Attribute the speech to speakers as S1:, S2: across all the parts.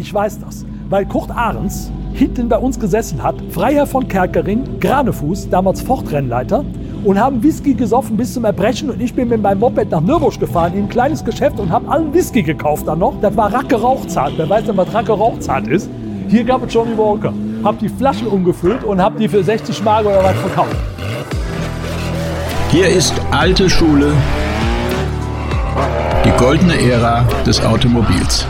S1: Ich weiß das, weil Kurt Ahrens hinten bei uns gesessen hat, Freiherr von Kerkering, Granefuß, damals Fortrennleiter, und haben Whisky gesoffen bis zum Erbrechen und ich bin mit meinem Moped nach Nürburg gefahren in ein kleines Geschäft und habe allen Whisky gekauft dann noch. Das war Racke Rauchzart. Wer weiß denn, was Racke Rauchzart ist? Hier gab es Johnny Walker. Hab die Flaschen umgefüllt und hab die für 60 Mark oder was verkauft.
S2: Hier ist alte Schule, die goldene Ära des Automobils.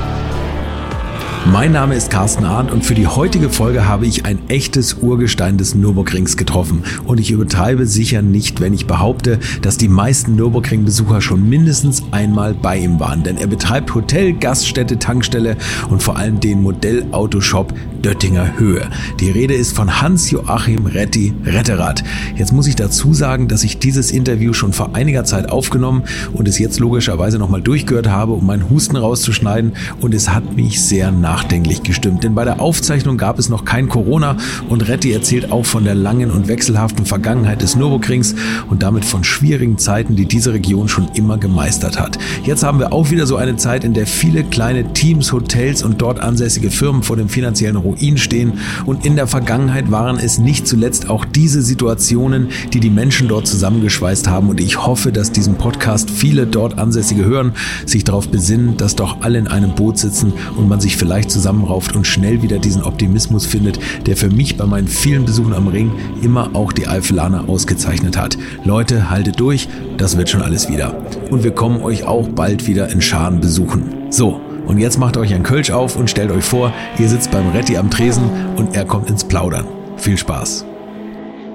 S2: Mein Name ist Carsten Arndt und für die heutige Folge habe ich ein echtes Urgestein des Nürburgrings getroffen. Und ich übertreibe sicher nicht, wenn ich behaupte, dass die meisten Nürburgring-Besucher schon mindestens einmal bei ihm waren. Denn er betreibt Hotel, Gaststätte, Tankstelle und vor allem den Modellautoshop Döttinger Höhe. Die Rede ist von Hans-Joachim Retti Retterrad. Jetzt muss ich dazu sagen, dass ich dieses Interview schon vor einiger Zeit aufgenommen und es jetzt logischerweise nochmal durchgehört habe, um meinen Husten rauszuschneiden. Und es hat mich sehr nach nachdenklich gestimmt, denn bei der Aufzeichnung gab es noch kein Corona und Retti erzählt auch von der langen und wechselhaften Vergangenheit des Nürburgrings und damit von schwierigen Zeiten, die diese Region schon immer gemeistert hat. Jetzt haben wir auch wieder so eine Zeit, in der viele kleine Teams, Hotels und dort ansässige Firmen vor dem finanziellen Ruin stehen. Und in der Vergangenheit waren es nicht zuletzt auch diese Situationen, die die Menschen dort zusammengeschweißt haben. Und ich hoffe, dass diesen Podcast viele dort Ansässige hören, sich darauf besinnen, dass doch alle in einem Boot sitzen und man sich vielleicht leicht zusammenrauft und schnell wieder diesen Optimismus findet, der für mich bei meinen vielen Besuchen am Ring immer auch die Eifelaner ausgezeichnet hat. Leute, haltet durch, das wird schon alles wieder. Und wir kommen euch auch bald wieder in Scharen besuchen. So, und jetzt macht euch ein Kölsch auf und stellt euch vor, ihr sitzt beim Retti am Tresen und er kommt ins Plaudern. Viel Spaß.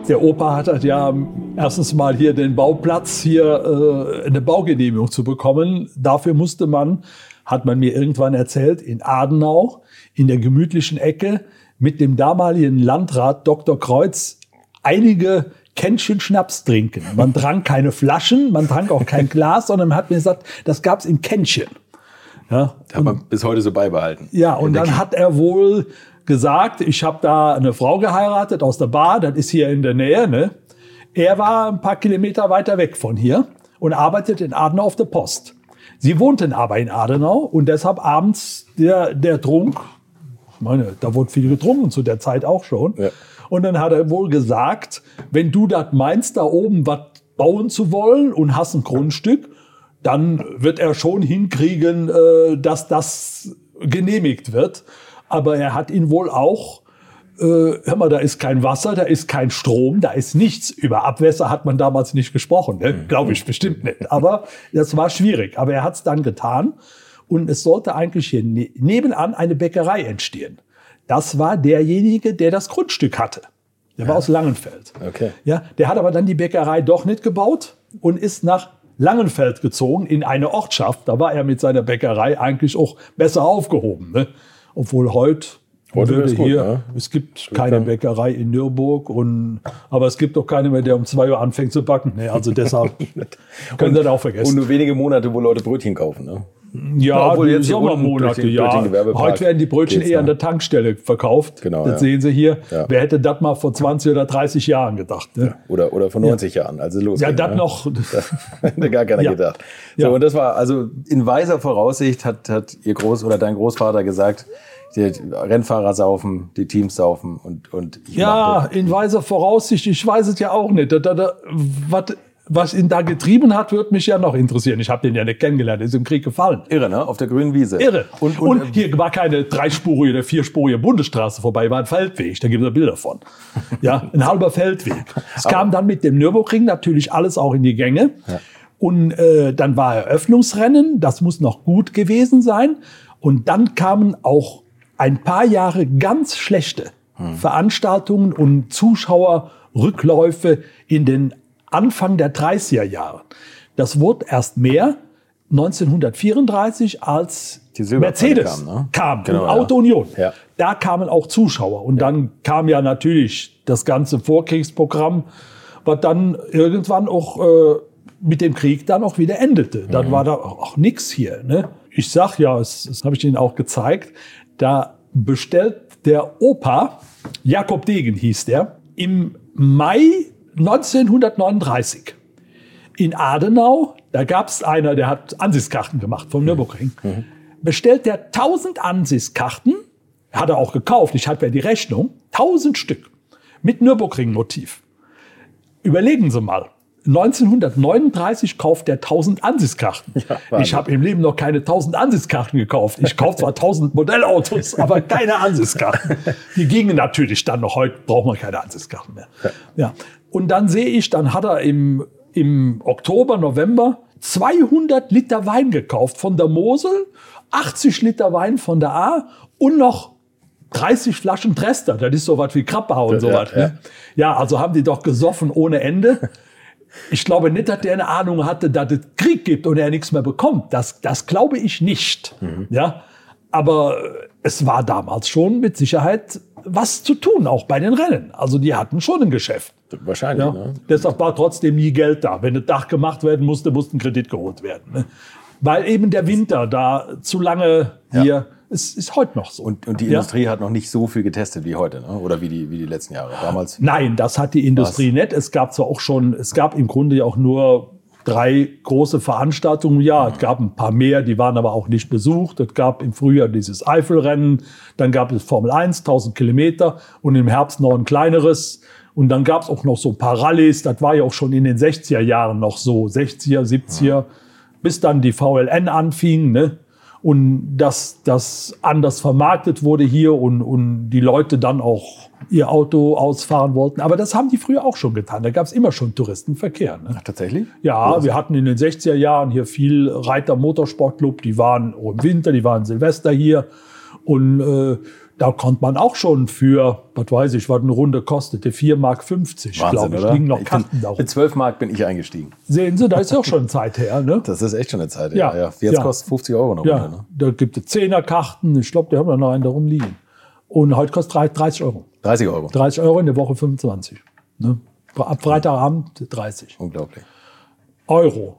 S1: Der Opa hat ja erstens mal hier den Bauplatz, hier äh, eine Baugenehmigung zu bekommen. Dafür musste man hat man mir irgendwann erzählt, in Adenau, in der gemütlichen Ecke, mit dem damaligen Landrat Dr. Kreuz einige Kännchen Schnaps trinken. Man trank keine Flaschen, man trank auch kein Glas, sondern man hat mir gesagt, das gab's in Kännchen.
S3: Ja, hat man bis heute so beibehalten.
S1: Ja, und dann hat er wohl gesagt, ich habe da eine Frau geheiratet aus der Bar, das ist hier in der Nähe. Ne? Er war ein paar Kilometer weiter weg von hier und arbeitet in Adenau auf der Post. Sie wohnten aber in Adenau und deshalb abends der, der Trunk, ich meine, da wurde viel getrunken zu der Zeit auch schon. Ja. Und dann hat er wohl gesagt, wenn du das meinst, da oben was bauen zu wollen und hast ein Grundstück, dann wird er schon hinkriegen, äh, dass das genehmigt wird. Aber er hat ihn wohl auch äh, hör mal, da ist kein Wasser, da ist kein Strom, da ist nichts. Über Abwässer hat man damals nicht gesprochen, ne? Mhm. glaube ich bestimmt nicht. Aber das war schwierig. Aber er hat es dann getan und es sollte eigentlich hier ne nebenan eine Bäckerei entstehen. Das war derjenige, der das Grundstück hatte. Der war aus Langenfeld.
S3: Okay.
S1: Ja, der hat aber dann die Bäckerei doch nicht gebaut und ist nach Langenfeld gezogen in eine Ortschaft. Da war er mit seiner Bäckerei eigentlich auch besser aufgehoben. Ne? Obwohl heute Heute würde gut, hier, ne? es gibt keine Bäckerei in Nürburg, und, aber es gibt auch keine mehr, der um zwei Uhr anfängt zu backen. Nee, also deshalb können Sie das auch vergessen.
S3: Und nur wenige Monate, wo Leute Brötchen kaufen. Ne?
S1: Ja, obwohl jetzt Sommermonate, ja. Heute werden die Brötchen eher an der Tankstelle verkauft. Genau, das ja. sehen Sie hier. Ja. Wer hätte das mal vor 20 oder 30 Jahren gedacht? Ne?
S3: Oder, oder vor 90 ja. Jahren, als es losging.
S1: Ja, das ne? noch.
S3: hätte gar keiner gedacht. So, und das war, also in weiser Voraussicht hat, hat Ihr Groß- oder dein Großvater gesagt, die Rennfahrer saufen, die Teams saufen und, und
S1: Ja, in weiser Voraussicht, ich weiß es ja auch nicht. Da, da, da, was, was ihn da getrieben hat, würde mich ja noch interessieren. Ich habe den ja nicht kennengelernt, ist im Krieg gefallen.
S3: Irre, ne? Auf der grünen Wiese.
S1: Irre. Und, und, und hier war keine dreispurige oder vierspurige Bundesstraße vorbei, war ein Feldweg. Da gibt es Bilder von. Ja, ein halber Feldweg. Es kam dann mit dem Nürburgring natürlich alles auch in die Gänge. Ja. Und äh, dann war Eröffnungsrennen, das muss noch gut gewesen sein. Und dann kamen auch ein paar Jahre ganz schlechte hm. Veranstaltungen und Zuschauerrückläufe in den Anfang der 30er Jahre. Das wurde erst mehr 1934, als Mercedes kam, ne? kam genau, Auto Union. Ja. Da kamen auch Zuschauer. Und ja. dann kam ja natürlich das ganze Vorkriegsprogramm, was dann irgendwann auch äh, mit dem Krieg dann auch wieder endete. Dann mhm. war da auch nichts hier. Ne? Ich sag ja, das, das habe ich Ihnen auch gezeigt, da bestellt der Opa, Jakob Degen hieß der, im Mai 1939 in Adenau, da gab es einer, der hat Ansichtskarten gemacht vom Nürburgring, mhm. bestellt der 1000 Ansichtskarten Hat er auch gekauft. Ich hatte ja die Rechnung. 1000 Stück mit Nürburgring-Motiv. Überlegen Sie mal. 1939 kauft er 1000 Ansichtskarten. Ja, ich habe im Leben noch keine 1000 Ansichtskarten gekauft. Ich kaufe zwar 1000 Modellautos, aber keine Ansichtskarten. Die gingen natürlich dann noch. Heute braucht man keine Ansichtskarten mehr. Ja. Und dann sehe ich, dann hat er im, im Oktober, November 200 Liter Wein gekauft von der Mosel, 80 Liter Wein von der A und noch 30 Flaschen Trester. Das ist so was wie Krappau und sowas. Ja, ja. Ne? ja, also haben die doch gesoffen ohne Ende. Ich glaube nicht, dass der eine Ahnung hatte, dass es Krieg gibt und er nichts mehr bekommt. Das, das glaube ich nicht. Mhm. Ja, aber es war damals schon mit Sicherheit was zu tun, auch bei den Rennen. Also die hatten schon ein Geschäft.
S2: Wahrscheinlich. Ja. Ne?
S1: Deshalb war trotzdem nie Geld da. Wenn das Dach gemacht werden musste, musste ein Kredit geholt werden. Ne? Weil eben der Winter da zu lange hier ja. Es ist heute noch so.
S2: Und, und die ja? Industrie hat noch nicht so viel getestet wie heute, ne? oder wie die, wie die letzten Jahre damals?
S1: Nein, das hat die Industrie nicht. Es gab zwar auch schon, es gab im Grunde ja auch nur drei große Veranstaltungen im Jahr. Es gab ein paar mehr, die waren aber auch nicht besucht. Es gab im Frühjahr dieses Eifelrennen, dann gab es Formel 1, 1000 Kilometer und im Herbst noch ein kleineres. Und dann gab es auch noch so ein paar Rallyes. Das war ja auch schon in den 60er Jahren noch so, 60er, 70er, ja. bis dann die VLN anfing. Ne? und dass das anders vermarktet wurde hier und, und die Leute dann auch ihr Auto ausfahren wollten. Aber das haben die früher auch schon getan. Da gab es immer schon Touristenverkehr. Ne?
S2: Ach, tatsächlich?
S1: Ja, wir hatten in den 60er Jahren hier viel Reiter Motorsportclub. Die waren im Winter, die waren Silvester hier. Und äh, da konnte man auch schon für, was weiß ich, was eine Runde kostete, 4,50 Mark, glaube ich. Oder? Liegen noch
S2: ich Karten da Mit 12 Mark bin ich eingestiegen.
S1: Sehen Sie, da ist ja auch schon Zeit her. Ne?
S2: Das ist echt schon eine Zeit her. Ja, ja. Jetzt ja. kostet 50 Euro eine
S1: ja. Runde. Ne? Da gibt es 10er Karten. Ich glaube, die haben da noch einen da rumliegen. Und heute kostet 30 Euro.
S2: 30 Euro.
S1: 30 Euro in der Woche 25. Ne? Ab Freitagabend 30.
S2: Unglaublich.
S1: Euro.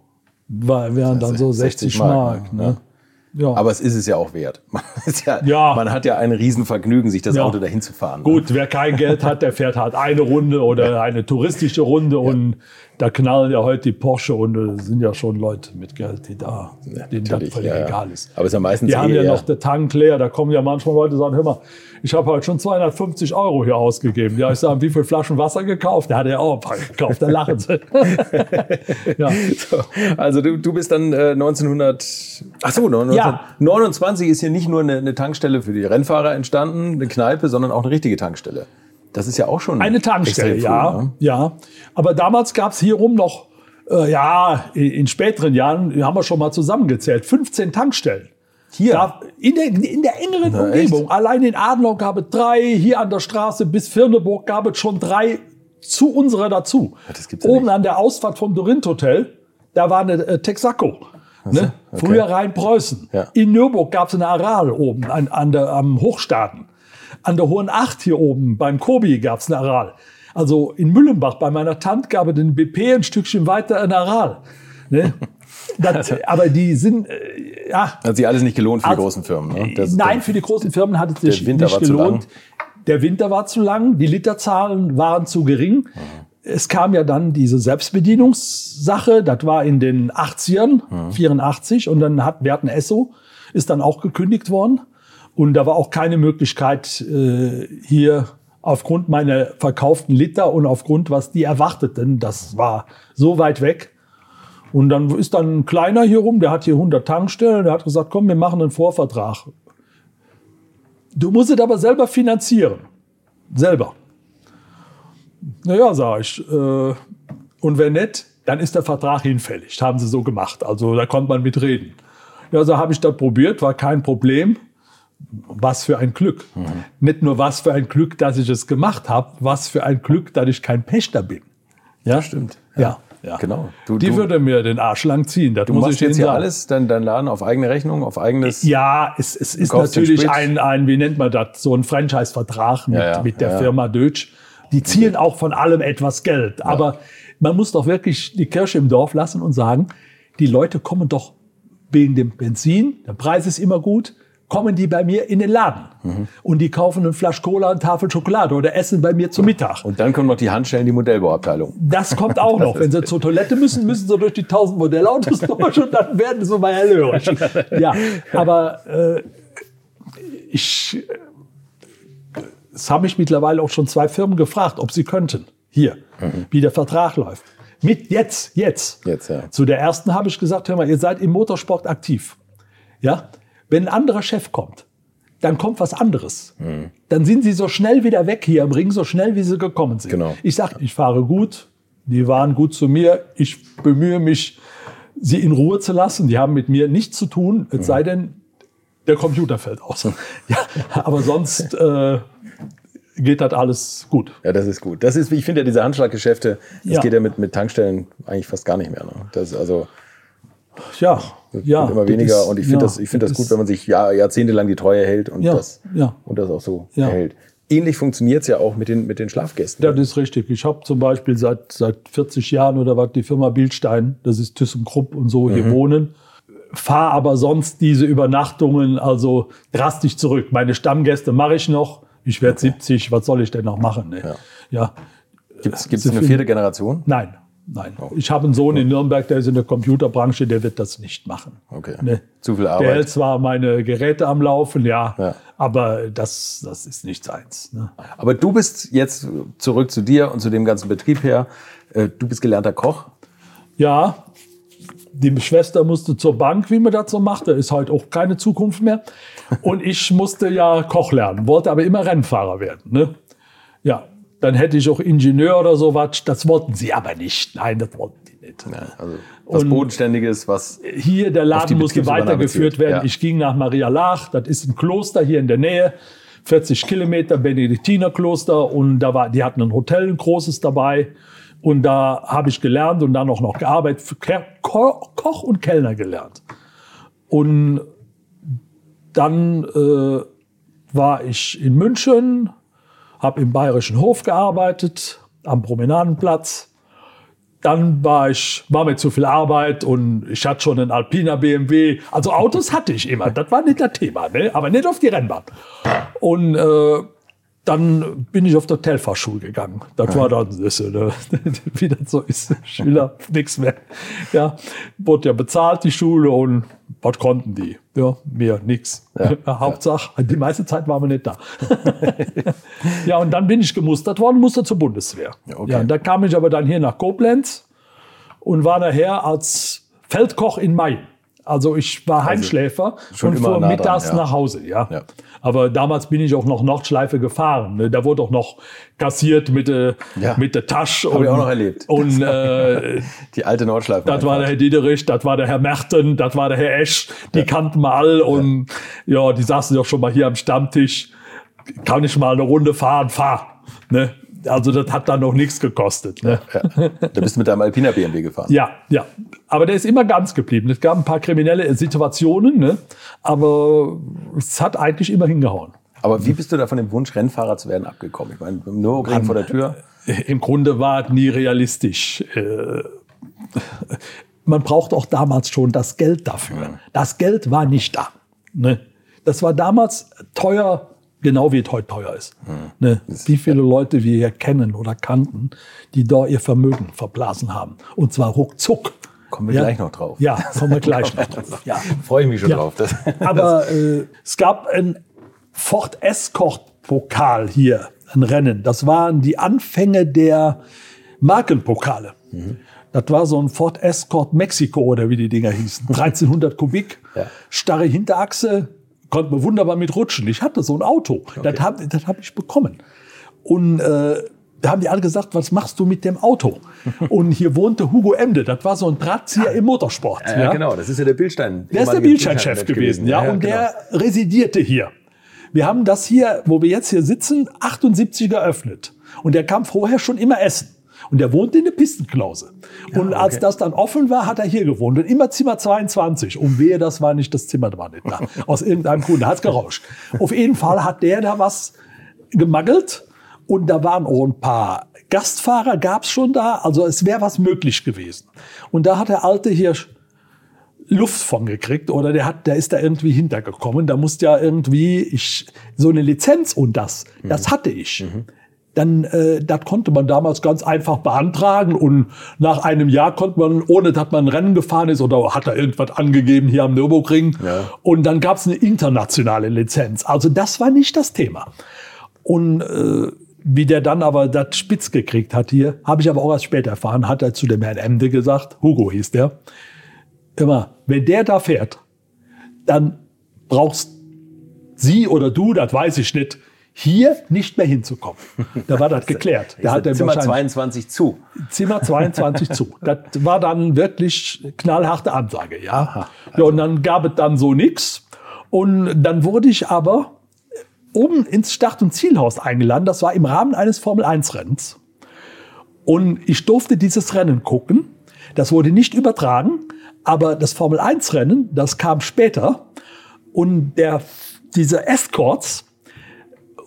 S1: Wären dann so 60, 60 Mark. Mark ne?
S2: ne? Ja. Aber es ist es ja auch wert. Man, ja, ja. man hat ja ein Riesenvergnügen, sich das. Auto dahin zu fahren.
S1: Gut, wer kein Geld hat, der fährt halt eine Runde oder eine touristische Runde und da knallen ja heute die Porsche und es sind ja schon Leute mit Geld, die da, denen das völlig egal ist.
S2: Aber es ist ja meistens
S1: Die haben ja noch den Tank leer, da kommen ja manchmal Leute und sagen, hör mal, ich habe heute schon 250 Euro hier ausgegeben. Ja, ich sage, wie viele Flaschen Wasser gekauft? Der hat ja auch ein paar gekauft, da lachen sie.
S2: ja. So, also du, du bist dann äh, 1900, ach so, 1929 ja. ist hier nicht nur eine, eine Tankstelle für die Rennfahrer entstanden, eine Kneipe, sondern auch eine richtige Tankstelle. Das ist ja auch schon
S1: eine Tankstelle, früh, ja, ne? ja. Aber damals gab es hier rum noch, äh, ja, in, in, späteren Jahren haben wir schon mal zusammengezählt, 15 Tankstellen. Hier? Da, in, der, in der engeren Na, Umgebung. Echt? Allein in Adenau gab es drei, hier an der Straße bis Firneburg gab es schon drei zu unserer dazu. Ja, Oben an der Ausfahrt vom Dorint Hotel, da war eine äh, Texaco. Ne? Okay. Früher Rhein-Preußen. Ja. In Nürburg gab es eine Aral oben an, an der, am Hochstaaten. An der Hohen Acht hier oben beim Kobi gab es eine Aral. Also in Müllenbach bei meiner Tante gab es den BP ein Stückchen weiter ein Aral. Ne? Das, aber die sind, äh, ja.
S2: Hat sich alles nicht gelohnt für also, die großen Firmen.
S1: Ne? Das, nein, für die großen Firmen hat es sich nicht gelohnt. Der Winter war zu lang, die Literzahlen waren zu gering. Mhm. Es kam ja dann diese Selbstbedienungssache, das war in den 80ern, mhm. 84, und dann hat Werten Esso, ist dann auch gekündigt worden. Und da war auch keine Möglichkeit, äh, hier aufgrund meiner verkauften Liter und aufgrund, was die erwarteten, das war so weit weg. Und dann ist dann ein Kleiner hier rum, der hat hier 100 Tankstellen, der hat gesagt, komm, wir machen einen Vorvertrag. Du musst es aber selber finanzieren. Selber. Naja, sag ich. Äh, und wenn nicht, dann ist der Vertrag hinfällig. Haben sie so gemacht. Also da konnte man mitreden. Ja, so habe ich das probiert, war kein Problem was für ein Glück. Mhm. Nicht nur was für ein Glück, dass ich es gemacht habe, was für ein Glück, dass ich kein Pächter bin.
S2: Ja, stimmt.
S1: Ja. ja. Ja. Genau. Du, die du, würde mir den Arsch lang ziehen.
S2: Das du muss machst ich jetzt hier sagen. alles, dein, dein Laden auf eigene Rechnung, auf eigenes.
S1: Ja, es, es ist natürlich ein, ein, wie nennt man das, so ein Franchise-Vertrag mit, ja, ja, mit der Firma Deutsch. Die zielen auch von allem etwas Geld. Aber man muss doch wirklich die Kirche im Dorf lassen und sagen, die Leute kommen doch wegen dem Benzin, der Preis ist immer gut, kommen die bei mir in den Laden. Mhm. Und die kaufen eine Flasche Cola, eine Tafel Schokolade oder essen bei mir zum Mittag.
S2: Und dann kommen noch die Handstellen in die Modellbauabteilung.
S1: Das kommt auch noch. Wenn sie zur Toilette müssen, müssen sie durch die tausend Modellautos durch und dann werden sie mal hellhörig. Ja, aber äh, ich es haben mich mittlerweile auch schon zwei Firmen gefragt, ob sie könnten. Hier, mhm. wie der Vertrag läuft. Mit jetzt, jetzt.
S2: Jetzt, ja.
S1: Zu der ersten habe ich gesagt, hör mal, ihr seid im Motorsport aktiv. Ja? Wenn ein anderer Chef kommt, dann kommt was anderes. Mhm. Dann sind sie so schnell wieder weg hier im Ring, so schnell wie sie gekommen sind.
S2: Genau.
S1: Ich sage, ich fahre gut, die waren gut zu mir, ich bemühe mich, sie in Ruhe zu lassen. Die haben mit mir nichts zu tun, es mhm. sei denn, der Computer fällt aus. ja, aber sonst äh, geht das alles gut.
S2: Ja, das ist gut. Das ist, ich finde ja diese Handschlaggeschäfte, das ja. geht ja mit, mit Tankstellen eigentlich fast gar nicht mehr. Ne? Das also
S1: ja, ja,
S2: immer weniger ist, und ich finde ja, das, ich finde das, gut, wenn man sich Jahr, jahrzehntelang die Treue hält und
S1: ja,
S2: das
S1: ja.
S2: und das auch so erhält. Ähnlich funktioniert es ja auch mit den, mit den Schlafgästen.
S1: Das ist richtig. Ich habe zum Beispiel seit, seit 40 Jahren oder was die Firma Bildstein, das ist ThyssenKrupp und so, hier mhm. wohnen. Fahre aber sonst diese Übernachtungen also drastisch zurück. Meine Stammgäste mache ich noch. Ich werde okay. 70, was soll ich denn noch machen? Ne? Ja. ja.
S2: Gibt es eine vierte Generation?
S1: Nein. Nein. Oh. Ich habe einen Sohn in Nürnberg, der ist in der Computerbranche, der wird das nicht machen.
S2: Okay.
S1: Ne?
S2: Zu viel Arbeit.
S1: Der hält zwar meine Geräte am Laufen, ja, ja. aber das, das ist nicht seins. Ne?
S2: Aber du bist jetzt zurück zu dir und zu dem ganzen Betrieb her. Äh, du bist gelernter Koch.
S1: Ja, die Schwester musste zur Bank, wie man das so macht. Da ist halt auch keine Zukunft mehr. Und ich musste ja Koch lernen, wollte aber immer Rennfahrer werden. Ne? Ja, dann hätte ich auch Ingenieur oder sowas. Das wollten sie aber nicht. Nein, das wollten die nicht. Ja,
S2: also was und Bodenständiges, was.
S1: Hier, der Laden musste weitergeführt werden. Ja. Ich ging nach Maria Lach. Das ist ein Kloster hier in der Nähe. 40 Kilometer, Benediktinerkloster. Und da war, die hatten ein Hotel, ein großes dabei. Und da habe ich gelernt und dann auch noch gearbeitet, Koch und Kellner gelernt. Und dann äh, war ich in München, habe im Bayerischen Hof gearbeitet, am Promenadenplatz. Dann war ich, war mir zu viel Arbeit und ich hatte schon einen Alpina BMW. Also Autos hatte ich immer, das war nicht das Thema, ne? aber nicht auf die Rennbahn. Und äh, dann bin ich auf der Hotelfachschule gegangen. Das war dann, das, ne, wie das so ist, Schüler, nichts mehr. Ja, wurde ja bezahlt, die Schule, und was konnten die? Ja, mir nichts. Ja, Hauptsache, die meiste Zeit waren wir nicht da. ja, und dann bin ich gemustert worden, musste zur Bundeswehr. Ja, okay. ja, da kam ich aber dann hier nach Koblenz und war nachher als Feldkoch in Mai. Also ich war also Heimschläfer also und fuhr mittags dran, ja. nach Hause. Ja. ja. Aber damals bin ich auch noch Nordschleife gefahren. Ne? Da wurde auch noch kassiert mit der ja. mit der Tasche.
S2: Habe ich auch noch erlebt.
S1: Und äh,
S2: die alte Nordschleife.
S1: Das war der Herr Diederich, das war der Herr Merten, das war der Herr Esch. Die kannten wir all und ja. die saßen ja schon mal hier am Stammtisch. Kann ich mal eine Runde fahren? Fahr. Ne? Also das hat dann noch nichts gekostet. Ne? Ja,
S2: ja. Da bist du mit deinem Alpina BMW gefahren.
S1: Ja, ja. Aber der ist immer ganz geblieben. Es gab ein paar kriminelle Situationen, ne? aber es hat eigentlich immer hingehauen.
S2: Aber wie bist du da von dem Wunsch, Rennfahrer zu werden, abgekommen? Ich meine, im Nürburgring vor der Tür.
S1: Im Grunde war es nie realistisch. Äh, man braucht auch damals schon das Geld dafür. Das Geld war nicht da. Ne? Das war damals teuer Genau wie es heute teuer ist. Hm. Ne? Wie viele Leute wir hier kennen oder kannten, die da ihr Vermögen verblasen haben. Und zwar ruckzuck.
S2: Kommen wir ja? gleich noch drauf.
S1: Ja, kommen wir gleich noch drauf. Ja.
S2: Freue ich mich schon ja. drauf.
S1: Aber äh, es gab ein Ford Escort-Pokal hier, ein Rennen. Das waren die Anfänge der Markenpokale. Mhm. Das war so ein Ford Escort Mexiko oder wie die Dinger hießen. 1300 Kubik, ja. starre Hinterachse, konnte man wunderbar mit rutschen. Ich hatte so ein Auto. Okay. Das habe das hab ich bekommen. Und äh, da haben die alle gesagt, was machst du mit dem Auto? Und hier wohnte Hugo Emde, das war so ein Drahtzieher im Motorsport.
S2: Ja, ja, genau, das ist ja der Bildstein.
S1: Der ist der Bildstein-Chef gewesen, gewesen, ja, ja und genau. der residierte hier. Wir haben das hier, wo wir jetzt hier sitzen, 78 eröffnet. Und der kam vorher schon immer essen. Und der wohnte in der Pistenklause. Ja, und als okay. das dann offen war, hat er hier gewohnt. Und immer Zimmer 22. Um wehe, das war nicht das Zimmer, das war nicht da. Aus irgendeinem Grund, da hat's gerauscht. Auf jeden Fall hat der da was gemaggelt. Und da waren auch ein paar Gastfahrer, gab's schon da. Also es wäre was möglich gewesen. Und da hat der Alte hier Luft von gekriegt oder der hat, der ist da irgendwie hintergekommen. Da musste ja irgendwie ich so eine Lizenz und das, mhm. das hatte ich. Mhm dann äh, das konnte man damals ganz einfach beantragen und nach einem Jahr konnte man, ohne dass man ein Rennen gefahren ist oder hat er irgendwas angegeben hier am Nürburgring ja. und dann gab es eine internationale Lizenz. Also das war nicht das Thema. Und äh, wie der dann aber das spitz gekriegt hat hier, habe ich aber auch erst später erfahren, hat er zu dem Herrn Emde gesagt, Hugo hieß der, immer, wenn der da fährt, dann brauchst Sie oder du, das weiß ich nicht, hier nicht mehr hinzukommen. Da war das geklärt. Da
S2: hat Zimmer 22 zu.
S1: Zimmer 22 zu. Das war dann wirklich knallharte Ansage, ja. ja und dann gab es dann so nichts. Und dann wurde ich aber oben ins Start- und Zielhaus eingeladen. Das war im Rahmen eines Formel-1-Rennens. Und ich durfte dieses Rennen gucken. Das wurde nicht übertragen, aber das Formel-1-Rennen, das kam später. Und der, diese Escorts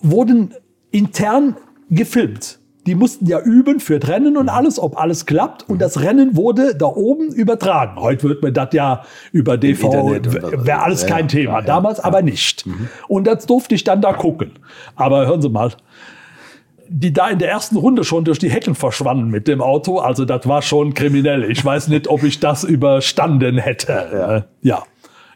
S1: wurden intern gefilmt die mussten ja üben für Rennen und alles, ob alles klappt. Und das Rennen wurde da oben übertragen. Heute wird man das ja über DV, wäre alles kein Thema. Damals aber nicht. Mhm. Und das durfte ich dann da gucken. Aber hören Sie mal, die da in der ersten Runde schon durch die Hecken verschwanden mit dem Auto. Also das war schon kriminell. Ich weiß nicht, ob ich das überstanden hätte. Ja. ja.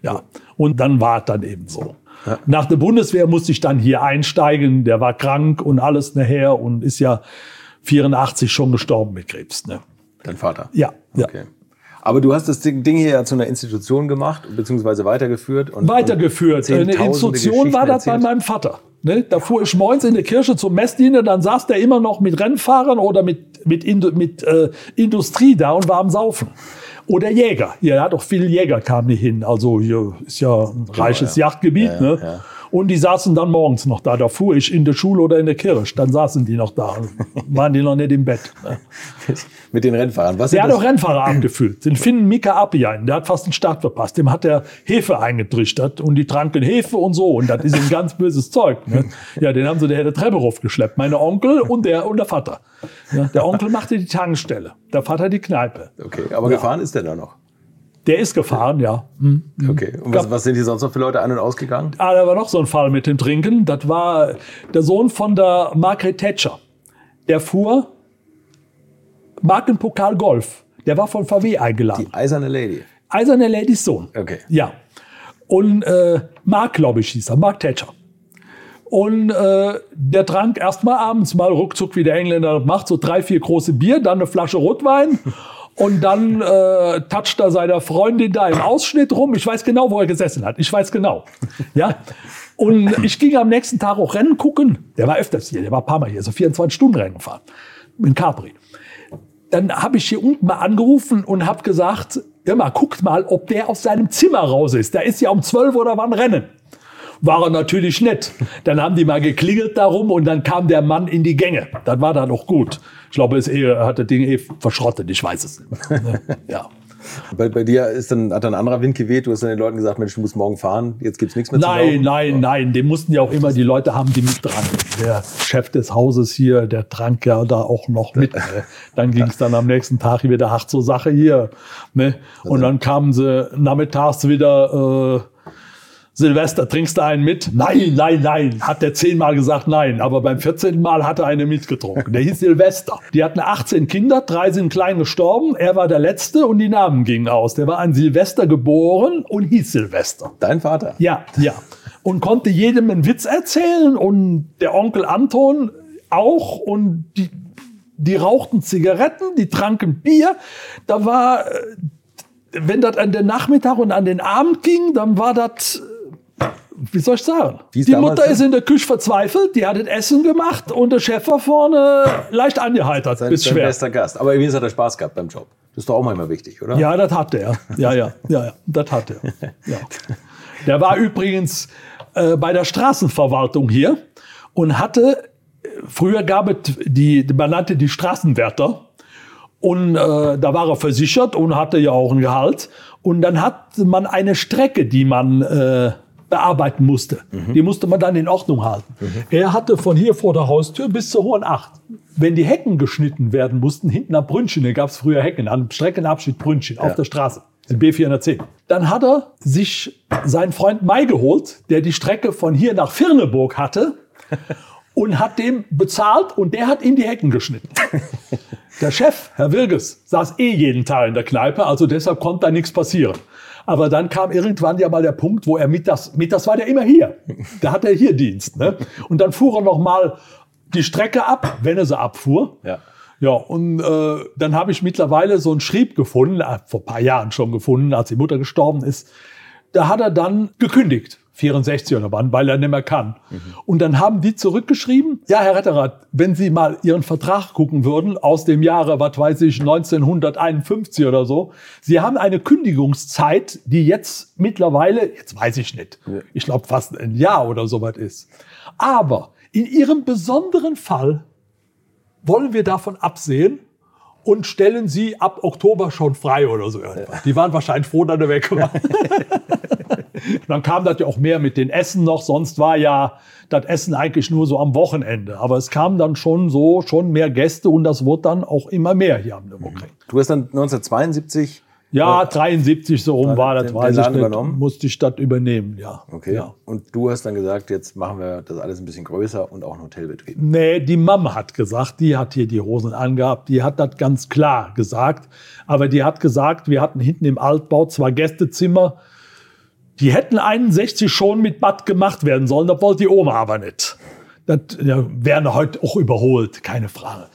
S1: ja. Und dann war es dann eben so. Ja. Nach der Bundeswehr musste ich dann hier einsteigen. Der war krank und alles nachher und ist ja 84 schon gestorben mit Krebs. Ne?
S2: Dein Vater?
S1: Ja. ja.
S2: Okay. Aber du hast das Ding hier ja zu einer Institution gemacht, beziehungsweise weitergeführt.
S1: Und, weitergeführt. Und Eine Institution war das bei meinem Vater. Ne? Da fuhr ich morgens in der Kirche zum Messdiener, dann saß der immer noch mit Rennfahrern oder mit, mit, mit äh, Industrie da und war am Saufen. Oder Jäger. Ja, hat auch viele Jäger kamen hier hin. Also hier ist ja ein reiches ja. Jagdgebiet. Ja, ne? Und die saßen dann morgens noch da. Da fuhr ich in der Schule oder in der Kirche. Dann saßen die noch da. Waren die noch nicht im Bett. Ne?
S2: Mit den Rennfahrern.
S1: Was der hat auch Rennfahrer abgefüllt. Den Finnen Mika Appian, der hat fast den Start verpasst. Dem hat der Hefe eingetrichtert und die tranken Hefe und so. Und das ist ein ganz böses Zeug. Ne? Ja, den haben sie der, der Treppe raufgeschleppt. Meine Onkel und der, und der Vater. Ja, der Onkel machte die Tankstelle. Der Vater die Kneipe.
S2: Okay, aber ja. gefahren ist der da noch?
S1: Der ist gefahren, ja. Mhm.
S2: Okay. Und was, was, sind hier sonst noch für Leute ein- und ausgegangen?
S1: Ah, da war noch so ein Fall mit dem Trinken. Das war der Sohn von der Margaret Thatcher. Der fuhr Markenpokal Golf. Der war von VW eingeladen.
S2: Die Eiserne Lady.
S1: Eiserne Ladys Sohn.
S2: Okay.
S1: Ja. Und äh, Mark, glaube ich, hieß er. Mark Thatcher. Und äh, der trank erstmal abends mal ruckzuck, wie der Engländer macht, so drei, vier große Bier, dann eine Flasche Rotwein. Und dann äh, toucht er seiner Freundin da im Ausschnitt rum. Ich weiß genau, wo er gesessen hat. Ich weiß genau. Ja. Und ich ging am nächsten Tag auch Rennen gucken. Der war öfters hier, der war ein paar Mal hier, so 24 Stunden Rennen gefahren. Mit Capri. Dann habe ich hier unten mal angerufen und habe gesagt, mal, guckt mal, ob der aus seinem Zimmer raus ist. Der ist ja um 12 oder wann Rennen war er natürlich nett. Dann haben die mal geklingelt darum und dann kam der Mann in die Gänge. Das war dann noch gut. Ich glaube, er hat das Ding eh verschrottet. Ich weiß es nicht. ja.
S2: Bei, bei, dir ist dann, hat dann ein anderer Wind geweht. Du hast dann den Leuten gesagt, Mensch, du musst morgen fahren. Jetzt gibt's nichts mehr
S1: nein, zu Nein, nein, nein. Dem mussten ja auch immer die Leute haben, die mit dran. Der Chef des Hauses hier, der trank ja da auch noch mit. Ne? Dann ging es dann am nächsten Tag wieder hart zur Sache hier. Ne? Und dann kamen sie nachmittags wieder... Äh, Silvester, trinkst du einen mit? Nein, nein, nein. Hat der zehnmal gesagt nein. Aber beim 14. Mal hat er eine mitgetrunken. Der hieß Silvester. Die hatten 18 Kinder, drei sind klein gestorben. Er war der Letzte und die Namen gingen aus. Der war an Silvester geboren und hieß Silvester.
S2: Dein Vater?
S1: Ja, ja. Und konnte jedem einen Witz erzählen und der Onkel Anton auch und die, die rauchten Zigaretten, die tranken Bier. Da war, äh, wenn das an den Nachmittag und an den Abend ging, dann war das wie soll ich sagen? Die Mutter ist in der Küche verzweifelt, die hat das Essen gemacht und der Chef war vorne leicht angeheitert.
S2: Sein, bis sein schwer. bester Gast. Aber irgendwie hat er Spaß gehabt beim Job. Das ist doch auch manchmal wichtig, oder?
S1: Ja, das hat er. Ja, ja, ja, ja das hat er. Ja. Der war übrigens äh, bei der Straßenverwaltung hier und hatte, früher gab es die, man nannte die Straßenwärter. Und äh, da war er versichert und hatte ja auch ein Gehalt. Und dann hat man eine Strecke, die man äh, bearbeiten musste. Mhm. Die musste man dann in Ordnung halten. Mhm. Er hatte von hier vor der Haustür bis zur Hohen Acht. Wenn die Hecken geschnitten werden mussten, hinten am Brünnchen, da gab es früher Hecken, am Streckenabschnitt Brünnchen ja. auf der Straße, die B410. Dann hat er sich seinen Freund Mai geholt, der die Strecke von hier nach Firneburg hatte und hat dem bezahlt und der hat ihm die Hecken geschnitten. Der Chef, Herr Wilges, saß eh jeden Tag in der Kneipe, also deshalb konnte da nichts passieren. Aber dann kam irgendwann ja mal der Punkt, wo er mittags, mittags war der immer hier. Da hat er hier Dienst. Ne? Und dann fuhr er noch mal die Strecke ab, wenn er sie abfuhr.
S2: Ja.
S1: Ja, und äh, dann habe ich mittlerweile so einen Schrieb gefunden, äh, vor ein paar Jahren schon gefunden, als die Mutter gestorben ist. Da hat er dann gekündigt. 64 oder wann, weil er nicht mehr kann. Mhm. Und dann haben die zurückgeschrieben, ja, Herr Retterath, wenn Sie mal Ihren Vertrag gucken würden, aus dem Jahre, was weiß ich, 1951 oder so, Sie haben eine Kündigungszeit, die jetzt mittlerweile, jetzt weiß ich nicht, ja. ich glaube fast ein Jahr oder so was ist. Aber in Ihrem besonderen Fall wollen wir davon absehen, und stellen sie ab Oktober schon frei oder so. Die waren wahrscheinlich froh, dass er weg war. dann kam das ja auch mehr mit den Essen noch. Sonst war ja das Essen eigentlich nur so am Wochenende. Aber es kamen dann schon so, schon mehr Gäste und das wurde dann auch immer mehr hier am Nürburgring.
S2: Du hast dann 1972
S1: ja, 73 so rum war das, den, weiß den ich nicht. Musste ich das übernehmen, ja.
S2: Okay.
S1: Ja.
S2: Und du hast dann gesagt, jetzt machen wir das alles ein bisschen größer und auch einen Hotelbetrieb.
S1: Nee, die Mama hat gesagt, die hat hier die Hosen angehabt, die hat das ganz klar gesagt. Aber die hat gesagt, wir hatten hinten im Altbau zwei Gästezimmer, die hätten 61 schon mit Bad gemacht werden sollen, das wollte die Oma aber nicht. Das ja, wäre heute auch überholt, keine Frage.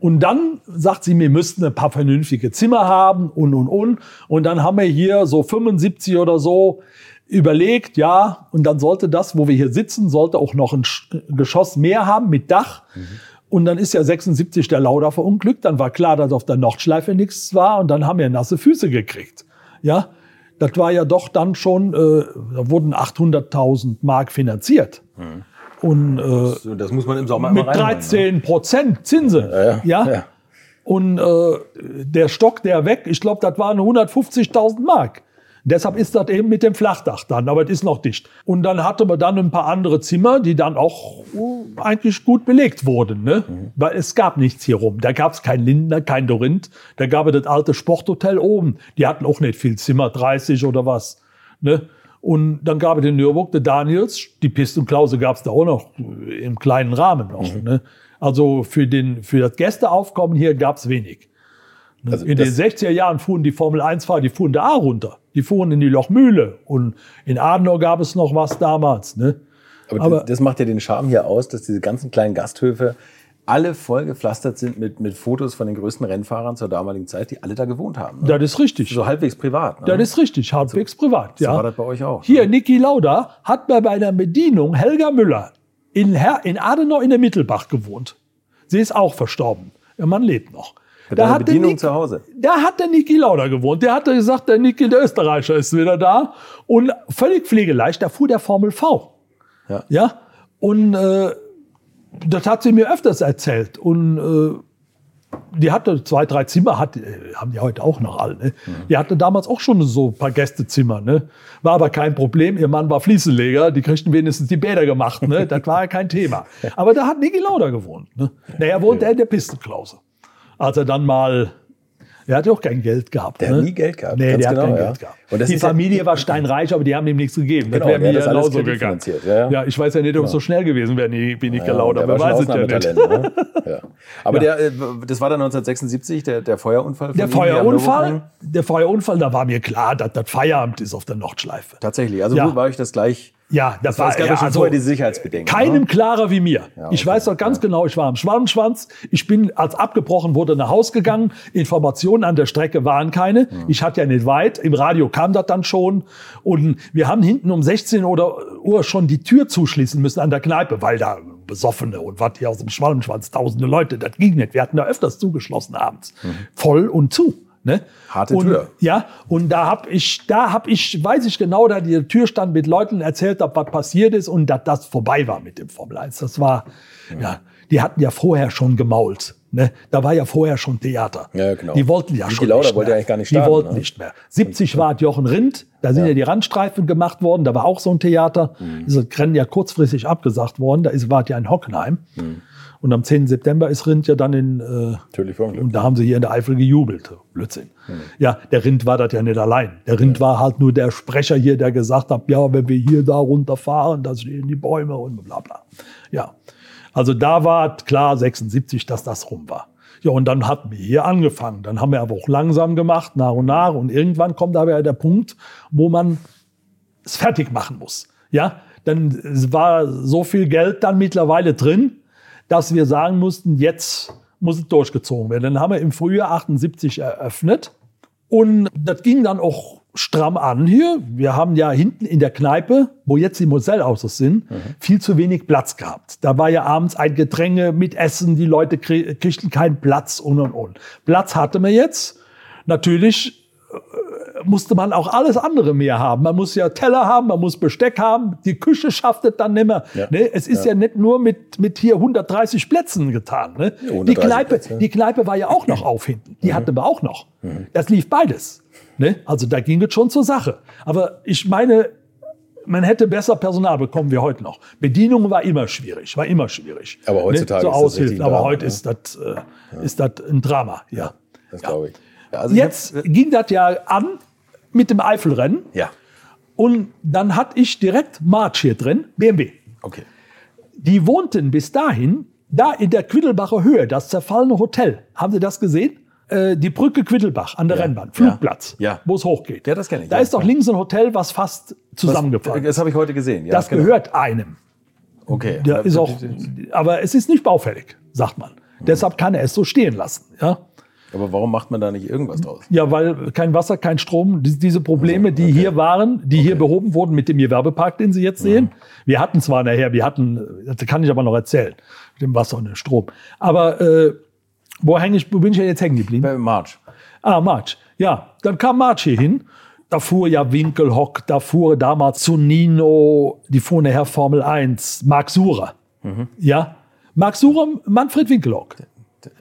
S1: Und dann sagt sie, wir müssten ein paar vernünftige Zimmer haben und, und, und. Und dann haben wir hier so 75 oder so überlegt, ja, und dann sollte das, wo wir hier sitzen, sollte auch noch ein Geschoss mehr haben mit Dach. Mhm. Und dann ist ja 76 der Lauda verunglückt. Dann war klar, dass auf der Nordschleife nichts war. Und dann haben wir nasse Füße gekriegt. Ja, das war ja doch dann schon, äh, da wurden 800.000 Mark finanziert. Mhm. Und
S2: äh, das muss man im Sommer
S1: mit 13 ne? Prozent Zinsen. Ja, ja. ja? Und äh, der Stock, der weg, ich glaube, das waren 150.000 Mark. Deshalb ist das eben mit dem Flachdach dann, aber es ist noch dicht. Und dann hatte man dann ein paar andere Zimmer, die dann auch uh, eigentlich gut belegt wurden. Ne? Mhm. Weil es gab nichts hier rum. Da gab es kein Lindner, kein Dorinth. Da gab es das alte Sporthotel oben. Die hatten auch nicht viel Zimmer, 30 oder was. Ne? Und dann gab es in Nürburg der Daniels, die Pistenklause gab es da auch noch im kleinen Rahmen noch. Mhm. Ne? Also für, den, für das Gästeaufkommen hier gab es wenig. Ne? Also in den 60er Jahren fuhren die Formel 1-Fahrer, die fuhren da runter. Die fuhren in die Lochmühle. Und in Adenauer gab es noch was damals. Ne?
S2: Aber, Aber das macht ja den Charme hier aus, dass diese ganzen kleinen Gasthöfe alle vollgepflastert sind mit, mit Fotos von den größten Rennfahrern zur damaligen Zeit, die alle da gewohnt haben.
S1: Ne? Das ist richtig.
S2: So halbwegs privat.
S1: Ne? Das ist richtig, halbwegs so, privat. Ja.
S2: So war das bei euch auch.
S1: Hier, ne? Niki Lauda hat bei einer Bedienung Helga Müller in, Her in Adenau in der Mittelbach gewohnt. Sie ist auch verstorben. Ihr Mann lebt noch.
S2: Da hat Bedienung Nick, zu Hause.
S1: Da hat der Niki Lauda gewohnt. Der hatte gesagt, der Niki, der Österreicher, ist wieder da. Und völlig pflegeleicht, da fuhr der Formel V. Ja. ja? Und äh, das hat sie mir öfters erzählt. Und äh, die hatte zwei, drei Zimmer, hat, äh, haben die heute auch noch alle. Ne? Mhm. Die hatte damals auch schon so ein paar Gästezimmer. Ne? War aber kein Problem. Ihr Mann war Fliesenleger, die kriegten wenigstens die Bäder gemacht. Ne? Das war ja kein Thema. Aber da hat Niki Lauda gewohnt. Ne? Naja, wohnt er in der Pistenklause. Als er dann mal der hat ja auch kein Geld gehabt.
S2: Der
S1: ne?
S2: hat nie Geld gehabt.
S1: Nee, der genau, hat kein ja. Geld gehabt. die Familie ja, war steinreich, aber die haben ihm nichts gegeben.
S2: Genau, das wäre mir ja genauso gegangen.
S1: Ja, ja. ich weiß ja nicht, ob es so schnell gewesen wäre, Nick ja, Lauda. Man weiß es ja nicht. Ne?
S2: Aber der, äh, das war dann 1976, der, der Feuerunfall.
S1: der Feuerunfall, der Feuerunfall, da war mir klar, dass das Feierabend ist auf der Nordschleife.
S2: Tatsächlich. Also war euch das gleich
S1: ja, das, war,
S2: es gab ja, schon also vorher die Sicherheitsbedenken.
S1: Keinem ne? klarer wie mir. Ja, okay. Ich weiß doch ganz ja. genau, ich war am Schwarmschwanz. Ich bin, als abgebrochen wurde, nach Haus gegangen. Informationen an der Strecke waren keine. Mhm. Ich hatte ja nicht weit. Im Radio kam das dann schon. Und wir haben hinten um 16 Uhr schon die Tür zuschließen müssen an der Kneipe, weil da Besoffene und was hier aus dem Schwalbenschwanz, tausende Leute, das ging nicht. Wir hatten da öfters zugeschlossen abends. Mhm. Voll und zu. Ne?
S2: Harte
S1: und,
S2: Tür.
S1: Ja, und da hab ich, da hab ich, weiß ich genau, da die Tür stand mit Leuten erzählt habe, was passiert ist und dass das vorbei war mit dem Formel 1. Das war, ja, ja die hatten ja vorher schon gemault. Ne? Da war ja vorher schon Theater.
S2: Ja, genau.
S1: Die wollten ja
S2: Niki
S1: schon
S2: Lauda nicht wollte
S1: mehr.
S2: eigentlich gar nicht starten.
S1: Die wollten ne? nicht mehr. 70 war Jochen Rindt, da sind ja. ja. die Randstreifen gemacht worden, da war auch so ein Theater. Mhm. Ist Rennen ja kurzfristig abgesagt worden, da ist, war ja in Hockenheim. Mhm. Und am 10. September ist Rind ja dann in. Äh,
S2: Natürlich
S1: Und da haben sie hier in der Eifel gejubelt. Blödsinn. Mhm. Ja, der Rind war das ja nicht allein. Der Rind war halt nur der Sprecher hier, der gesagt hat: Ja, wenn wir hier da runterfahren, da stehen die Bäume und bla bla. Ja. Also da war klar 76, dass das rum war. Ja, und dann hatten wir hier angefangen. Dann haben wir aber auch langsam gemacht, nach und nach. Und irgendwann kommt aber der Punkt, wo man es fertig machen muss. Ja, dann war so viel Geld dann mittlerweile drin, dass wir sagen mussten, jetzt muss es durchgezogen werden. Dann haben wir im Frühjahr 78 eröffnet. Und das ging dann auch stramm an hier. Wir haben ja hinten in der Kneipe, wo jetzt die Mosellautos sind, mhm. viel zu wenig Platz gehabt. Da war ja abends ein Gedränge mit Essen, die Leute kriegten keinen Platz und und und. Platz hatte man jetzt. Natürlich äh, musste man auch alles andere mehr haben. Man muss ja Teller haben, man muss Besteck haben. Die Küche schafft es dann nicht mehr. Ja. Ne? Es ist ja. ja. nicht nur mit, mit hier 130 Plätzen getan. Ne? die, Kneipe, Plätze. die Kneipe war ja auch noch auf hinten. Die mhm. hatten wir auch noch. Mhm. Das lief beides. Ne? Also da ging es schon zur Sache. Aber ich meine, man hätte besser Personal bekommen wie heute noch. Bedienung war immer schwierig, war immer schwierig.
S2: Aber heutzutage
S1: ne? so ist das Aber heute ja. ist das äh, ist das ein Drama. Ja,
S2: das glaube ich.
S1: Also Jetzt hab, ging das ja an mit dem Eifelrennen.
S2: Ja.
S1: Und dann hatte ich direkt March hier drin, BMW.
S2: Okay.
S1: Die wohnten bis dahin da in der Quiddelbacher Höhe, das zerfallene Hotel. Haben Sie das gesehen? Äh, die Brücke Quiddelbach an der ja, Rennbahn, Flugplatz,
S2: ja,
S1: wo es hochgeht.
S2: Ja, das kenne ich.
S1: Da
S2: ja,
S1: ist doch links ein Hotel, was fast zusammengefallen
S2: ist. Das habe ich heute gesehen.
S1: Ja, das genau. gehört einem.
S2: Okay.
S1: Der ist auch, aber es ist nicht baufällig, sagt man. Mhm. Deshalb kann er es so stehen lassen. Ja.
S2: Aber warum macht man da nicht irgendwas draus?
S1: Ja, weil kein Wasser, kein Strom, diese Probleme, die okay. hier waren, die okay. hier behoben wurden mit dem Gewerbepark, den Sie jetzt sehen. Mhm. Wir hatten zwar nachher, wir hatten, das kann ich aber noch erzählen, mit dem Wasser und dem Strom. Aber äh, wo, häng ich, wo bin ich jetzt hängen geblieben?
S2: Bei March.
S1: Ah, March. Ja, dann kam March hier hin. Da fuhr ja Winkelhock, da fuhr damals zu Nino, die fuhr nachher Formel 1, Marc Surer. Mhm. Ja, Marc Surer, Manfred Winkelhock.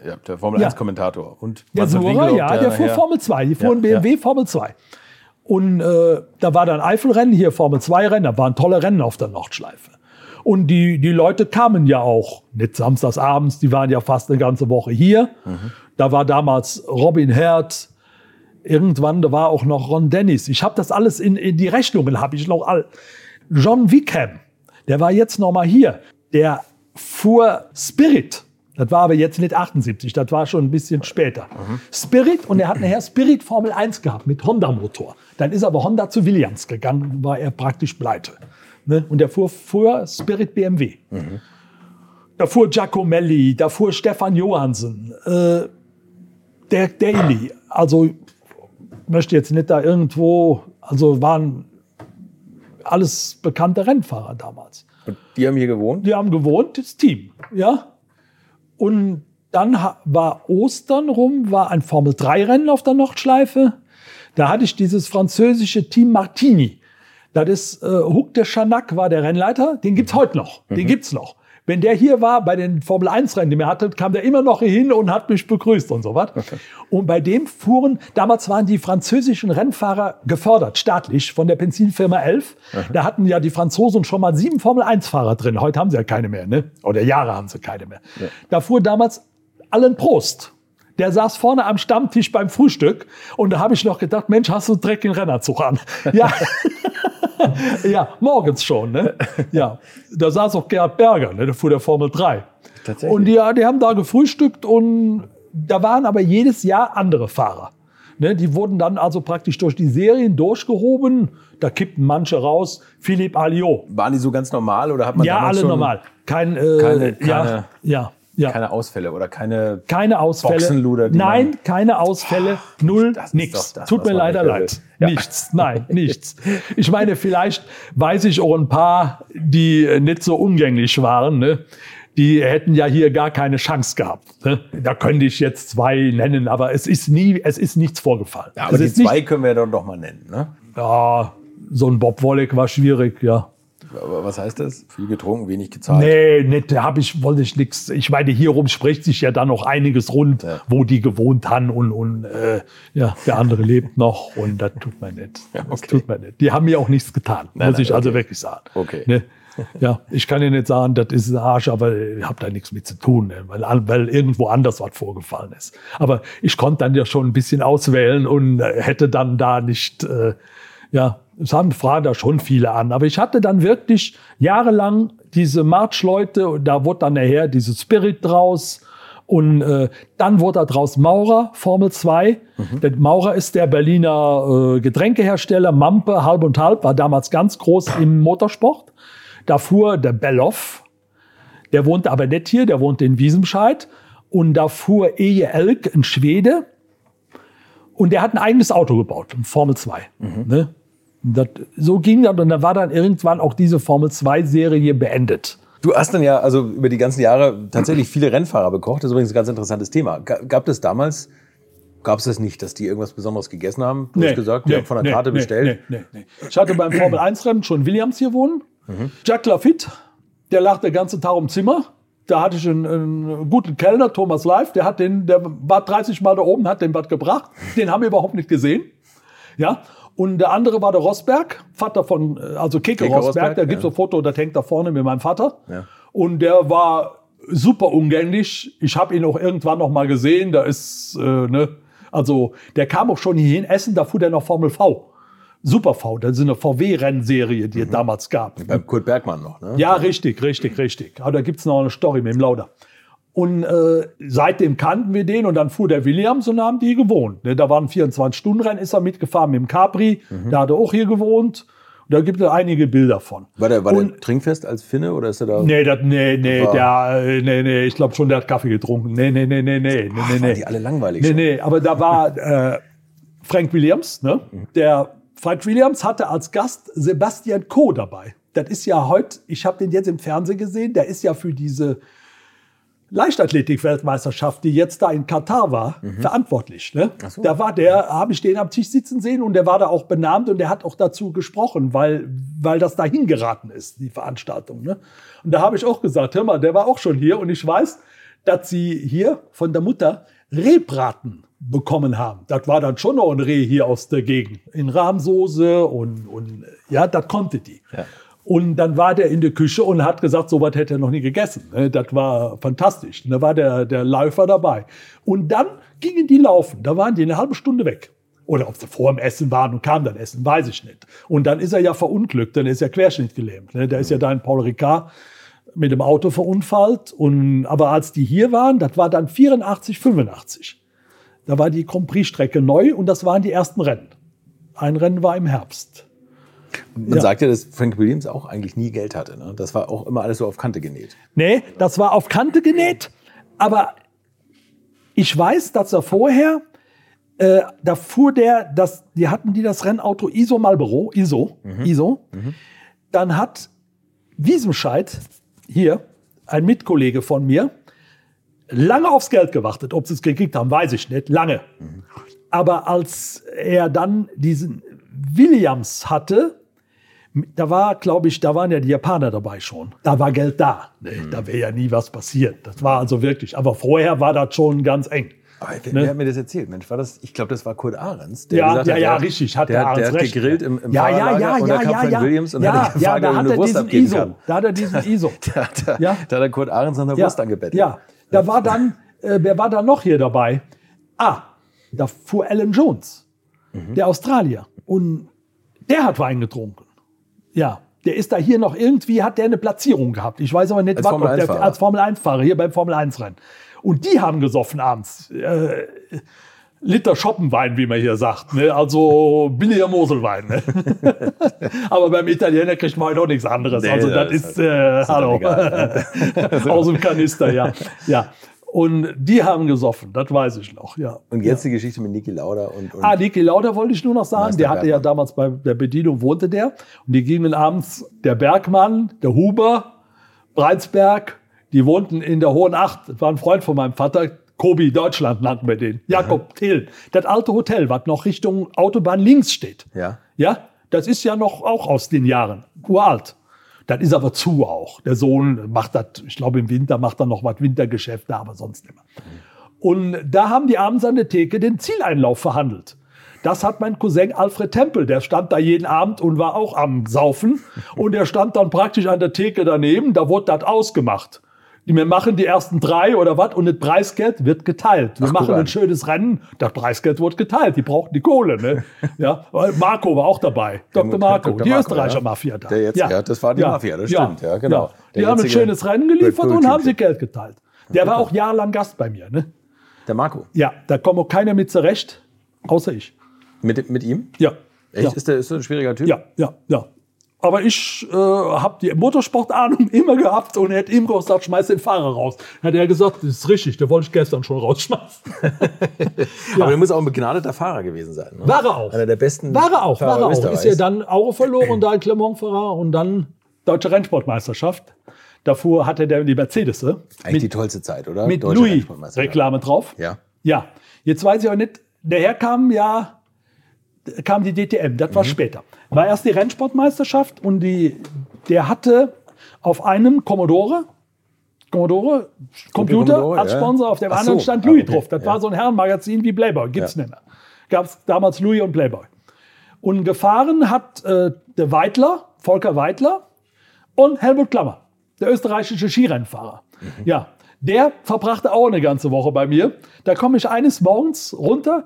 S2: Ja, der Formel ja. 1-Kommentator.
S1: Und der Surer, ja, der, der fuhr Formel 2, die fuhren BMW. Formel 2. Und äh, da war dann Eifelrennen, hier Formel 2-Rennen, da waren tolle Rennen auf der Nordschleife. Und die, die Leute kamen ja auch, nicht samstags abends, die waren ja fast eine ganze Woche hier. Mhm. Da war damals Robin Herd, irgendwann, da war auch noch Ron Dennis. Ich habe das alles in, in die Rechnungen, habe ich noch all. John Wickham, der war jetzt noch mal hier. Der fuhr Spirit. Das war aber jetzt nicht 78, das war schon ein bisschen später. Mhm. Spirit und er hat nachher Spirit Formel 1 gehabt mit Honda-Motor. Dann ist aber Honda zu Williams gegangen, war er praktisch pleite. Ne? Und er fuhr fuhr Spirit BMW. Mhm. Da fuhr Giacomelli, da fuhr Stefan Johansen, äh, der Daly. Also möchte jetzt nicht da irgendwo, also waren alles bekannte Rennfahrer damals.
S2: Und die haben hier gewohnt?
S1: Die haben gewohnt, das Team, ja. Und dann war Ostern rum, war ein Formel-3-Rennen auf der Nordschleife. Da hatte ich dieses französische Team Martini. Das ist äh, Huck de Chanac war der Rennleiter. Den gibt's heute noch. Den mhm. gibt's noch. Wenn der hier war bei den Formel 1 Rennen, die wir hatten, kam der immer noch hin und hat mich begrüßt und so was. Okay. Und bei dem fuhren, damals waren die französischen Rennfahrer gefördert, staatlich, von der Benzinfirma 11. Okay. Da hatten ja die Franzosen schon mal sieben Formel 1 Fahrer drin. Heute haben sie ja keine mehr, ne? Oder Jahre haben sie keine mehr. Ja. Da fuhr damals Allen Prost. Der saß vorne am Stammtisch beim Frühstück und da habe ich noch gedacht, Mensch, hast du Dreck in Rennerzug an? Ja. ja, morgens schon. Ne? Ja, da saß auch Gerhard Berger, ne? der fuhr der Formel 3. Tatsächlich. Und die, die haben da gefrühstückt und da waren aber jedes Jahr andere Fahrer. Ne, die wurden dann also praktisch durch die Serien durchgehoben. Da kippten manche raus. Philipp Alliot.
S2: Waren die so ganz normal oder hat man
S1: Ja, alle normal. Kein, äh,
S2: keine, keine,
S1: ja, ja. Ja.
S2: Keine Ausfälle oder keine,
S1: keine Ausfälle.
S2: Boxenluder.
S1: Nein, keine Ausfälle, oh, null, nix. Das, Tut mir leider leid. Ja. Nichts, nein, nichts. Ich meine, vielleicht weiß ich auch ein paar, die nicht so umgänglich waren. Ne? Die hätten ja hier gar keine Chance gehabt. Ne? Da könnte ich jetzt zwei nennen, aber es ist nie, es ist nichts vorgefallen.
S2: Ja, aber
S1: es
S2: die zwei können wir dann doch mal nennen, ne?
S1: Ja, so ein Bob Wolleck war schwierig, ja.
S2: Was heißt das? Viel getrunken, wenig gezahlt?
S1: Nee, nicht, da hab ich, wollte ich nichts. Ich meine, hierum spricht sich ja dann noch einiges rund, ja. wo die gewohnt haben und, und äh, ja, der andere lebt noch und das tut man nicht. Ja, okay. Das tut man nicht. Die haben mir auch nichts getan, nein, muss nein, ich also okay. also wirklich sagen.
S2: Okay.
S1: Ne? Ja, ich kann ja nicht sagen, das ist ein Arsch, aber ich habe da nichts mit zu tun, ne? weil, weil irgendwo anders was vorgefallen ist. Aber ich konnte dann ja schon ein bisschen auswählen und äh, hätte dann da nicht, äh, ja, es haben fragen da schon viele an. Aber ich hatte dann wirklich jahrelang diese Marchleute, da wurde dann nachher dieses Spirit draus Und äh, dann wurde er draus Maurer, Formel 2. Mhm. Der Maurer ist der Berliner äh, Getränkehersteller, Mampe, halb und halb, war damals ganz groß im Motorsport. Da fuhr der Belloff, der wohnte aber nicht hier, der wohnte in Wiesenscheid. Und da fuhr Eje Elk, ein Schwede. Und der hat ein eigenes Auto gebaut, Formel 2. Mhm. Ne? Das, so ging das und dann war dann irgendwann auch diese Formel 2-Serie beendet.
S2: Du hast dann ja also über die ganzen Jahre tatsächlich viele Rennfahrer bekocht. Das ist übrigens ein ganz interessantes Thema. Gab es damals, gab es das nicht, dass die irgendwas Besonderes gegessen haben? Du nee, hast gesagt, die nee, haben von der nee, Karte bestellt.
S1: Ich hatte beim Formel 1-Rennen schon Williams hier wohnen. Mhm. Jack Lafitte, der lag den ganzen Tag im Zimmer. Da hatte ich einen, einen, guten Kellner, Thomas Live, der hat den, der war 30 Mal da oben, hat den was gebracht. Den haben wir überhaupt nicht gesehen. Ja. Und der andere war der Rosberg, Vater von, äh, also Keke, Keke Rosberg, Rosberg, da gibt es ja. ein Foto, das hängt da vorne mit meinem Vater. Ja. Und der war super umgänglich. Ich habe ihn auch irgendwann noch mal gesehen. Da ist, äh, ne, also der kam auch schon hierhin essen, da fuhr der noch Formel V. Super V, das ist eine VW-Rennserie, die mhm. es damals gab.
S2: Beim Kurt Bergmann noch,
S1: ne? Ja, richtig, richtig, richtig. Aber da gibt's noch eine Story mit dem Lauder. Und äh, seitdem kannten wir den und dann fuhr der Williams und da haben die gewohnt. Ne? Da waren 24-Stunden-Rennen, ist er mitgefahren mit dem Capri, mhm. da hat er auch hier gewohnt. Da gibt es einige Bilder von.
S2: War der, war und, der trinkfest als Finne oder ist er da?
S1: Nee, das, nee, nee, der, äh, nee, nee, ich glaube schon, der hat Kaffee getrunken. Nee, nee, nee, nee, nee,
S2: Ach, nee, nee. die alle langweilig
S1: Nee, schon. nee, aber da war äh, Frank Williams, ne? Mhm. Der Frank Williams hatte als Gast Sebastian Coe dabei. Das ist ja heute, ich habe den jetzt im Fernsehen gesehen, der ist ja für diese Leichtathletik-Weltmeisterschaft, die jetzt da in Katar war, mhm. verantwortlich. Ne? So. Da war der, habe ich den am Tisch sitzen sehen und der war da auch benannt und der hat auch dazu gesprochen, weil, weil das dahin geraten ist, die Veranstaltung. Ne? Und da habe ich auch gesagt, hör mal, der war auch schon hier und ich weiß, dass sie hier von der Mutter Rehbraten bekommen haben. Das war dann schon noch ein Reh hier aus der Gegend. In Rahmsoße und, und ja, das konnte die. Ja. Und dann war der in der Küche und hat gesagt, so was hätte er noch nie gegessen. Ne, das war fantastisch. Da war der, der Läufer dabei. Und dann gingen die laufen. Da waren die eine halbe Stunde weg. Oder ob sie vor dem Essen waren und kamen dann essen, weiß ich nicht. Und dann ist er ja verunglückt, dann ist er querschnittgelähmt. Ne? Der ist ja da in Paul Ricard mit dem Auto verunfallt. Und, aber als die hier waren, das war dann 84, 85. Da war die Grand Prix-Strecke neu und das waren die ersten Rennen. Ein Rennen war im Herbst.
S2: Man ja. sagt ja, dass Frank Williams auch eigentlich nie Geld hatte. Ne? Das war auch immer alles so auf Kante genäht.
S1: Nee, das war auf Kante genäht. Aber ich weiß, dass er vorher, äh, da fuhr der, das, die hatten die das Rennauto ISO Marlboro, ISO, mhm. ISO. Mhm. Dann hat Wiesenscheid, hier, ein Mitkollege von mir, lange aufs Geld gewartet. Ob sie es gekriegt haben, weiß ich nicht. Lange. Mhm. Aber als er dann diesen Williams hatte, da war, glaube ich, da waren ja die Japaner dabei schon. Da war Geld da. Nee, mhm. Da wäre ja nie was passiert. Das war also wirklich. Aber vorher war das schon ganz eng.
S2: Aber wer, ne? wer hat mir das erzählt? Mensch, war das? Ich glaube, das war Kurt Ahrens.
S1: Der ja, gesagt ja, hat, ja, richtig. Hat
S2: der, der, der hat recht. gegrillt im, im
S1: ja, ja, ja,
S2: und
S1: da kam
S2: ja, Frank
S1: ja,
S2: Williams und
S1: ja,
S2: hat
S1: ja, da hat er diesen ISO. Kann.
S2: Da
S1: hat er diesen ISO.
S2: da, hat ja. da hat er Kurt Ahrens an der Wurst angebettelt.
S1: Ja, da war dann, äh, wer war da noch hier dabei? Ah, da fuhr Alan Jones, mhm. der Australier. Und der hat Wein getrunken. Ja, der ist da hier noch irgendwie, hat der eine Platzierung gehabt. Ich weiß aber nicht,
S2: als was Formel
S1: der, als Formel 1-Fahrer hier beim Formel 1-Rennen. Und die haben gesoffen abends. Äh, Liter Schoppenwein, wie man hier sagt. Ne? Also billiger Moselwein. Ne? Aber beim Italiener kriegt man halt auch nichts anderes. Nee, also das, das ist, äh, ist hallo. Egal, ne? Aus dem Kanister, ja. ja. Und die haben gesoffen, das weiß ich noch, ja.
S2: Und jetzt
S1: ja.
S2: die Geschichte mit Niki Lauda und, und
S1: Ah, Niki Lauda wollte ich nur noch sagen. Meister der hatte Bergmann. ja damals bei der Bedienung wohnte der. Und die gingen abends, der Bergmann, der Huber, Breitsberg, die wohnten in der Hohen Acht. Das war ein Freund von meinem Vater. Kobi Deutschland nannten wir den. Jakob Aha. Thiel. Das alte Hotel, was noch Richtung Autobahn links steht.
S2: Ja.
S1: Ja, das ist ja noch auch aus den Jahren. Uralt. Das ist aber zu auch. Der Sohn macht das, ich glaube im Winter macht er noch was Wintergeschäfte, aber sonst mehr. Und da haben die abends an der Theke den Zieleinlauf verhandelt. Das hat mein Cousin Alfred Tempel, der stand da jeden Abend und war auch am Saufen. Und der stand dann praktisch an der Theke daneben, da wurde das ausgemacht wir machen die ersten drei oder was und das Preisgeld wird geteilt. Wir Ach, machen ein schönes Rennen, das Preisgeld wird geteilt. Die brauchten die Kohle. Ne? ja, Marco war auch dabei. Dr. Marco, Dr. die Marco, Österreicher ja. Mafia da.
S2: Der jetzt, ja. ja. das war die ja. Mafia, das stimmt, ja, genau.
S1: Die haben ein schönes Rennen geliefert und haben sich Geld geteilt. Der war auch jahrelang Gast bei mir. Ne?
S2: Der Marco.
S1: Ja, da kommt auch keiner mit zurecht, außer ich.
S2: Mit, mit ihm?
S1: Ja.
S2: Echt? Ist, der, ist der ein schwieriger Typ?
S1: Ja, ja, ja. Aber ich äh, habe die Motorsportahnung immer gehabt und er hat ihm gesagt, schmeiß den Fahrer raus. Dann hat er gesagt, das ist richtig, den wollte ich gestern schon rausschmeißen.
S2: Aber der muss auch ein begnadeter Fahrer gewesen sein. Ne?
S1: War er auch.
S2: Einer der besten.
S1: War er auch,
S2: Fahrer
S1: war er auch. Ist ja dann Auge verloren, da in Clermont-Ferrand und dann Deutsche Rennsportmeisterschaft. Davor hatte der die Mercedes, ne?
S2: Eigentlich die tollste Zeit, oder?
S1: mit
S2: Deutsche
S1: Louis
S2: Rennsportmeisterschaft.
S1: Reklame drauf.
S2: Ja.
S1: Ja, jetzt weiß ich auch nicht, daher kam ja kam die DTM,
S2: Mhm.
S1: das war später. War erst die Rennsportmeisterschaft und die, der hatte auf einem Commodore, Commodore Computer
S2: Commodore,
S1: als
S2: ja.
S1: Sponsor, auf dem
S2: Ach
S1: anderen
S2: so,
S1: stand
S2: ah,
S1: Louis
S2: okay,
S1: drauf. Das
S2: ja.
S1: war so ein Herrenmagazin wie Playboy, gibt's
S2: Ja.
S1: nicht mehr. Gab es damals Louis und Playboy. Und gefahren hat äh, der Weidler, Volker Weidler und Helmut Klammer, der österreichische Skirennfahrer.
S2: Mhm.
S1: Ja, der verbrachte auch eine ganze Woche bei mir. Da komme ich eines Morgens runter.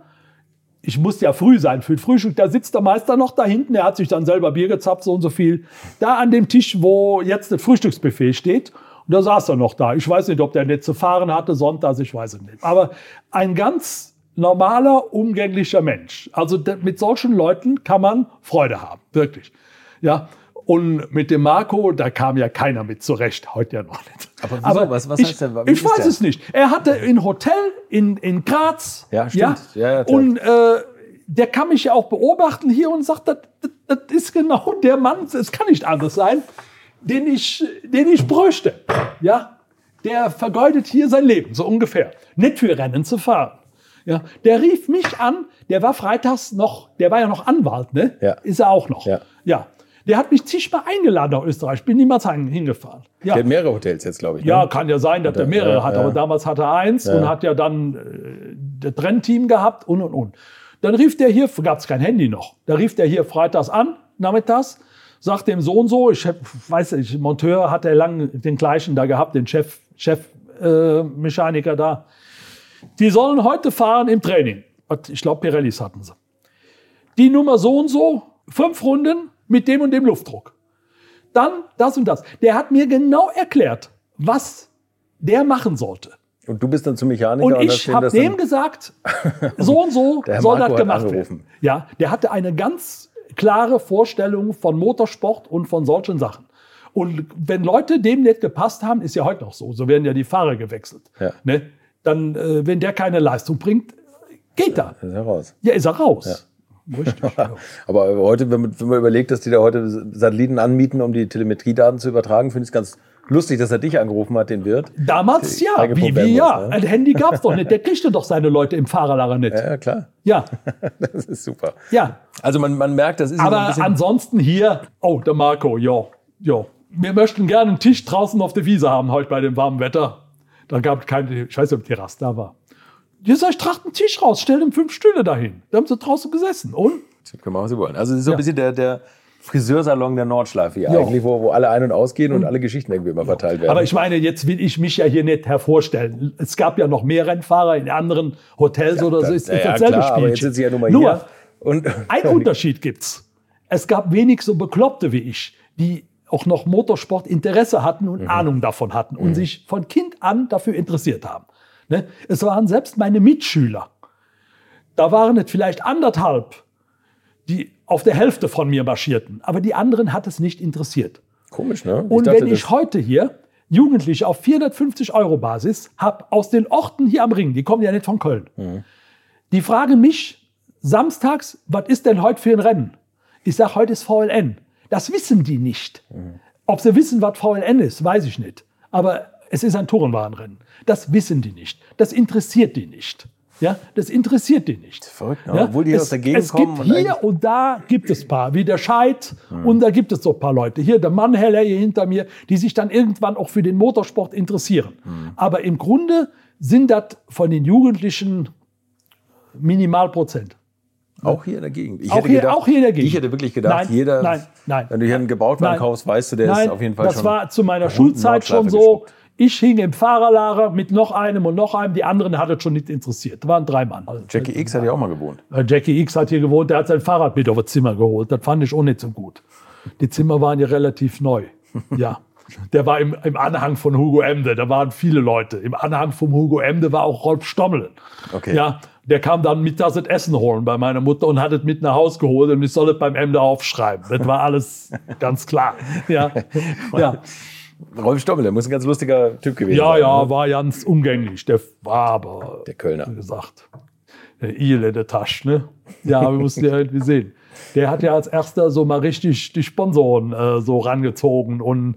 S1: Ich musste ja früh sein für das Frühstück. Da sitzt der Meister noch da hinten. Der hat sich dann selber Bier gezapft, so und so viel. Da an dem Tisch, wo jetzt das Frühstücksbuffet steht. Und da saß er noch da. Ich weiß nicht, ob der nicht zu fahren hatte, sonntags, ich weiß es nicht. Aber ein ganz normaler, umgänglicher Mensch. Also mit solchen Leuten kann man Freude haben, wirklich. Ja. Und mit dem Marco, da kam ja keiner mit zurecht, heute ja noch nicht.
S2: Aber wieso? Was- was
S1: ich,
S2: heißt wie
S1: Ich weiß
S2: der?
S1: es nicht. Er hatte ein Hotel in, in Graz.
S2: Ja, stimmt. Ja, ja,
S1: und äh, der kann mich ja auch beobachten hier und sagt, das, das, das ist genau der Mann, es kann nicht anders sein, den ich, den ich bräuchte. Ja, der vergeudet hier sein Leben, so ungefähr. Nicht für Rennen zu fahren. Ja, der rief mich an, der war freitags noch, der war ja noch Anwalt, ne?
S2: Ja.
S1: Ist er auch noch.
S2: Ja.
S1: ja. Der hat mich zigmal eingeladen nach Österreich, bin niemals hin- hingefahren. Ja.
S2: Der hat mehrere Hotels jetzt, glaube ich.
S1: Ja,
S2: ne?
S1: kann ja sein, dass er
S2: er-
S1: mehrere
S2: ja,
S1: hat,
S2: ja.
S1: aber damals hatte er eins und hat ja dann äh, das Rennteam gehabt und und und. Dann rief der hier, gab es kein Handy noch, da rief der hier freitags an, nachmittags, sagt dem so und so, ich hab, weiß nicht, Monteur hat er lang den gleichen da gehabt, den Chef, Chef äh, da. Die sollen heute fahren im Training. Ich glaube, Pirellis hatten sie. Die Nummer so und so, fünf Runden mit dem und dem Luftdruck. Dann das und das. Der hat mir genau erklärt, was der machen sollte.
S2: Und du bist dann zum Mechaniker
S1: Und ich habe dem gesagt, so und so soll
S2: Marco
S1: das gemacht werden. Ja, der hatte eine ganz klare Vorstellung von Motorsport und von solchen Sachen. Und wenn Leute dem nicht gepasst haben, ist ja heute noch so, so werden ja die Fahrer gewechselt.
S2: Ja.
S1: Ne? Dann, äh, wenn der keine Leistung bringt, geht er.
S2: Ist heraus.
S1: Ja, ist er raus. Richtig. ja.
S2: Aber heute, wenn man, wenn man überlegt, dass die da heute Satelliten anmieten, um die Telemetriedaten zu übertragen, finde ich es ganz lustig, dass er dich angerufen hat, den Wirt.
S1: Damals ja, wie, wie ja.
S2: ne?
S1: Ein Handy gab es doch nicht. Der kriegte doch seine Leute im Fahrerlager nicht.
S2: Ja, klar.
S1: Ja,
S2: Das ist super.
S1: ja.
S2: Also man, man merkt, das ist
S1: Aber ansonsten hier, oh, der Marco, ja, ja. Wir möchten gerne einen Tisch draußen auf der Wiese haben, heute bei dem warmen Wetter. Da gab es keine, ich weiß nicht, ob die Rast da war. Ihr sagt, ich tracht einen Tisch raus, stell ihm fünf Stühle dahin. Da haben sie draußen gesessen. Und?
S2: Können wir, was sie wollen. Also so ein
S1: Ja.
S2: bisschen der, der Friseursalon der Nordschleife hier
S1: Ja.
S2: eigentlich, wo, wo alle ein- und ausgehen und alle Geschichten irgendwie immer verteilt werden.
S1: Aber ich meine, jetzt will ich mich ja hier nicht hervorstellen. Es gab ja noch mehr Rennfahrer in anderen Hotels oder so. Ist,
S2: ja,
S1: ist
S2: ja,
S1: dasselbe
S2: klar, aber jetzt
S1: Spielchen.
S2: sind sie ja nun mal
S1: Nur,
S2: hier. Und
S1: Ein Unterschied gibt's. Es gab wenig so Bekloppte wie ich, die auch noch Motorsportinteresse hatten und
S2: Mhm.
S1: Ahnung davon hatten und sich von Kind an dafür interessiert haben. Ne? Es waren selbst meine Mitschüler. Da waren es vielleicht anderthalb, die auf der Hälfte von mir marschierten, aber die anderen hat es nicht interessiert.
S2: Komisch, ne?
S1: Und
S2: dachte,
S1: wenn ich
S2: das-
S1: heute hier Jugendliche auf 450 Euro Basis habe aus den Orten hier am Ring, die kommen ja nicht von Köln,
S2: Mhm.
S1: die fragen mich samstags, was ist denn heute für ein Rennen? Ich sage, heute ist VLN. Das wissen die nicht.
S2: Mhm.
S1: Ob sie wissen, was VLN ist, weiß ich nicht. Aber es ist ein Tourenwagenrennen. Das wissen die nicht. Das interessiert die nicht. Ja, das interessiert die nicht.
S2: Verrückt, ne? Obwohl die
S1: es,
S2: aus der Gegend
S1: es
S2: kommen
S1: Gibt
S2: und
S1: hier und da gibt es paar, wie der Scheid. Und da gibt es so ein paar Leute. Hier der Mannheller hier hinter mir, die sich dann irgendwann auch für den Motorsport interessieren. Aber im Grunde sind das von den Jugendlichen Minimalprozent.
S2: Auch hier in der Gegend. Ich
S1: Auch hier- auch hier in der Gegend.
S2: Ich hätte wirklich gedacht,
S1: Nein,
S2: jeder,
S1: nein, nein.
S2: wenn du hier einen Gebautwagen kaufst, weißt du, der
S1: Nein,
S2: ist auf jeden Fall
S1: das
S2: schon.
S1: war zu meiner Schulzeit schon so.
S2: geschrubbt.
S1: Ich hing im Fahrerlager mit noch einem und noch einem. Die anderen hat es schon nicht interessiert. Da waren drei Mann.
S2: Jackie X hat ja auch mal gewohnt.
S1: Äh, Jackie X hat hier gewohnt, der hat sein Fahrrad mit auf das Zimmer geholt. Das fand ich auch nicht so gut. Die Zimmer waren ja relativ neu. Ja. der war im, im Anhang von Hugo Emde, da waren viele Leute. Im Anhang von Hugo Emde war auch Rolf Stommel. Okay. Ja, der kam dann mittags das Essen holen bei meiner Mutter und hat es mit nach Hause geholt und ich soll es beim Emde aufschreiben. Das war alles ganz klar. Ja,
S4: ja. Rolf Stommel, der muss ein ganz lustiger Typ gewesen
S1: ja, sein. Ja, ja, ne? war ganz umgänglich. Der war aber,
S4: der Kölner.
S1: wie gesagt, der Ile der Tasche. Ne? Ja, wir mussten ja irgendwie sehen. Der hat ja als erster so mal richtig die Sponsoren äh, so rangezogen und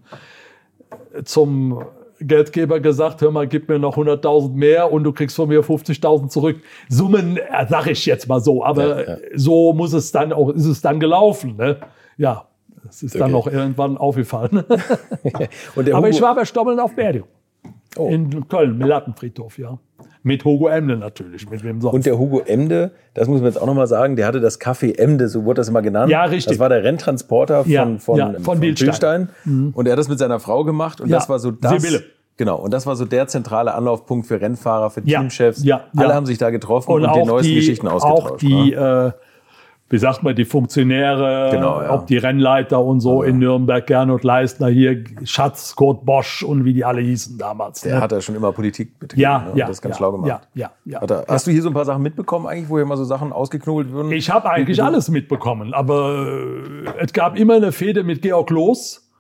S1: zum Geldgeber gesagt, hör mal, gib mir noch 100.000 mehr und du kriegst von mir 50.000 zurück. Summen, äh, sag ich jetzt mal so, aber ja, ja. so muss es dann auch, ist es dann gelaufen. Ne? Ja, es ist okay. dann noch irgendwann aufgefallen. aber ich war bei Stommeln auf Beerdigung. Oh. In Köln, im Lattenfriedhof, ja. Mit Hugo Emde natürlich, mit wem
S4: sonst. Und der Hugo Emde, das muss man jetzt auch nochmal sagen, der hatte das Café Emde, so wurde das immer genannt.
S1: Ja, richtig.
S4: Das war der Renntransporter von, ja, von, ja, von, von Bildstein. Mhm. Und er hat das mit seiner Frau gemacht und ja, das war so das. Sibylle. Genau, und das war so der zentrale Anlaufpunkt für Rennfahrer, für Teamchefs. Ja, Alle haben sich da getroffen und, und die neuesten die, Geschichten ausgetauscht.
S1: Auch die, ne? äh, wie sagt man, die Funktionäre, genau, ja. auch die Rennleiter und so ja. in Nürnberg, Gernot Leistner hier, Schatz, Kurt Bosch und wie die alle hießen damals.
S4: Der ne? hat ja schon immer Politik
S1: betrieben ja,
S4: ne?
S1: ja,
S4: das ganz
S1: ja,
S4: schlau gemacht.
S1: Ja, ja, ja,
S4: er, hast du hier so ein paar Sachen mitbekommen, eigentlich, wo hier mal so Sachen ausgeknobelt würden?
S1: Ich habe eigentlich alles mitbekommen, aber äh, es gab immer eine Fehde mit Georg Loos.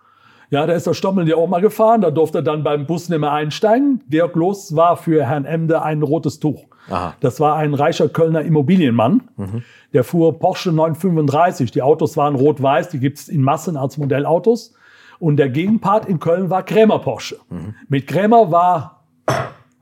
S1: Ja, da ist der Stommel ja auch mal gefahren, da durfte er dann beim Bus nicht mehr einsteigen. Georg Loos war für Herrn Emde ein rotes Tuch. Aha. Das war ein reicher Kölner Immobilienmann. Mhm. Der fuhr Porsche 935. Die Autos waren rot-weiß, die gibt es in Massen als Modellautos. Und der Gegenpart in Köln war Krämer Porsche. Mhm. Mit Krämer war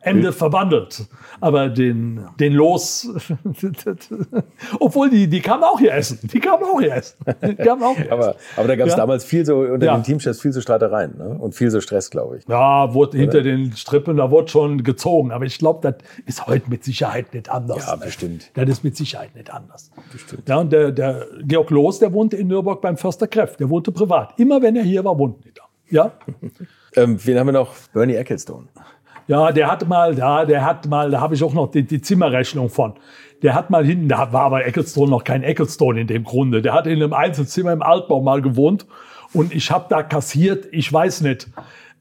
S1: Ende verbandelt. Aber den, den Los, obwohl die, die kamen auch hier essen. Die kamen auch hier essen. Kamen
S4: auch hier aber, essen. aber da gab es ja. damals viel so, unter ja. den Teamchefs viel so Streitereien ne? und viel so Stress, glaube ich.
S1: Ja, wurde hinter den Strippen, da wurde schon gezogen. Aber ich glaube, das ist heute mit Sicherheit nicht anders.
S4: Ja, bestimmt.
S1: Das ist mit Sicherheit nicht anders. Bestimmt. Ja, und der, der Georg Los, der wohnte in Nürnberg beim Förster Kreff. Der wohnte privat. Immer wenn er hier war, wohnten die da. Ja.
S4: ähm, wen haben wir noch? Bernie Ecclestone.
S1: Ja, der hat mal, ja, der hat mal, da habe ich auch noch die, die, Zimmerrechnung von. Der hat mal hinten, da war aber Ecclestone noch kein Ecclestone in dem Grunde. Der hat in einem Einzelzimmer im Altbau mal gewohnt und ich habe da kassiert, ich weiß nicht.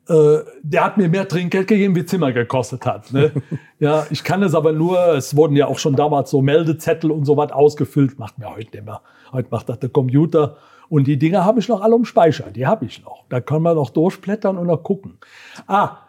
S1: Äh, der hat mir mehr Trinkgeld gegeben, wie Zimmer gekostet hat. Ne? ja, ich kann es aber nur, es wurden ja auch schon damals so Meldezettel und so was ausgefüllt, macht mir heute nicht mehr. Heute macht das der Computer. Und die Dinger habe ich noch alle im Speicher, die habe ich noch. Da kann man noch durchblättern und noch gucken. Ah,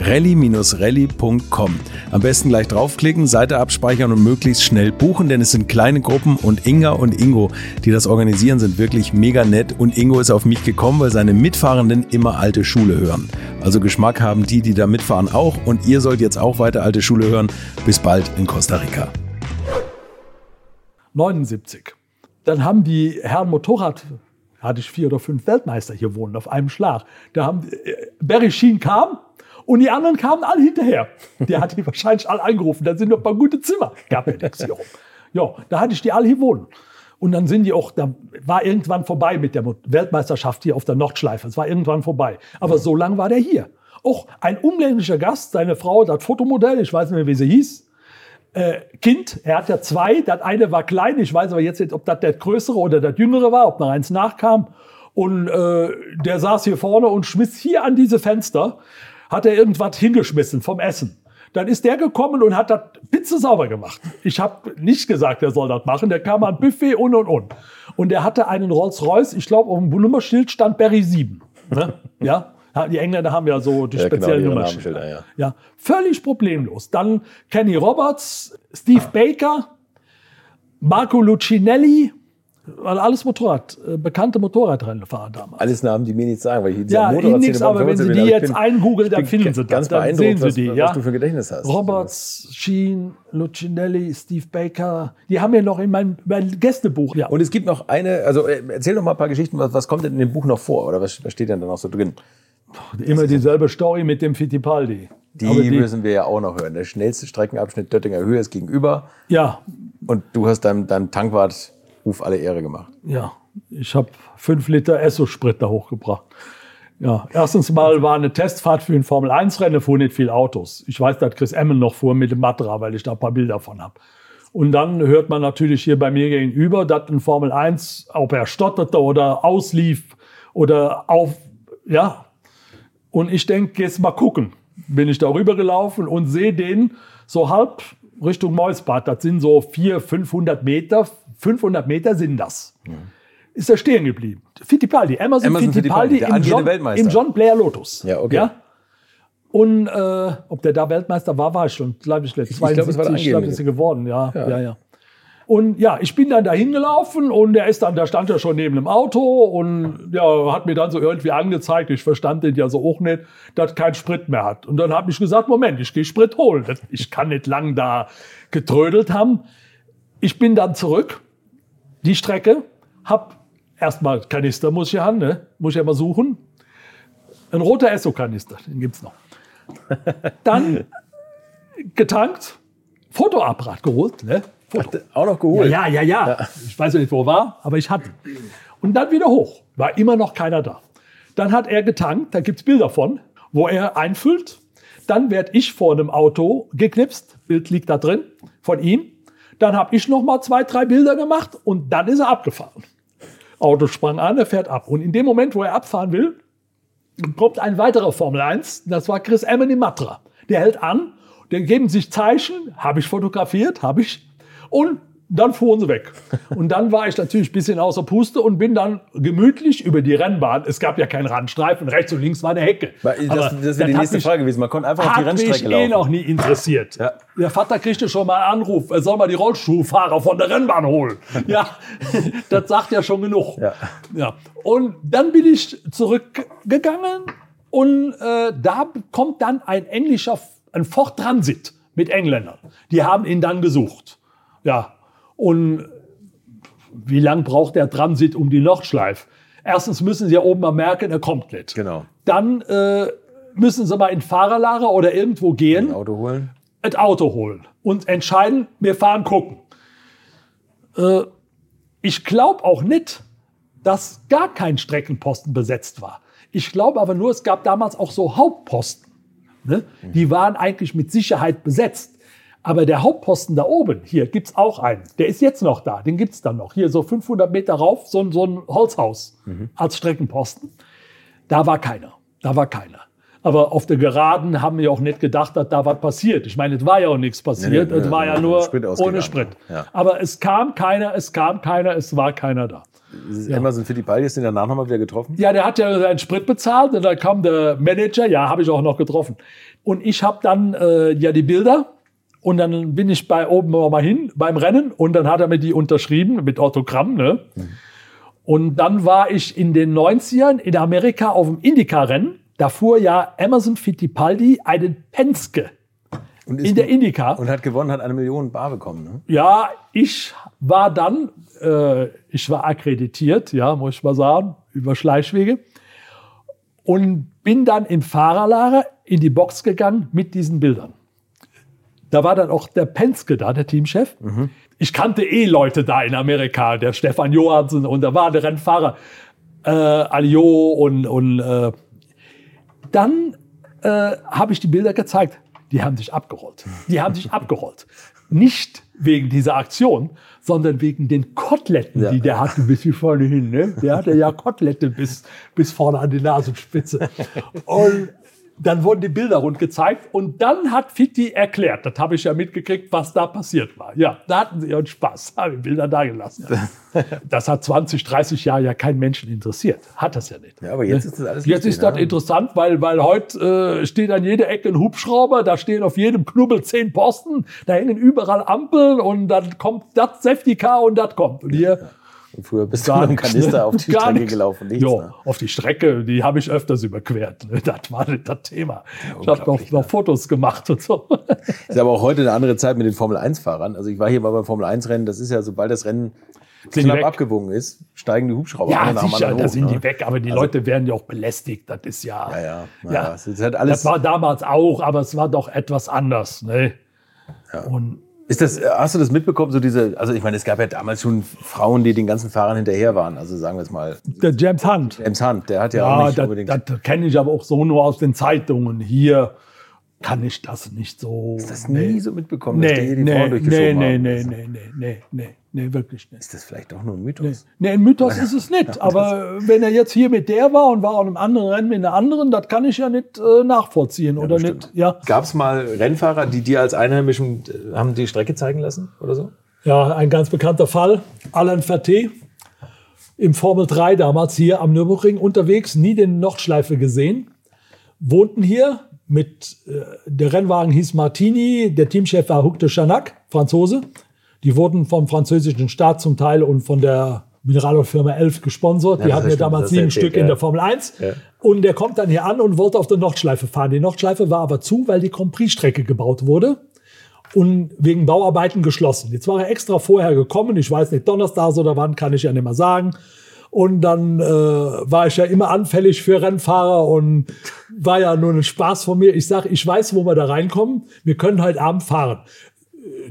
S2: rally-rally.com. Am besten gleich draufklicken, Seite abspeichern und möglichst schnell buchen, denn es sind kleine Gruppen und Inga und Ingo, die das organisieren, sind wirklich mega nett und Ingo ist auf mich gekommen, weil seine Mitfahrenden immer alte Schule hören. Also Geschmack haben die, die da mitfahren auch und ihr sollt jetzt auch weiter alte Schule hören. Bis bald in Costa Rica.
S1: 79. dann haben die Herren Motorrad, hatte ich vier oder fünf Weltmeister hier wohnen auf einem Schlag. Da haben äh, Barry Sheen kam und die anderen kamen alle hinterher. Der hat die wahrscheinlich alle angerufen. Da sind noch ein paar gute Zimmer. Gab ja nichts hier. Ja, da hatte ich die alle hier wohnen. Und dann sind die auch, da war irgendwann vorbei mit der Weltmeisterschaft hier auf der Nordschleife. Es war irgendwann vorbei. Aber so lange war der hier. Auch ein unglänglicher Gast, seine Frau, das Fotomodell, ich weiß nicht mehr, wie sie hieß. Äh, kind, er hat ja zwei, das eine war klein, ich weiß aber jetzt nicht, ob das der größere oder das jüngere war, ob noch eins nachkam. Und äh, der saß hier vorne und schmiss hier an diese Fenster, hat er irgendwas hingeschmissen vom Essen. Dann ist der gekommen und hat das Pizza sauber gemacht. Ich habe nicht gesagt, er soll das machen. Der kam an Buffet und und und. Und er hatte einen Rolls-Royce, ich glaube, auf dem Nummerschild stand Berry 7. Ne? ja. Die Engländer haben ja so die ja, genau, speziellen genau, Nummernschilder. Ja. ja, völlig problemlos. Dann Kenny Roberts, Steve Baker, Marco Lucinelli, weil alles Motorrad, äh, bekannte Motorradrennfahrer damals.
S2: Alles Namen, die mir nichts sagen, weil ich
S1: Ja, Ihnen nichts, aber wenn Sie die jetzt eingoogeln, dann finden Sie
S2: das.
S1: Dann
S2: sehen Sie die. Was, ja? was du für Gedächtnis hast.
S1: Roberts, Sheen, Lucinelli, Steve Baker, die haben ja noch in meinem, meinem Gästebuch. Ja.
S2: Und es gibt noch eine, also äh, erzähl noch mal ein paar Geschichten, was, was kommt denn in dem Buch noch vor oder was, was steht denn da noch so drin?
S1: Immer dieselbe Story mit dem Fittipaldi.
S2: Die, die, müssen wir ja auch noch hören. Der schnellste Streckenabschnitt Döttinger Höhe ist gegenüber.
S1: Ja.
S2: Und du hast deinem, deinem Tankwart Ruf alle Ehre gemacht.
S1: Ja, ich habe fünf Liter Esso-Sprit da hochgebracht. Ja, erstens mal war eine Testfahrt für ein Formel-1-Rennen, fuhr nicht viel Autos. Ich weiß, dass Chris Emmen noch fuhr mit dem Matra, weil ich da ein paar Bilder von habe. Und dann hört man natürlich hier bei mir gegenüber, dass ein Formel 1, ob er stotterte oder auslief oder auf, ja. Und ich denke, jetzt mal gucken. Bin ich darüber gelaufen und sehe den so halb Richtung Mäusbad. Das sind so 400, 500 Meter 500 Meter sind das. Ja. Ist er stehen geblieben. Fittipaldi, Emerson, Emerson Fittipaldi, Fittipaldi im, John, im John Blair Lotus.
S2: Ja, okay. Ja?
S1: Und äh, ob der da Weltmeister war, war ich schon, glaube ich, 72, ich glaube, glaub, ist er geworden, ja, ja, ja. ja. Und ja, ich bin dann da hingelaufen und er ist dann, da stand er schon neben dem Auto und ja, hat mir dann so irgendwie angezeigt, ich verstand den ja so auch nicht, dass kein Sprit mehr hat. Und dann habe ich gesagt, Moment, ich gehe Sprit holen. Ich kann nicht lang da getrödelt haben. Ich bin dann zurück die Strecke, hab erstmal Kanister muss ich haben, ne? muss ich ja mal suchen. Ein roter Esso-Kanister, den gibt's noch. Dann getankt, Fotoapparat geholt, ne?
S2: Foto. Auch noch geholt?
S1: Ja, ja, ja, ja. Ich weiß ja nicht, wo er war, aber ich hatte. Und dann wieder hoch. War immer noch keiner da. Dann hat er getankt, da gibt's Bilder von, wo er einfüllt. Dann werde ich vor einem Auto geknipst, Bild liegt da drin, von ihm. Dann habe ich noch mal zwei, drei Bilder gemacht und dann ist er abgefahren. Auto sprang an, er fährt ab. Und in dem Moment, wo er abfahren will, kommt ein weiterer Formel 1. Das war Chris Emmen Matra. Der hält an, der geben sich Zeichen, habe ich fotografiert, habe ich. Und dann fuhren sie weg. Und dann war ich natürlich ein bisschen außer Puste und bin dann gemütlich über die Rennbahn. Es gab ja keinen Randstreifen, rechts und links war eine Hecke.
S2: Das, das wäre die nächste Frage gewesen. Man konnte einfach auf die Rennstrecke
S1: laufen. Hat mich eh noch nie interessiert. Ja. Der Vater kriegte schon mal einen Anruf, er soll mal die Rollstuhlfahrer von der Rennbahn holen. Ja, das sagt ja schon genug. Ja. ja. Und dann bin ich zurückgegangen und äh, da kommt dann ein englischer, ein Ford Transit mit Engländern. Die haben ihn dann gesucht. Ja, und wie lang braucht der Transit um die Nordschleife? Erstens müssen Sie ja oben mal merken, er kommt nicht.
S2: Genau.
S1: Dann äh, müssen Sie mal in Fahrerlager oder irgendwo gehen.
S2: Ein Auto holen.
S1: Ein Auto holen. Und entscheiden, wir fahren gucken. Äh, ich glaube auch nicht, dass gar kein Streckenposten besetzt war. Ich glaube aber nur, es gab damals auch so Hauptposten. Ne? Die waren eigentlich mit Sicherheit besetzt. Aber der Hauptposten da oben, hier gibt's auch einen. Der ist jetzt noch da, den gibt's dann noch. Hier so 500 Meter rauf, so ein, so ein Holzhaus mhm. als Streckenposten. Da war keiner. Da war keiner. Aber auf der Geraden haben wir auch nicht gedacht, dass da was passiert. Ich meine, es war ja auch nichts passiert. Nee, nee, es war ja nur Sprit ohne Sprit. Ja. Aber es kam keiner, es kam keiner, es war keiner da.
S2: Ja. Emerson Fittipaldi ist den danach nochmal wieder getroffen?
S1: Ja, der hat ja seinen Sprit bezahlt und dann kam der Manager, ja, habe ich auch noch getroffen. Und ich habe dann äh, ja die Bilder und dann bin ich bei oben mal hin beim Rennen und dann hat er mir die unterschrieben mit Autogramm. Ne? Mhm. Und dann war ich in den 90ern in Amerika auf dem Indycar-Rennen. Da fuhr ja Emerson Fittipaldi einen Penske. in der Indica.
S2: Und hat gewonnen, hat eine Million Bar bekommen. Ne?
S1: Ja, ich war dann, äh, ich war akkreditiert, ja, muss ich mal sagen, über Schleichwege. Und bin dann im Fahrerlager in die Box gegangen mit diesen Bildern. Da war dann auch der Penske da, der Teamchef. Mhm. Ich kannte eh Leute da in Amerika, der Stefan Johansen und da war der Rennfahrer äh, Alio und, und äh, dann äh, habe ich die Bilder gezeigt. Die haben sich abgerollt. Die haben sich abgerollt. Nicht wegen dieser Aktion, sondern wegen den Koteletten, ja. die der hatte bis hier vorne hin. Ne? Der hatte ja Kotelette bis, bis vorne an die Nasenspitze. Und dann wurden die Bilder rund gezeigt und dann hat Fitti erklärt, das habe ich ja mitgekriegt, was da passiert war. Ja, da hatten sie ihren Spaß, haben die Bilder da gelassen. Das hat 20, 30 Jahre ja kein Menschen interessiert. Hat das ja nicht.
S2: Ja, aber jetzt ist das alles
S1: Jetzt ist das interessant, weil, weil heute äh, steht an jeder Ecke ein Hubschrauber, da stehen auf jedem Knubbel zehn Posten, da hängen überall Ampeln und dann kommt das Safety Car und das kommt. Und hier
S2: und früher bist gar du mit einem Kanister auf die Strecke nix. gelaufen.
S1: Nichts, jo, ne? auf die Strecke, die habe ich öfters überquert. Ne? Das war nicht das Thema. Ja, ich habe noch, noch, Fotos gemacht und so.
S2: Ist aber auch heute eine andere Zeit mit den Formel-1-Fahrern. Also ich war hier mal beim Formel-1-Rennen. Das ist ja, sobald das Rennen sind knapp abgewogen ist, steigen die Hubschrauber
S1: ja, nach sicher, da sind ne? die weg, aber die also, Leute werden ja auch belästigt. Das ist ja.
S2: Ja, ja.
S1: ja, ja. Das, halt das war damals auch, aber es war doch etwas anders. Ne?
S2: Ja. Und ist das, hast du das mitbekommen, so diese, also ich meine, es gab ja damals schon Frauen, die den ganzen Fahrern hinterher waren, also sagen wir es mal.
S1: Der James Hunt.
S2: James Hunt, der hat ja,
S1: ja
S2: auch nicht
S1: das, unbedingt... Das kenne ich aber auch so nur aus den Zeitungen. Hier kann ich das nicht so...
S2: Ist das nie so mitbekommen,
S1: nee, dass die die nee, Frauen durchgeschoben nee, nee, haben? Nee, nee, nee, nee, nee, Nee, wirklich nicht.
S2: Ist das vielleicht auch nur ein Mythos?
S1: Nee, nee ein Mythos ist es nicht. Aber wenn er jetzt hier mit der war und war auch in einem anderen Rennen mit einer anderen, das kann ich ja nicht äh, nachvollziehen. Ja, oder nicht? Ja.
S2: Gab es mal Rennfahrer, die dir als Einheimischen äh, haben die Strecke zeigen lassen oder so?
S1: Ja, ein ganz bekannter Fall. Alain Ferté im Formel 3 damals hier am Nürburgring unterwegs, nie den Nordschleife gesehen. Wohnten hier mit, äh, der Rennwagen hieß Martini, der Teamchef war Hugues de Chanac, Franzose. Die wurden vom französischen Staat zum Teil und von der Mineralölfirma Elf gesponsert. Ja, die hatten ja damals sieben Stück ja. in der Formel 1. Ja. Und der kommt dann hier an und wollte auf der Nordschleife fahren. Die Nordschleife war aber zu, weil die Grand Prix-Strecke gebaut wurde und wegen Bauarbeiten geschlossen. Jetzt war er extra vorher gekommen. Ich weiß nicht, Donnerstag oder wann, kann ich ja nicht mehr sagen. Und dann äh, war ich ja immer anfällig für Rennfahrer und war ja nur ein Spaß von mir. Ich sage, ich weiß, wo wir da reinkommen. Wir können halt Abend fahren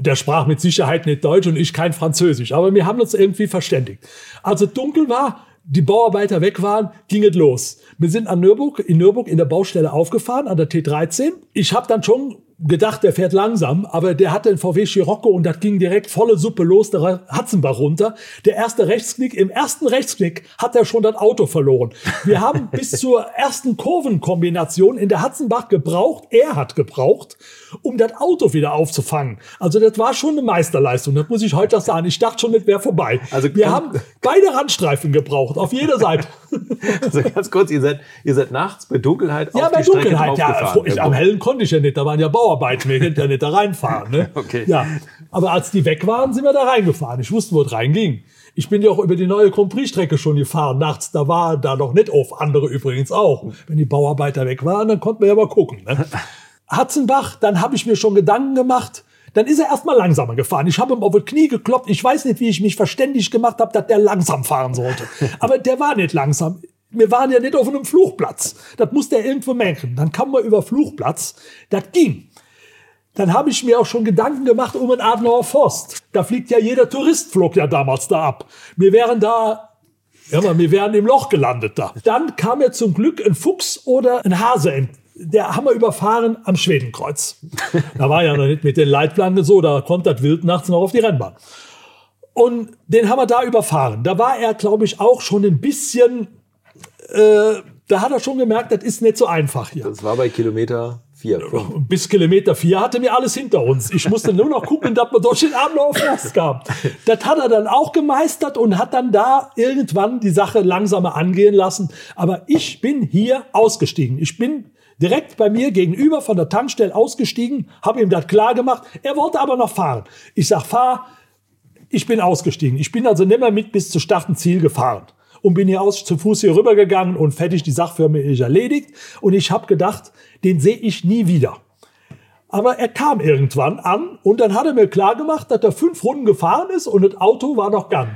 S1: der sprach mit Sicherheit nicht Deutsch und ich kein Französisch. Aber wir haben uns irgendwie verständigt. Als es dunkel war, die Bauarbeiter weg waren, ging es los. Wir sind an Nürburg, in Nürburg in der Baustelle aufgefahren, an der T13. Ich habe dann schon gedacht, der fährt langsam, aber der hatte einen VW Scirocco und das ging direkt volle Suppe los, der Hatzenbach runter. Der erste Rechtsknick, im ersten Rechtsknick hat er schon das Auto verloren. Wir haben bis zur ersten Kurvenkombination in der Hatzenbach gebraucht, er hat gebraucht, um das Auto wieder aufzufangen. Also das war schon eine Meisterleistung, das muss ich heute sagen. Ich dachte schon, das wäre vorbei. Also wir haben beide Randstreifen gebraucht, auf jeder Seite.
S2: Also ganz kurz, ihr seid, ihr seid nachts bei Dunkelheit
S1: ja, auf bei die Dunkelheit, ja. Ich, am Hellen konnte ich ja nicht, da waren ja Bauarbeiten, wir könnten ja nicht da reinfahren. Ne?
S2: Okay.
S1: Ja. Aber als die weg waren, sind wir da reingefahren. Ich wusste, wo es reinging. Ich bin ja auch über die neue Grand Prix-Strecke schon gefahren. Nachts, da war da noch nicht auf. Andere übrigens auch. Wenn die Bauarbeiter weg waren, dann konnten wir ja mal gucken. Ne? Hatzenbach, dann habe ich mir schon Gedanken gemacht. Dann ist er erstmal langsamer gefahren. Ich habe ihm auf das Knie gekloppt. Ich weiß nicht, wie ich mich verständig gemacht habe, dass der langsam fahren sollte. Aber der war nicht langsam. Wir waren ja nicht auf einem Fluchplatz. Das musste er irgendwo merken. Dann kam man über Fluchplatz. Das ging. Dann habe ich mir auch schon Gedanken gemacht um den Adenauer Forst. Da fliegt ja jeder Tourist, flog ja damals da ab. Wir wären da ja, wir wären im Loch gelandet da. Dann kam ja zum Glück ein Fuchs oder ein Hase der haben wir überfahren am Schwedenkreuz. da war ja noch nicht mit den Leitplanken so, da konnte das Wild nachts noch auf die Rennbahn. Und den haben wir da überfahren. Da war er, glaube ich, auch schon ein bisschen, äh, da hat er schon gemerkt, das ist nicht so einfach hier.
S2: Das war bei Kilometer vier. Fünf.
S1: Bis Kilometer vier hatte mir alles hinter uns. Ich musste nur noch gucken, dass man durch den Ablauf Forst kam. Das hat er dann auch gemeistert und hat dann da irgendwann die Sache langsamer angehen lassen. Aber ich bin hier ausgestiegen. Ich bin direkt bei mir gegenüber von der Tankstelle ausgestiegen, habe ihm das klar gemacht. Er wollte aber noch fahren. Ich sag, fahr. Ich bin ausgestiegen. Ich bin also nicht mehr mit bis zu Start und Ziel gefahren und bin hier aus zu Fuß hier rübergegangen und fertig die Sache für mich erledigt. Und ich habe gedacht, den sehe ich nie wieder. Aber er kam irgendwann an und dann hat er mir klar gemacht, dass er fünf Runden gefahren ist und das Auto war noch ganz.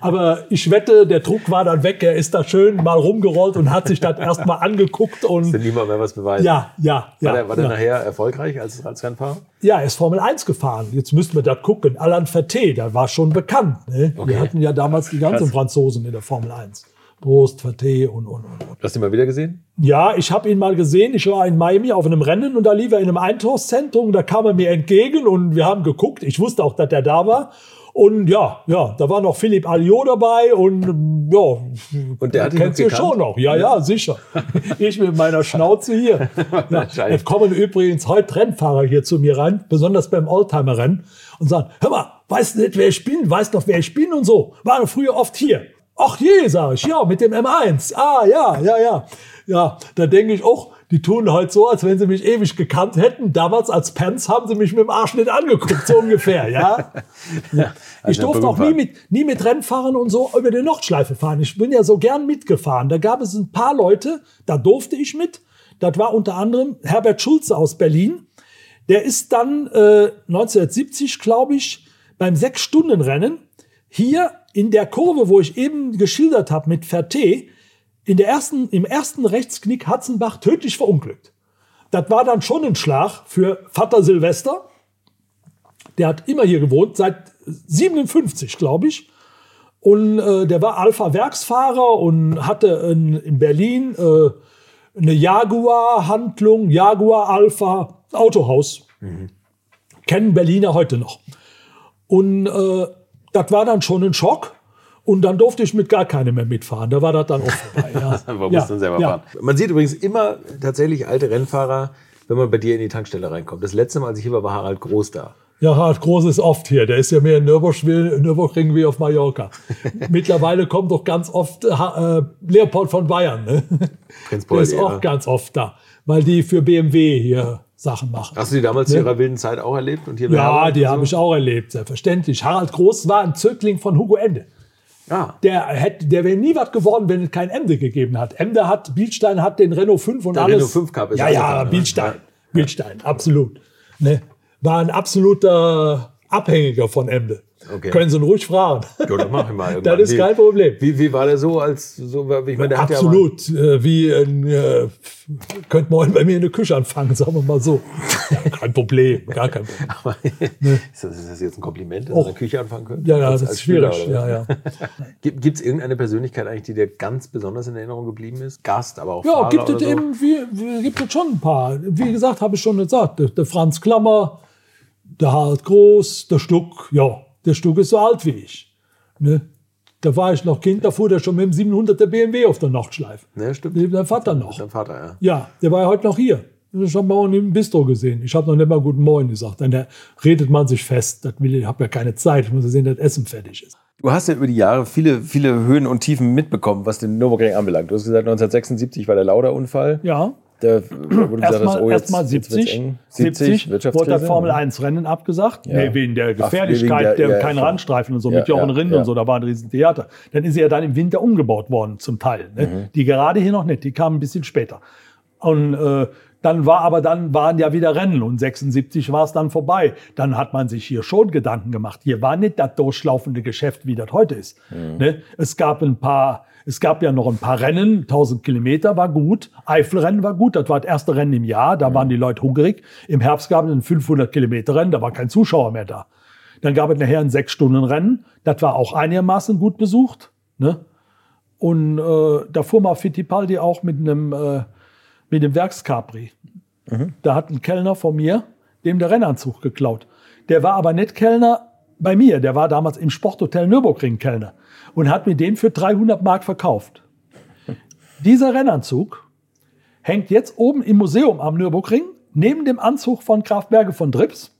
S1: Aber ich wette, der Druck war dann weg. Er ist da schön mal rumgerollt und hat sich das erstmal angeguckt. Und
S2: Ist niemand mehr was beweisen.
S1: ja, ja, ja.
S2: War der, war der
S1: ja.
S2: nachher erfolgreich als, als Rennfahrer?
S1: Ja, er ist Formel 1 gefahren. Jetzt müssten wir das gucken. Alain Ferté, der war schon bekannt. Ne?
S2: Okay.
S1: Wir hatten ja damals die ganzen
S2: Krass.
S1: Franzosen in der Formel 1. Prost, Ferté und, und, und.
S2: Hast du ihn mal wieder gesehen?
S1: Ja, ich habe ihn mal gesehen. Ich war in Miami auf einem Rennen und da lief er in einem Eintorszentrum. Da kam er mir entgegen und wir haben geguckt. Ich wusste auch, dass er da war. Und ja, ja, da war noch Philipp Alliot dabei und ja,
S2: Und der hat
S1: kennst du schon noch. Ja, ja, sicher. ich mit meiner Schnauze hier. Ja, es kommen übrigens heute Rennfahrer hier zu mir rein, besonders beim Oldtimer-Rennen und sagen, hör mal, weißt du nicht, wer ich bin? Weißt doch, wer ich bin und so. Waren früher oft hier. Ach je, sag ich, ja, mit dem M1. Ah, ja, ja, ja. Ja, da denke ich auch, die tun heute so, als wenn sie mich ewig gekannt hätten. Damals als Pants haben sie mich mit dem Arsch nicht angeguckt, so ungefähr, ja. ja. Ich
S2: Also
S1: durfte auch nie mit, nie mit Rennfahrern und so über die Nordschleife fahren. Ich bin ja so gern mitgefahren. Da gab es ein paar Leute, da durfte ich mit. Das war unter anderem Herbert Schulze aus Berlin. Der ist dann äh, 1970, glaube ich, beim Sechs-Stunden-Rennen hier in der Kurve, wo ich eben geschildert habe mit Ferté, in der ersten, im ersten Rechtsknick Hatzenbach tödlich verunglückt. Das war dann schon ein Schlag für Vater Silvester. Der hat immer hier gewohnt, seit 57, glaube ich. Und äh, der war Alpha-Werksfahrer und hatte in, in Berlin äh, eine Jaguar-Handlung, Jaguar Alpha Autohaus. Kennen Berliner heute noch. Und äh, das war dann schon ein Schock. Und dann durfte ich mit gar keinem mehr mitfahren. Da war das dann auch vorbei. Ja.
S2: Man
S1: ja,
S2: muss dann selber
S1: ja.
S2: fahren. Man sieht übrigens immer tatsächlich alte Rennfahrer, wenn man bei dir in die Tankstelle reinkommt. Das letzte Mal, als ich hier war, war Harald Groß da.
S1: Ja, Harald Groß ist oft hier. Der ist ja mehr in Nürburgring, wie auf Mallorca. Mittlerweile kommt doch ganz oft äh, äh, Leopold von Bayern. Ne?
S2: Prinz
S1: Der ist
S2: ja.
S1: auch ganz oft da, weil die für BMW hier Sachen machen.
S2: Hast du die damals zu ihrer wilden Zeit auch erlebt? Und hier
S1: ja, die
S2: so?
S1: habe ich auch erlebt, selbstverständlich. Harald Groß war ein Zögling von Hugo Ende.
S2: Ah,
S1: Der, hätte, der wäre nie was geworden, wenn es kein Emde gegeben hat. Emde hat, Bielstein hat den Renault 5 und
S2: Der
S1: alles.
S2: Renault 5 Cup ist
S1: Ja, ja,
S2: ne?
S1: Bielstein.
S2: Ja.
S1: Bielstein, absolut. Ne? War ein absoluter Abhängiger von Emde.
S2: Okay.
S1: Können Sie ihn ruhig fragen.
S2: ja, das mach ich mal
S1: Das
S2: irgendwann.
S1: ist
S2: Wie-
S1: kein Problem.
S2: Wie, wie war der so als so? Ich meine, der hat
S1: Absolut. äh, wie ein, äh, könnte man bei mir in der Küche anfangen, sagen wir mal so. Ja, kein Problem, gar kein Problem.
S2: Ja aber, ist, das, ist das jetzt ein Kompliment, dass. Sie in der Küche anfangen können?
S1: Ja, ja,
S2: Als-
S1: das ist schwierig.
S2: Spieler,
S1: Ja, ja.
S2: Gibt es irgendeine Persönlichkeit eigentlich, die dir ganz besonders in Erinnerung geblieben ist? Gast, aber auch
S1: Ja,
S2: Fahrer
S1: gibt es
S2: so?
S1: eben, wie, gibt es schon ein paar. Wie gesagt, habe ich schon gesagt, der, der Franz Klammer, der Harald Groß, der Stuck, ja, der Stuck ist so alt wie ich. Ne? Da war ich noch Kind, da fuhr der schon mit dem 700er BMW auf der Nachtschleife.
S2: Ne, stimmt.
S1: Lebt Dein Vater noch.
S2: Dein Vater, ja.
S1: Ja, der war ja heute noch hier. Ich habe morgen im Bistro gesehen. Ich habe noch nicht mal Guten Morgen gesagt. Dann da redet man sich fest. Das will, ich habe ja keine Zeit. Ich muss ja sehen, dass das Essen fertig ist.
S2: Du hast ja über die Jahre viele, viele Höhen und Tiefen mitbekommen, was den Nürburgring anbelangt. Du hast gesagt, 1976 war der Lauda-Unfall.
S1: Ja,
S2: Der, wo du gesagt hast,
S1: Erstmal
S2: oh, jetzt,
S1: erst mal
S2: jetzt wird's
S1: 70,
S2: eng.
S1: 70 wurde das Formel 1 Rennen abgesagt.
S2: Ja.
S1: Nee, wegen der
S2: Ach,
S1: Gefährlichkeit,
S2: wegen der-
S1: der,
S2: ja,
S1: kein
S2: klar.
S1: Randstreifen und so,
S2: Ja,
S1: mit Jochen
S2: ja,
S1: Rind
S2: ja.
S1: und so, da war ein Riesentheater. Dann ist sie ja dann im Winter umgebaut worden, zum Teil. Ne?
S2: Mhm.
S1: Die gerade hier noch nicht, die kamen ein bisschen später. Und äh, dann war aber dann waren ja wieder Rennen und 76 war es dann vorbei. Dann hat man sich hier schon Gedanken gemacht. Hier war nicht das durchlaufende Geschäft, wie das heute ist.
S2: Mhm.
S1: Ne? Es gab ein paar, es gab ja noch ein paar Rennen, 1000 Kilometer war gut, Eifelrennen war gut, das war das erste Rennen im Jahr, da waren die Leute hungrig. Im Herbst gab es ein 500 Kilometer Rennen, da war kein Zuschauer mehr da. Dann gab es nachher ein sechs Stunden Rennen, das war auch einigermaßen gut besucht. Ne? Und äh, da fuhr mal Fittipaldi auch mit einem, äh, mit dem Werkscapri. Da hat ein Kellner von mir dem der Rennanzug geklaut. Der war aber nicht Kellner bei mir, der war damals im Sporthotel Nürburgring Kellner und hat mir den für 300 Mark verkauft. Dieser Rennanzug hängt jetzt oben im Museum am Nürburgring neben dem Anzug von Graf Berge von Drips.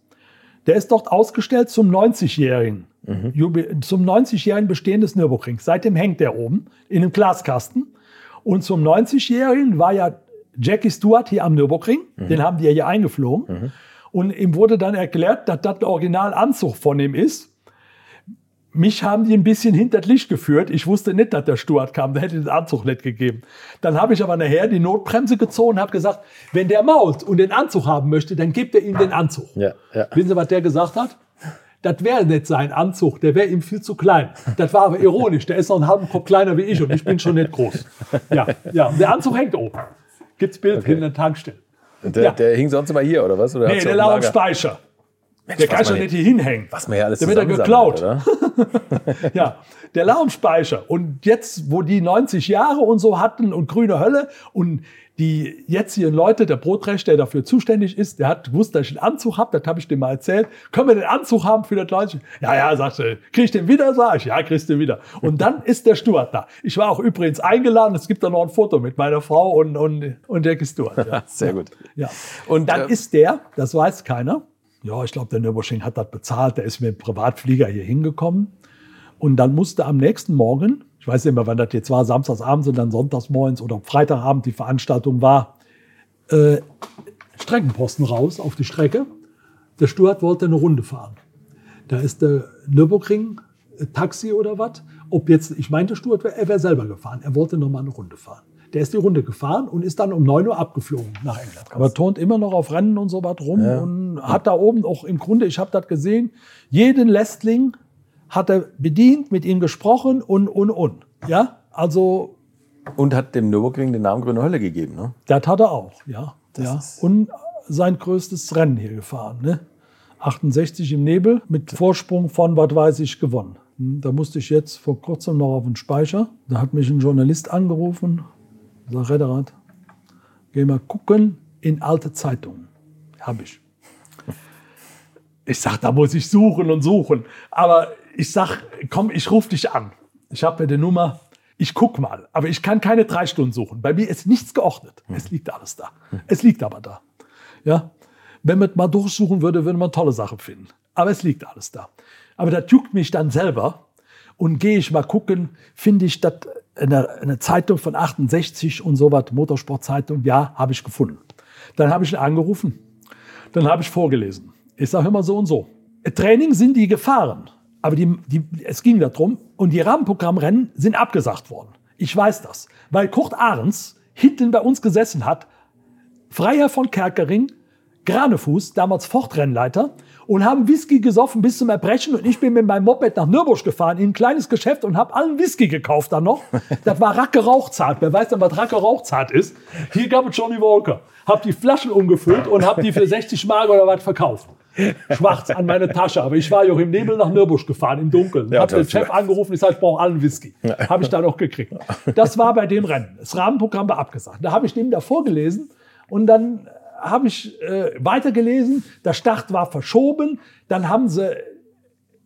S1: Der ist dort ausgestellt zum 90-jährigen Jubi- zum 90-jährigen Bestehen des Nürburgrings. Seitdem hängt der oben in einem Glaskasten. Und zum 90-jährigen war ja Jackie Stewart hier am Nürburgring. Den haben die ja hier eingeflogen. Und ihm wurde dann erklärt, dass das der Originalanzug von ihm ist. Mich haben die ein bisschen hinter das Licht geführt. Ich wusste nicht, dass der Stuart kam. Der hätte den Anzug nicht gegeben. Dann habe ich aber nachher die Notbremse gezogen und habe gesagt, wenn der mault und den Anzug haben möchte, dann gibt er ihm den Anzug.
S2: Ja, ja.
S1: Wissen Sie, was der gesagt hat? Das wäre nicht sein Anzug, der wäre ihm viel zu klein. Das war aber ironisch. Der ist noch einen halben Kopf kleiner wie ich und ich bin schon nicht groß. Ja, ja. Der Anzug hängt oben. Gibt's Bild
S2: Okay.
S1: in der Tankstelle.
S2: Der,
S1: Ja.
S2: der hing sonst immer hier, oder was? Oder
S1: Nee, der lag am
S2: Lager?
S1: Speicher. Der kann schon nicht hier hinhängen.
S2: Was man hier alles
S1: Der wird ja geklaut.
S2: oder?
S1: Ja, der lag am Speicher. Und jetzt, wo die 90 Jahre und so hatten und grüne Hölle und die jetzigen Leute, der Brotrecht, der dafür zuständig ist, der hat gewusst, dass ich einen Anzug habe, das habe ich dem mal erzählt. Können wir den Anzug haben für das 90? Ja, ja, sagte, krieg ich den wieder? Sag ich, ja, kriegst du den wieder. Und dann ist der Stuart da. Ich war auch übrigens eingeladen, es gibt da noch ein Foto mit meiner Frau und, und, und der Stuart. Ja.
S2: Sehr gut.
S1: Ja.
S2: Und,
S1: Und dann
S2: äh,
S1: ist der, das weiß keiner, ja, ich glaube, der Nürburgring hat das bezahlt, der ist mit dem Privatflieger hier hingekommen. Und dann musste am nächsten Morgen, ich weiß nicht mehr, wann das jetzt war, samstagsabends und dann sonntagsmorgens oder Freitagabend die Veranstaltung war, äh, Streckenposten raus auf die Strecke. Der Stuart wollte eine Runde fahren. Da ist der Nürburgring äh, Taxi oder was. Ob jetzt, ich meinte Stuart, wäre selber gefahren. Er wollte noch mal eine Runde fahren. Der ist die Runde gefahren und ist dann um 9 Uhr abgeflogen nach England. Aber turnt immer noch auf Rennen und so was rum und hat da oben auch im Grunde, ich habe das gesehen, jeden Lästling hat er bedient, mit ihm gesprochen und, und, und. Ja, also
S2: Und hat dem Nürburgring den Namen Grüne Hölle gegeben, ne?
S1: das hat er auch, ja. ja. Und sein größtes Rennen hier gefahren. Ne? 68 im Nebel mit Vorsprung von, was weiß ich, gewonnen. Hm, Da musste ich jetzt vor kurzem noch auf den Speicher. Da hat mich ein Journalist angerufen. Sag, Redderat, geh mal gucken in alte Zeitungen. Hab ich. Ich sag, da muss ich suchen und suchen. Aber ich sag, komm, ich rufe dich an. Ich habe mir die Nummer. Ich guck mal, aber ich kann keine drei Stunden suchen. Bei mir ist nichts geordnet. Es liegt alles da. Es liegt aber da. Ja, wenn man mal durchsuchen würde, würde man tolle Sachen finden. Aber es liegt alles da. Aber das juckt mich dann selber und gehe ich mal gucken, finde ich das eine, eine Zeitung von 68 und so was, Motorsportzeitung, ja, habe ich gefunden. Dann habe ich ihn angerufen, dann habe ich vorgelesen. Ich sage immer so und so. Training sind die gefahren, aber die, die, es ging darum und die Rahmenprogrammrennen sind abgesagt worden. Ich weiß das, weil Kurt Ahrens hinten bei uns gesessen hat, Freiherr von Kerkering, Granefuß, damals Fortrennleiter, und haben Whisky gesoffen bis zum Erbrechen. Und ich bin mit meinem Moped nach Nürburg gefahren, in ein kleines Geschäft und habe allen Whisky gekauft dann noch. Das war Racke Rauchzart. Wer weiß denn, was Racke Rauchzart ist? Hier gab es Johnny Walker. Hab die Flaschen umgefüllt und hab die für 60 Mark oder was verkauft. Schwarz an meine Tasche. Aber ich war ja auch im Nebel nach Nürburg gefahren, im Dunkeln.
S2: Ja,
S1: hab den Chef angerufen, ich sage, ich brauche allen Whisky. Habe ich da noch gekriegt. Das war bei dem Rennen. Das Rahmenprogramm war abgesagt. Da habe ich dem da vorgelesen und dann habe ich äh, weitergelesen. Der Start war verschoben. Dann haben sie,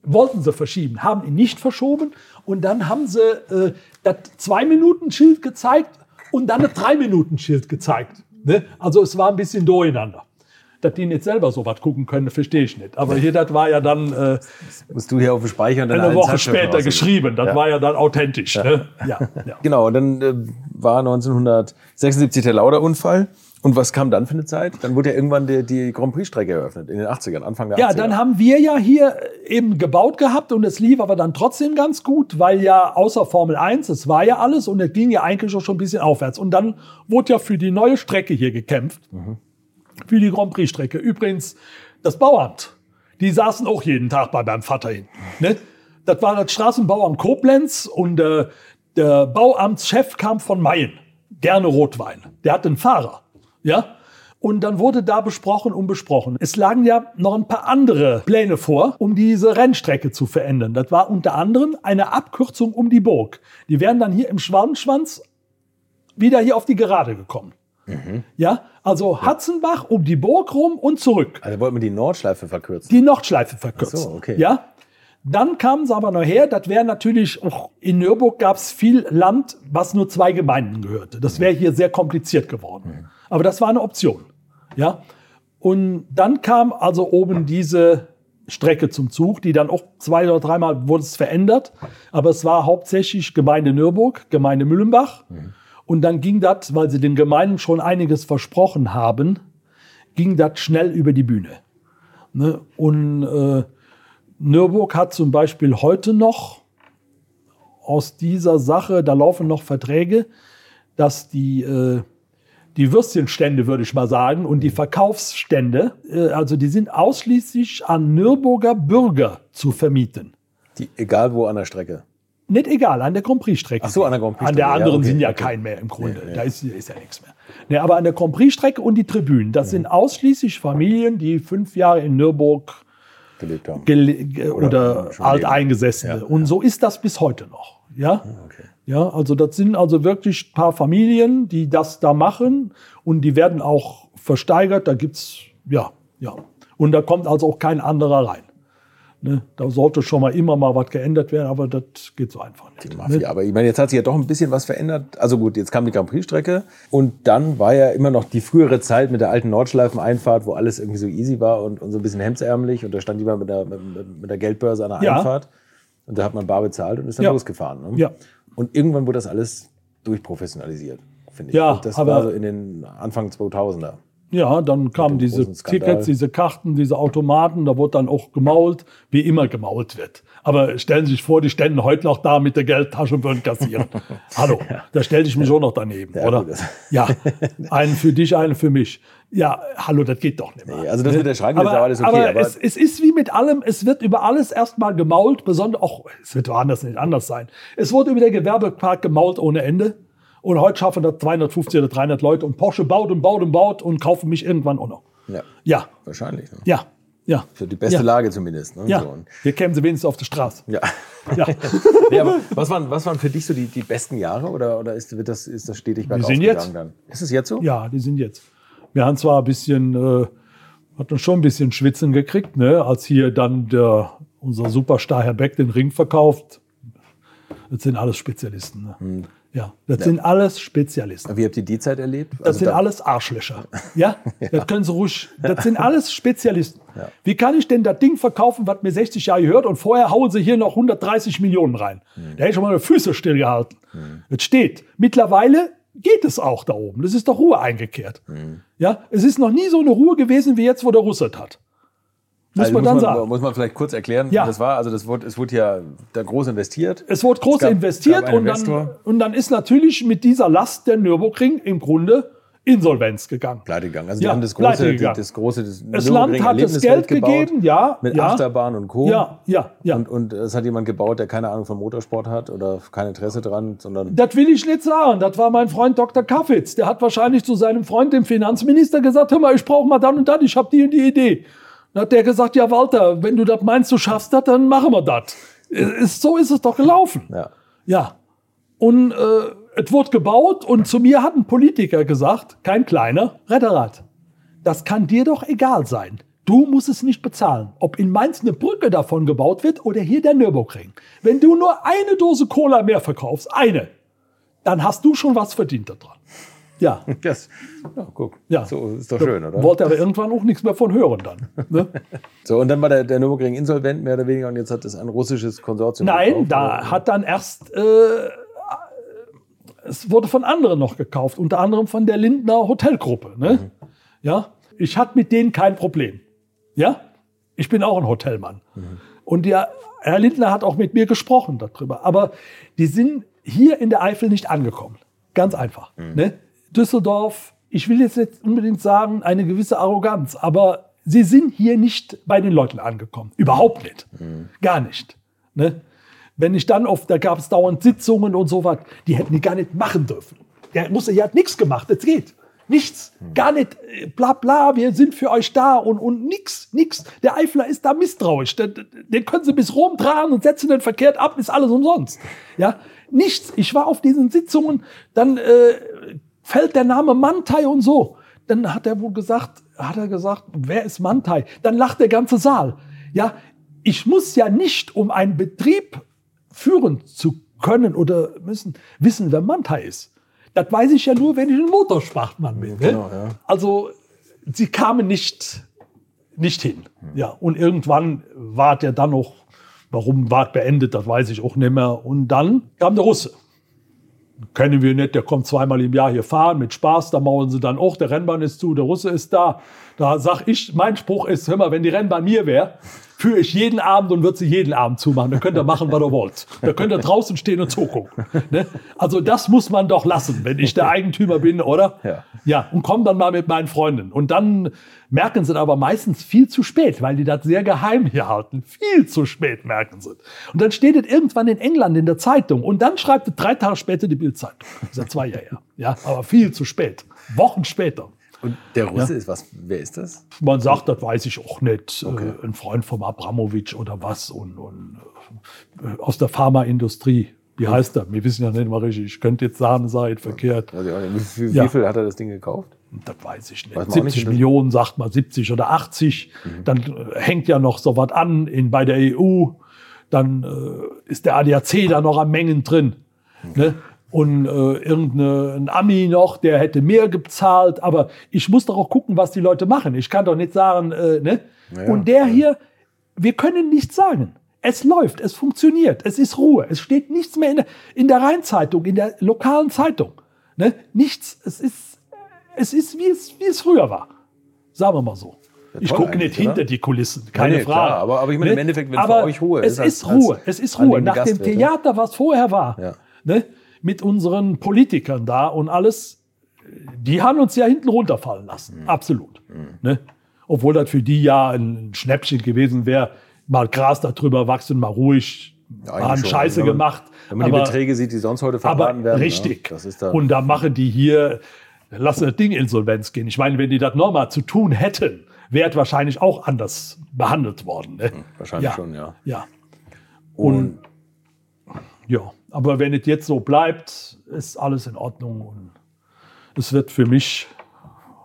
S1: wollten sie verschieben, haben ihn nicht verschoben. Und dann haben sie äh, das Zwei-Minuten-Schild gezeigt und dann ein Drei-Minuten-Schild gezeigt. Ne? Also es war ein bisschen durcheinander. Dass die nicht selber so was gucken können, verstehe ich nicht. Aber hier, das war ja dann äh,
S2: Musst du hier auf dem Speicher und dann
S1: eine Woche später geschrieben. Das
S2: Ja.
S1: war ja dann authentisch. Ne? Ja, ja.
S2: Genau, und dann äh, war 1976 der Lauda-Unfall. Und was kam dann für eine Zeit? Dann wurde ja irgendwann die, die Grand Prix-Strecke eröffnet, in den 80ern, Anfang der
S1: Ja,
S2: 80er.
S1: dann haben wir ja hier eben gebaut gehabt und es lief aber dann trotzdem ganz gut, weil ja außer Formel 1, es war ja alles und es ging ja eigentlich auch schon ein bisschen aufwärts. Und dann wurde ja für die neue Strecke hier gekämpft. Für die Grand Prix-Strecke. Übrigens, das Bauamt, die saßen auch jeden Tag bei meinem Vater hin. Ne? Das war das Straßenbauamt Koblenz und äh, der Bauamtschef kam von Mayen. Gerne Rotwein. Der hat einen Fahrer. Ja? Und dann wurde da besprochen und besprochen. Es lagen ja noch ein paar andere Pläne vor, um diese Rennstrecke zu verändern. Das war unter anderem eine Abkürzung um die Burg. Die wären dann hier im Schwanenschwanz wieder hier auf die Gerade gekommen. Ja, also Hatzenbach um die Burg rum und zurück.
S2: Also wollten wir die Nordschleife verkürzen.
S1: Die Nordschleife verkürzen.
S2: Ach so, okay.
S1: Ja. Dann kamen sie aber noch her, das wäre natürlich, auch in Nürburg gab es viel Land, was nur zwei Gemeinden gehörte. Das wäre hier sehr kompliziert geworden. Aber das war eine Option. Ja. Und dann kam also oben diese Strecke zum Zug, die dann auch zwei oder dreimal wurde es verändert. Aber es war hauptsächlich Gemeinde Nürburg, Gemeinde Müllenbach. Und dann ging das, weil sie den Gemeinden schon einiges versprochen haben, ging das schnell über die Bühne. Ne? Und äh, Nürburg hat zum Beispiel heute noch aus dieser Sache, da laufen noch Verträge, dass die, äh, die Würstchenstände, würde ich mal sagen, und die Verkaufsstände, äh, also die sind ausschließlich an Nürburger Bürger zu vermieten.
S2: Die, egal wo an der Strecke.
S1: Nicht egal, an der Grand Prix-Strecke.
S2: Ach so, an der Grand Prix-Strecke.
S1: An der anderen
S2: Ja, okay,
S1: sind ja
S2: okay.
S1: kein mehr im Grunde.
S2: Nee, nee.
S1: Da ist, ist ja nichts mehr. Nee, aber an der Grand Prix-Strecke und die Tribünen, das sind ausschließlich Familien, die fünf Jahre in Nürburg
S2: Gelebt haben.
S1: gele- ge-
S2: Oder
S1: oder, Alteingesessene.
S2: leben. Ja,
S1: und so ist das bis heute noch. Ja?
S2: Okay.
S1: Ja, also das sind also wirklich ein paar Familien, die das da machen und die werden auch versteigert. Da gibt's ja, ja. Und da kommt also auch kein anderer rein. Ne? Da sollte schon mal immer mal was geändert werden, aber das geht so einfach nicht.
S2: Die Mafia. Aber ich meine, jetzt hat sich ja doch ein bisschen was verändert. Also gut, jetzt kam die Grand Prix-Strecke und dann war ja immer noch die frühere Zeit mit der alten Nordschleifeneinfahrt, wo alles irgendwie so easy war und, und so ein bisschen hemdsärmlich und da stand jemand mit der, mit, mit der Geldbörse an der
S1: Ja.
S2: Einfahrt und da hat man bar bezahlt und ist dann
S1: Ja.
S2: losgefahren. Ne?
S1: Ja.
S2: Und irgendwann wurde das alles durchprofessionalisiert, finde ich.
S1: Ja,
S2: Und das
S1: aber-
S2: war so in den Anfang 2000er.
S1: Ja, dann kamen diese. Tickets, diese Karten, diese Automaten, da wurde dann auch gemault, wie immer gemault wird. Aber stellen Sie sich vor, die ständen heute noch da mit der Geldtasche und würden kassieren. Hallo, da stellte ich mich schon noch daneben,
S2: Ja,
S1: oder?
S2: gut,
S1: Ja, einen für dich, einen für mich. Ja, hallo, das geht doch nicht mehr.
S2: Nee, also das mit der Schranke
S1: aber,
S2: ist ja alles okay,
S1: Aber,
S2: aber-
S1: es, es ist wie mit allem, es wird über alles erstmal gemault, besonders auch, es wird woanders nicht anders sein. Es wurde über der Gewerbepark gemault ohne Ende. Und heute schaffen das 250 oder 300 Leute und Porsche baut und baut und baut und kaufen mich irgendwann auch noch.
S2: Ja,
S1: Ja,
S2: wahrscheinlich. Ne?
S1: ja, ja.
S2: Für die beste
S1: ja.
S2: Lage zumindest. Ne?
S1: Ja,
S2: So,
S1: hier kämen sie wenigstens auf die Straße.
S2: ja.
S1: Ja.
S2: Nee, was waren, was waren für dich so die, die besten Jahre oder, oder ist, wird das, ist das stetig bergauf
S1: sind jetzt.
S2: dann? Ist es jetzt so?
S1: ja, die sind jetzt. Wir haben zwar ein bisschen, äh, hatten schon ein bisschen Schwitzen gekriegt, ne, als hier dann der, unser Superstar Herr Beck den Ring verkauft. Das sind alles Spezialisten. Ne?
S2: Hm.
S1: Ja, das sind alles Spezialisten.
S2: Wie habt ihr die Zeit erlebt?
S1: Das
S2: Also
S1: sind
S2: da-
S1: alles Arschlöcher. Ja? Das können Sie ruhig. Das sind alles Spezialisten. Wie kann ich denn das Ding verkaufen, was mir 60 Jahre gehört und vorher hauen Sie hier noch 130 Millionen rein? Da hätte ich schon mal meine Füße stillgehalten. Es steht. Mittlerweile geht es auch da oben. Das ist doch Ruhe eingekehrt. Ja? Es ist noch nie so eine Ruhe gewesen wie jetzt, wo der Russet hat. Muss
S2: also
S1: man dann
S2: muss
S1: sagen.
S2: Muss man vielleicht kurz erklären,
S1: Ja.
S2: wie das war. Also das wurde, es wurde ja da groß investiert.
S1: Es wurde groß
S2: Es gab-
S1: investiert
S2: gab
S1: und dann, und dann ist natürlich mit dieser Last der Nürburgring im Grunde Insolvenz gegangen.
S2: Pleite gegangen. Also die
S1: Ja,
S2: haben das große,
S1: gegangen.
S2: das große das
S1: Das Land hat das Geld gegeben, ja.
S2: Mit
S1: ja,
S2: Achterbahn und Co.
S1: Ja, ja, ja.
S2: Und, und es hat jemand gebaut, der keine Ahnung von Motorsport hat oder kein Interesse dran, sondern
S1: Das will ich nicht sagen. Das war mein Freund Dr. Kaffitz. Der hat wahrscheinlich zu seinem Freund, dem Finanzminister, gesagt: Hör mal, ich brauche mal dann und dann, ich habe die und die Idee. Dann hat der gesagt: Ja, Walter, wenn du das meinst, du schaffst das, dann machen wir das. Ist- So ist es doch gelaufen.
S2: ja.
S1: Ja. Und äh, es wurde gebaut und zu mir hat ein Politiker gesagt, kein kleiner, Retterrad, das kann dir doch egal sein. Du musst es nicht bezahlen. Ob in Mainz eine Brücke davon gebaut wird oder hier der Nürburgring. Wenn du nur eine Dose Cola mehr verkaufst, eine, dann hast du schon was verdient daran. Ja,
S2: Das, ja, guck.
S1: ja.
S2: So ist doch schön, oder?
S1: Wollte aber irgendwann auch nichts mehr von hören dann. Ne?
S2: So, und dann war der, der Nürburgring insolvent, mehr oder weniger, und jetzt hat es ein russisches Konsortium
S1: Nein,
S2: gekauft,
S1: da
S2: oder?
S1: hat dann erst, äh, es wurde von anderen noch gekauft, unter anderem von der Lindner Hotelgruppe. Ne? Ja, ich hatte mit denen kein Problem. Ja, ich bin auch ein Hotelmann. Und der Herr Lindner hat auch mit mir gesprochen darüber. Aber die sind hier in der Eifel nicht angekommen. Ganz einfach. Ne? Düsseldorf, ich will jetzt nicht unbedingt sagen, eine gewisse Arroganz, aber sie sind hier nicht bei den Leuten angekommen. Überhaupt nicht. Gar nicht. Ne? Wenn ich dann auf, da gab es dauernd Sitzungen und so was, die hätten die gar nicht machen dürfen. Der musste, der hat nichts gemacht, das geht. Nichts, gar nicht, äh, bla bla, wir sind für euch da und, und nix, nix. Der Eifler ist da misstrauisch. Den, den können sie bis Rom tragen und setzen den verkehrt ab, ist alles umsonst. Ja, nichts. Ich war auf diesen Sitzungen, dann äh, fällt der Name Mantai und so. Dann hat er wohl gesagt, hat er gesagt, wer ist Mantai? Dann lacht der ganze Saal. Ja, ich muss ja nicht, um einen Betrieb führen zu können oder müssen, wissen, wer Mantai ist. Das weiß ich ja nur, wenn ich ein Motorsportmann bin. Ne?
S2: Genau, ja.
S1: Also, sie kamen nicht, nicht hin. Ja, und irgendwann war der dann noch, warum war beendet, das weiß ich auch nicht mehr. Und dann kam der Russe. Kennen wir nicht, der kommt zweimal im Jahr hier fahren mit Spaß, da mauern sie dann auch, der Rennbahn ist zu, der Russe ist da. Da sag ich, mein Spruch ist, hör mal, wenn die Rennbahn mir wäre, führe ich jeden Abend und würde sie jeden Abend zumachen. Da könnt ihr machen, was ihr wollt. Da könnt ihr draußen stehen und zugucken. Ne? Also das muss man doch lassen, wenn ich der Eigentümer bin, oder?
S2: Ja.
S1: Ja, und komm dann mal mit meinen Freunden. Und dann merken sie aber meistens viel zu spät, weil die das sehr geheim hier halten. Viel zu spät merken sie. Und dann steht es irgendwann in England in der Zeitung. Und dann schreibt es drei Tage später die Bildzeitung. Das ist ja zwei Jahre her. Ja, aber viel zu spät. Wochen später.
S2: Und der Russe ist was? Wer ist das?
S1: Man sagt, das weiß ich auch nicht. Äh, ein Freund vom Abramowitsch oder was und, und äh, aus der Pharmaindustrie. Wie heißt er? Wir wissen ja nicht mal richtig. Ich könnte jetzt sagen, seid verkehrt.
S2: Also, wie, viel,
S1: Ja.
S2: wie viel hat er das Ding gekauft?
S1: Das weiß ich nicht.
S2: Weiß man auch
S1: 70
S2: nicht.
S1: Millionen, sagt man 70 oder 80. Dann äh, hängt ja noch so was an in, bei der EU. Dann äh, ist der ADAC da noch an Mengen drin. Ne? Und äh, irgendein Ami noch, der hätte mehr gezahlt. Aber ich muss doch auch gucken, was die Leute machen. Ich kann doch nicht sagen, äh, ne?
S2: Ja,
S1: Und der hier, wir können nichts sagen. Es läuft, es funktioniert, es ist Ruhe. Es steht nichts mehr in der, in der Rheinzeitung, in der lokalen Zeitung. Ne? Nichts. Es ist, es ist wie, es, wie es früher war. Sagen wir mal so. Ich
S2: toll
S1: gucke nicht hinter
S2: oder?
S1: die Kulissen, keine
S2: nee,
S1: Frage.
S2: klar, aber- aber ich meine, im Endeffekt, wenn für
S1: Aber
S2: euch Ruhe
S1: es
S2: ist, als-
S1: ist Ruhe,
S2: als
S1: es ist Ruhe. Nach dem
S2: Gastwirte.
S1: Theater, was vorher war,
S2: Ja.
S1: ne? Mit unseren Politikern da und alles, die haben uns ja hinten runterfallen lassen.
S2: Mhm.
S1: Absolut. Ne? Obwohl das für die ja ein Schnäppchen gewesen wäre, mal Gras darüber wachsen, mal ruhig,
S2: Ja, schon.
S1: Scheiße
S2: man-
S1: gemacht.
S2: Wenn man
S1: aber,
S2: die Beträge sieht, die sonst heute
S1: aber
S2: verraten werden.
S1: richtig.
S2: Ja, da,
S1: und da machen die hier, lassen das Ding Insolvenz gehen. Ich meine, wenn die das nochmal zu tun hätten, wäre es wahrscheinlich auch anders behandelt worden. Ne?
S2: wahrscheinlich
S1: ja.
S2: schon, ja.
S1: Ja.
S2: Und
S1: Ja, aber wenn es jetzt so bleibt, ist alles in Ordnung und es wird für mich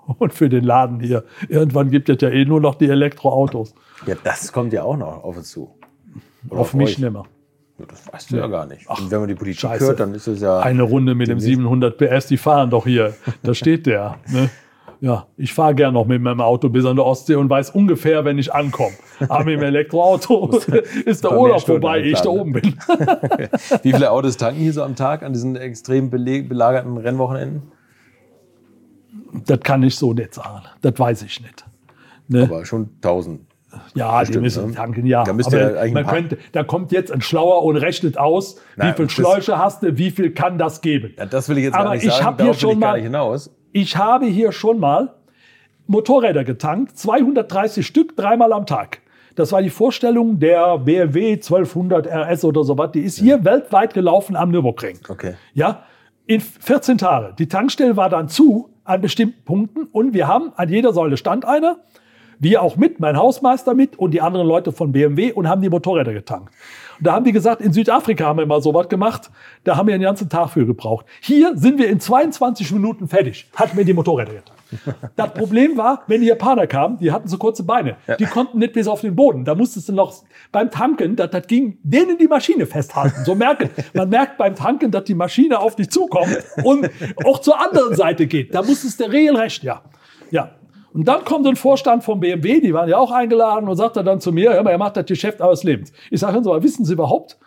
S1: und für den Laden hier, irgendwann gibt es ja eh nur noch die Elektroautos.
S2: ja, das kommt ja auch noch auf uns zu. Oder
S1: Auf mich
S2: euch.
S1: nicht mehr.
S2: Ja, Das weißt du ja gar nicht.
S1: Ach,
S2: und wenn man die Politik
S1: Scheiße.
S2: hört, dann ist es ja.
S1: Eine Runde mit dem 700 PS, die fahren doch hier. Da steht der. Ne? Ja, ich fahre gern noch mit meinem Auto bis an der Ostsee und weiß ungefähr, wenn ich ankomme. Aber mit dem Elektroauto ist der Urlaub vorbei, ehe ich da oben bin.
S2: Wie viele Autos tanken hier so am Tag an diesen extrem belagerten Rennwochenenden?
S1: Das kann ich so nicht sagen. Das weiß ich nicht. Ne?
S2: Aber schon 1000.
S1: Ja, die
S2: Bestimmt,
S1: müssen
S2: ne?
S1: tanken, ja.
S2: Da ein
S1: man könnte, da kommt jetzt ein Schlauer und rechnet aus,
S2: Na,
S1: wie viel
S2: das-
S1: Schläuche hast du, wie viel kann das geben.
S2: Ja, das will ich jetzt
S1: Aber
S2: gar nicht
S1: ich
S2: sagen.
S1: hier schon
S2: ich gar
S1: mal-
S2: nicht hinaus.
S1: Ich habe hier schon mal Motorräder getankt, 230 Stück, dreimal am Tag. Das war die Vorstellung der BMW 1200 RS oder sowas. Die ist hier weltweit gelaufen am Nürburgring.
S2: Okay.
S1: Ja, in 14 Tagen. Die Tankstelle war dann zu an bestimmten Punkten und wir haben an jeder Säule stand einer. Wir auch mit, mein Hausmeister mit und die anderen Leute von BMW und haben die Motorräder getankt. Und da haben die gesagt, in Südafrika haben wir mal sowas gemacht, da haben wir den ganzen Tag für gebraucht. Hier sind wir in 22 Minuten fertig, hatten wir die Motorräder getankt. Das Problem war, wenn die Japaner kamen, die hatten so kurze Beine. Die konnten nicht bis auf den Boden. Da musstest du noch beim Tanken, das, das ging denen die Maschine festhalten. So merken. Man merkt beim Tanken, dass die Maschine auf dich zukommt und auch zur anderen Seite geht. Da musstest du regelrecht, ja. Ja. Und dann kommt ein Vorstand vom BMW, die waren ja auch eingeladen und sagt er dann zu mir, hör mal, er macht das Geschäft eures Lebens. Ich sage, mal, wissen Sie überhaupt,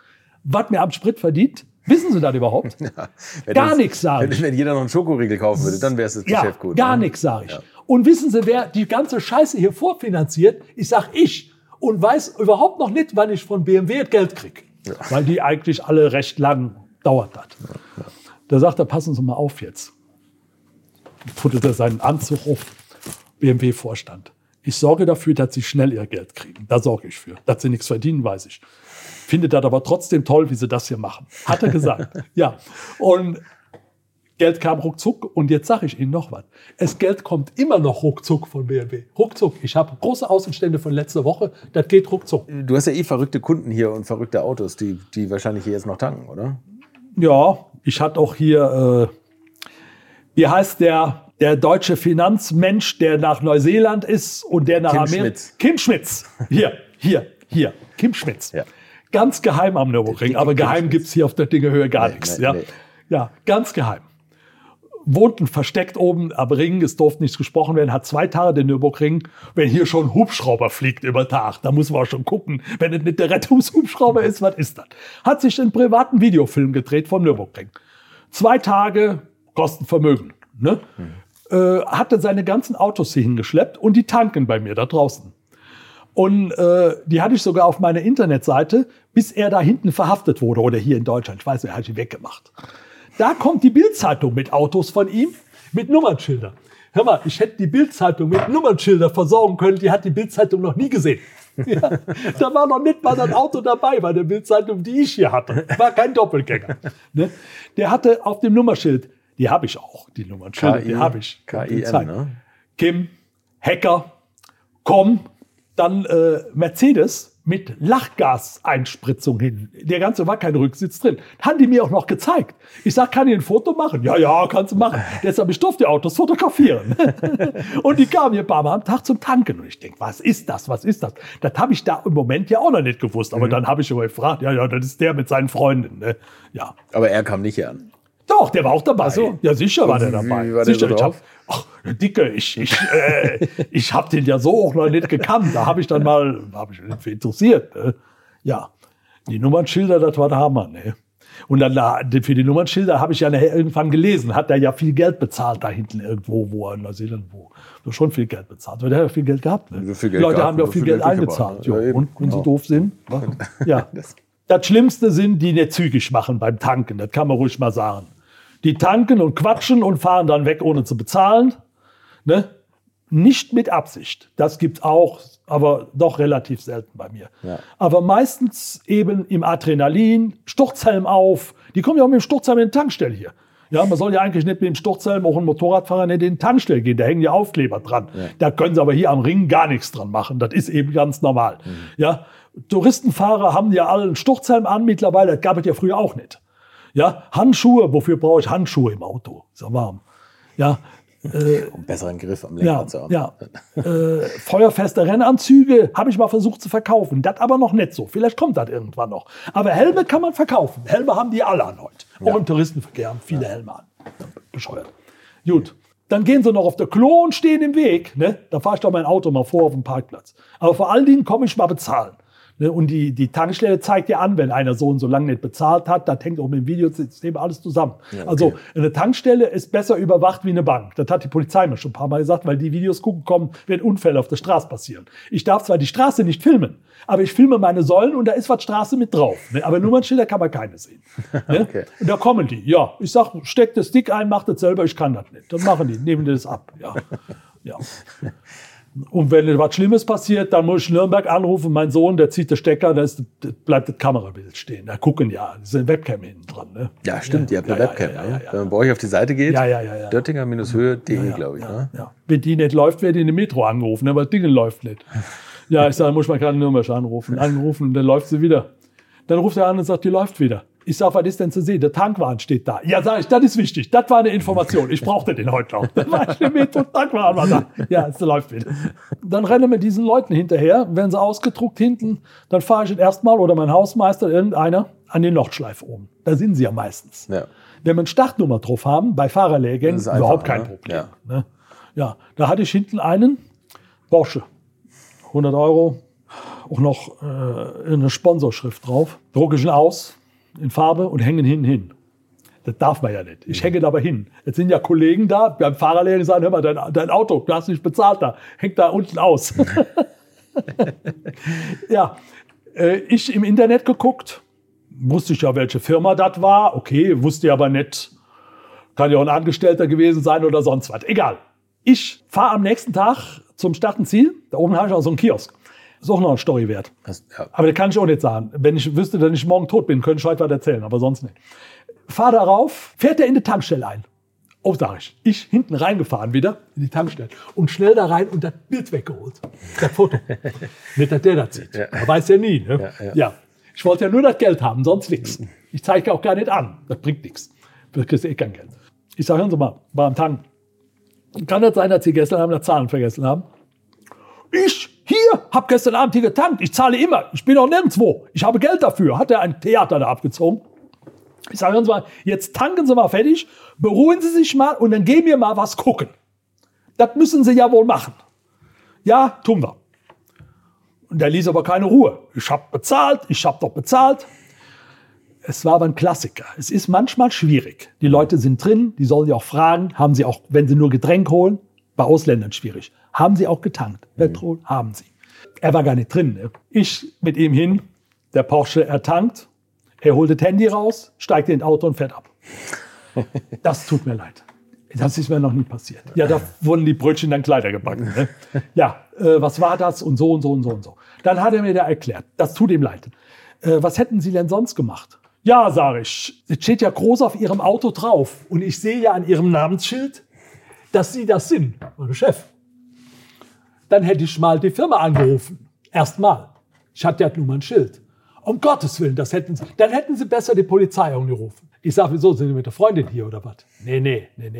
S1: was mir am Sprit verdient? Wissen Sie das überhaupt?
S2: Wenn
S1: Gar
S2: das-
S1: nichts, sag
S2: wenn,
S1: ich.
S2: wenn jeder noch einen Schokoriegel kaufen würde, dann wäre es das
S1: Ja,
S2: Geschäft gut.
S1: gar
S2: ne?
S1: nichts, sage ich. Und wissen Sie, wer die ganze Scheiße hier vorfinanziert? Ich sag ich. Und weiß überhaupt noch nicht, wann ich von BMW das Geld krieg. Weil die eigentlich alle recht lang dauert hat. Da sagt er, passen Sie mal auf jetzt. Futtert er seinen Anzug auf. BMW-Vorstand. Ich sorge dafür, dass Sie schnell Ihr Geld kriegen. Da sorge ich für. Dass Sie nichts verdienen, weiß ich. Findet das aber trotzdem toll, wie Sie das hier machen. Hat er gesagt. ja. Und Geld kam ruckzuck und jetzt sage ich Ihnen noch was. Das Geld kommt immer noch ruckzuck von BMW. Ruckzuck. Ich habe große Außenstände von letzter Woche. Das geht ruckzuck.
S2: Du hast ja eh verrückte Kunden hier und verrückte Autos, die, die wahrscheinlich hier jetzt noch tanken, oder?
S1: Ja, ich hatte auch hier, äh, wie heißt der, der deutsche Finanzmensch, der nach Neuseeland ist und der nach
S2: Kim
S1: Amerika.
S2: Schmitz.
S1: Kim Schmitz. Hier, hier, hier. Kim Schmitz.
S2: Ja.
S1: Ganz geheim am Nürburgring. Aber
S2: Kim
S1: geheim
S2: Schmitz.
S1: gibt's hier auf der Dingehöhe gar
S2: Nee,
S1: nichts.
S2: nee,
S1: ja.
S2: nee.
S1: ja, ganz geheim. Wohnten versteckt oben am Ring, es durfte nichts gesprochen werden, hat zwei Tage den Nürburgring. Wenn hier schon Hubschrauber fliegt über Tag, da muss man auch schon gucken, wenn es nicht der Rettungshubschrauber ist, was ist das? Hat sich einen privaten Videofilm gedreht vom Nürburgring. Zwei Tage kosten Vermögen. Ne? Äh, hatte seine ganzen Autos hier hingeschleppt und die tanken bei mir da draußen. Und äh, die hatte ich sogar auf meiner Internetseite, bis er da hinten verhaftet wurde oder hier in Deutschland. Ich weiß nicht, er hat ich weggemacht. Da kommt die Bildzeitung mit Autos von ihm, mit Nummernschildern. Hör mal, ich hätte die Bildzeitung mit Nummernschildern versorgen können, die hat die Bildzeitung noch nie gesehen. Ja, da war noch nicht mal das Auto dabei bei der Bildzeitung, die ich hier hatte. War kein Doppelgänger. Ne? Der hatte auf dem Nummerschild, die habe ich auch, die Nummernschilder, die habe ich.
S2: KIN, ne?
S1: Kim, Hacker, komm, dann äh, Mercedes mit Lachgaseinspritzung hin. Der ganze war kein Rücksitz drin. Haben die mir auch noch gezeigt. Ich sag, kann ich ein Foto machen? Ja, ja, kannst du machen. Deshalb ich durfte die Autos fotografieren. und die kamen hier ein paar Mal am Tag zum Tanken. Und ich denke, was ist das? Was ist das? Das habe ich da im Moment ja auch noch nicht gewusst. Aber mhm. dann habe ich immer gefragt, ja, ja, das ist der mit seinen Freunden. Ne? Ja.
S2: Aber er kam nicht hier an.
S1: Doch, der war auch dabei. So. Ja, sicher war der dabei. War sicher, der so drauf? Ach, Dicke, ich, ich, äh, ich habe den ja so auch noch nicht gekannt. Da habe ich dann mal, habe ich mich interessiert. Ne? Ja, die Nummernschilder, das war der Hammer. Ne? Und dann für die Nummernschilder habe ich ja irgendwann gelesen, hat er ja viel Geld bezahlt da hinten irgendwo, wo er in Neuseeland, wo du schon viel Geld bezahlt. Weil der hat ja viel Geld gehabt. Ne? Viel Geld die Leute gehabt, haben ja auch viel, viel Geld, Geld eingezahlt. Ja, und wenn genau. sie doof sind. ja. Das Schlimmste sind, die nicht zügig machen beim Tanken. Das kann man ruhig mal sagen. Die tanken und quatschen und fahren dann weg, ohne zu bezahlen. Ne? Nicht mit Absicht. Das gibt auch, aber doch relativ selten bei mir. Ja. Aber meistens eben im Adrenalin, Sturzhelm auf. Die kommen ja auch mit dem Sturzhelm in die Tankstelle hier. Ja, man soll ja eigentlich nicht mit dem Sturzhelm auch ein Motorradfahrer nicht in den Tankstelle gehen. Da hängen ja Aufkleber dran. Ja. Da können sie aber hier am Ring gar nichts dran machen. Das ist eben ganz normal. Mhm. Ja, Touristenfahrer haben ja alle einen Sturzhelm an mittlerweile. Das gab es ja früher auch nicht. Ja, Handschuhe, wofür brauche ich Handschuhe im Auto? Ist ja warm. Ja,
S2: äh, um besseren Griff am Lenkrad
S1: ja, zu haben. Ja. äh, feuerfeste Rennanzüge habe ich mal versucht zu verkaufen. Das aber noch nicht so. Vielleicht kommt das irgendwann noch. Aber Helme kann man verkaufen. Helme haben die alle an heute. Auch ja. im Touristenverkehr haben viele. Helme an. Bescheuert. Gut. Dann gehen sie noch auf der Klo und stehen im Weg. Ne? Da fahre ich doch mein Auto mal vor auf dem Parkplatz. Aber vor allen Dingen komme ich mal bezahlen. Ne, und die, die Tankstelle zeigt ja an, wenn einer so und so lange nicht bezahlt hat, da hängt auch mit dem Videosystem alles zusammen. Ja, okay. Also eine Tankstelle ist besser überwacht wie eine Bank. Das hat die Polizei mir schon ein paar Mal gesagt, weil die Videos gucken kommen, wenn Unfälle auf der Straße passieren. Ich darf zwar die Straße nicht filmen, aber ich filme meine Säulen und da ist was Straße mit drauf. Ne? Aber Nummernschilder kann man keine sehen. Ne? okay. Und da kommen die. Ja, ich sag, steck das Stick ein, mach das selber, ich kann das nicht. Dann machen die, nehmen die das ab. Ja. ja. Und wenn was Schlimmes passiert, dann muss ich Nürnberg anrufen. Mein Sohn, der zieht den Stecker, da ist, bleibt das Kamerabild stehen. Da gucken ja, da ist eine Webcam hinten dran. Ne?
S2: Ja, stimmt, ja, ihr habt eine ja, Webcam. Ja, ne? Wenn man bei euch auf die Seite geht, ja, ja, ja, ja. Döttinger-höhe.de, glaube ich. Ne?
S1: Ja. Wenn die nicht läuft, werde ich in die Metro angerufen, ne? aber das Ding läuft nicht. Ja, ich sage, muss man gerade Nürnberg anrufen. Angerufen, dann läuft sie wieder. Dann ruft er an und sagt, die läuft wieder. Ich sage, was ist denn zu sehen? Der Tankwahn steht da. Ja, sag ich, das ist wichtig. Das war eine Information. Ich brauchte den heute noch. Dann war ich mit und Tankwahn war da. Ja, es läuft wieder. Dann rennen wir diesen Leuten hinterher. Werden sie ausgedruckt hinten, dann fahre ich erstmal oder mein Hausmeister, irgendeiner, an den Nordschleif oben. Da sind sie ja meistens. Ja. Wenn wir eine Startnummer drauf haben, bei Fahrerlehrgängen, überhaupt kein ne? Problem. Ja. Ne? ja, da hatte ich hinten einen Porsche. 100 Euro, auch noch äh, eine Sponsorschrift drauf. Drucke ich ihn aus, in Farbe und hängen hinten hin. Das darf man ja nicht. Ich hänge dabei hin. Jetzt sind ja Kollegen da, beim Fahrerlehrer, die sagen, hör mal, dein, dein Auto, du hast nicht bezahlt da, hängt da unten aus. ja, äh, ich im Internet geguckt, wusste ich ja, welche Firma das war. Okay, wusste aber nicht, kann ja auch ein Angestellter gewesen sein oder sonst was. Egal. Ich fahre am nächsten Tag zum Startenziel. Da oben habe ich auch so einen Kiosk. Ist auch noch eine Story wert. Das, ja. Aber das kann ich auch nicht sagen. Wenn ich wüsste, dass ich morgen tot bin, könnte ich heute was erzählen, aber sonst nicht. Fahr darauf, fährt er in die Tankstelle ein. Oh, sag ich. Ich hinten reingefahren wieder in die Tankstelle und schnell da rein und das Bild weggeholt. Das Foto. nicht, dass der das sieht. Ja. Man weiß ja nie. Ne? Ja, ja. ja, Ich wollte ja nur das Geld haben, sonst nichts. Ich zeige auch gar nicht an. Das bringt nichts. Du kriegst eh kein Geld. Ich sage, hören Sie mal, war am Tank. Kann das sein, dass Sie gestern Abend Zahlen vergessen haben? Ich hier, hab gestern Abend hier getankt. Ich zahle immer. Ich bin auch nirgendwo. Ich habe Geld dafür. Hat er ein Theater da abgezogen? Ich sage uns mal, jetzt tanken Sie mal fertig, beruhigen Sie sich mal und dann gehen wir mal was gucken. Das müssen Sie ja wohl machen. Ja, tun wir. Und der ließ aber keine Ruhe. Ich habe bezahlt, ich habe doch bezahlt. Es war aber ein Klassiker. Es ist manchmal schwierig. Die Leute sind drin, die sollen ja auch fragen, haben sie auch, wenn sie nur Getränk holen, bei Ausländern schwierig. Haben sie auch getankt. Mhm. Petrol haben sie. Er war gar nicht drin. Ich mit ihm hin, der Porsche ertankt, er holt das Handy raus, steigt in das Auto und fährt ab. Das tut mir leid. Das ist mir noch nie passiert. Ja, da wurden die Brötchen dann Kleider gebacken. Ne? Ja, äh, was war das und so und so und so und so. Dann hat er mir da erklärt, das tut ihm leid. Äh, was hätten Sie denn sonst gemacht? Ja, sage ich, es steht ja groß auf Ihrem Auto drauf und ich sehe ja an Ihrem Namensschild, dass Sie das sind, mein Chef. Dann hätte ich mal die Firma angerufen. Erstmal. Ich hatte ja nur mal ein Schild. Um Gottes Willen, das hätten Sie. Dann hätten Sie besser die Polizei angerufen. Ich sage, wieso sind Sie mit der Freundin hier oder was? Nee, nee, nee, nee.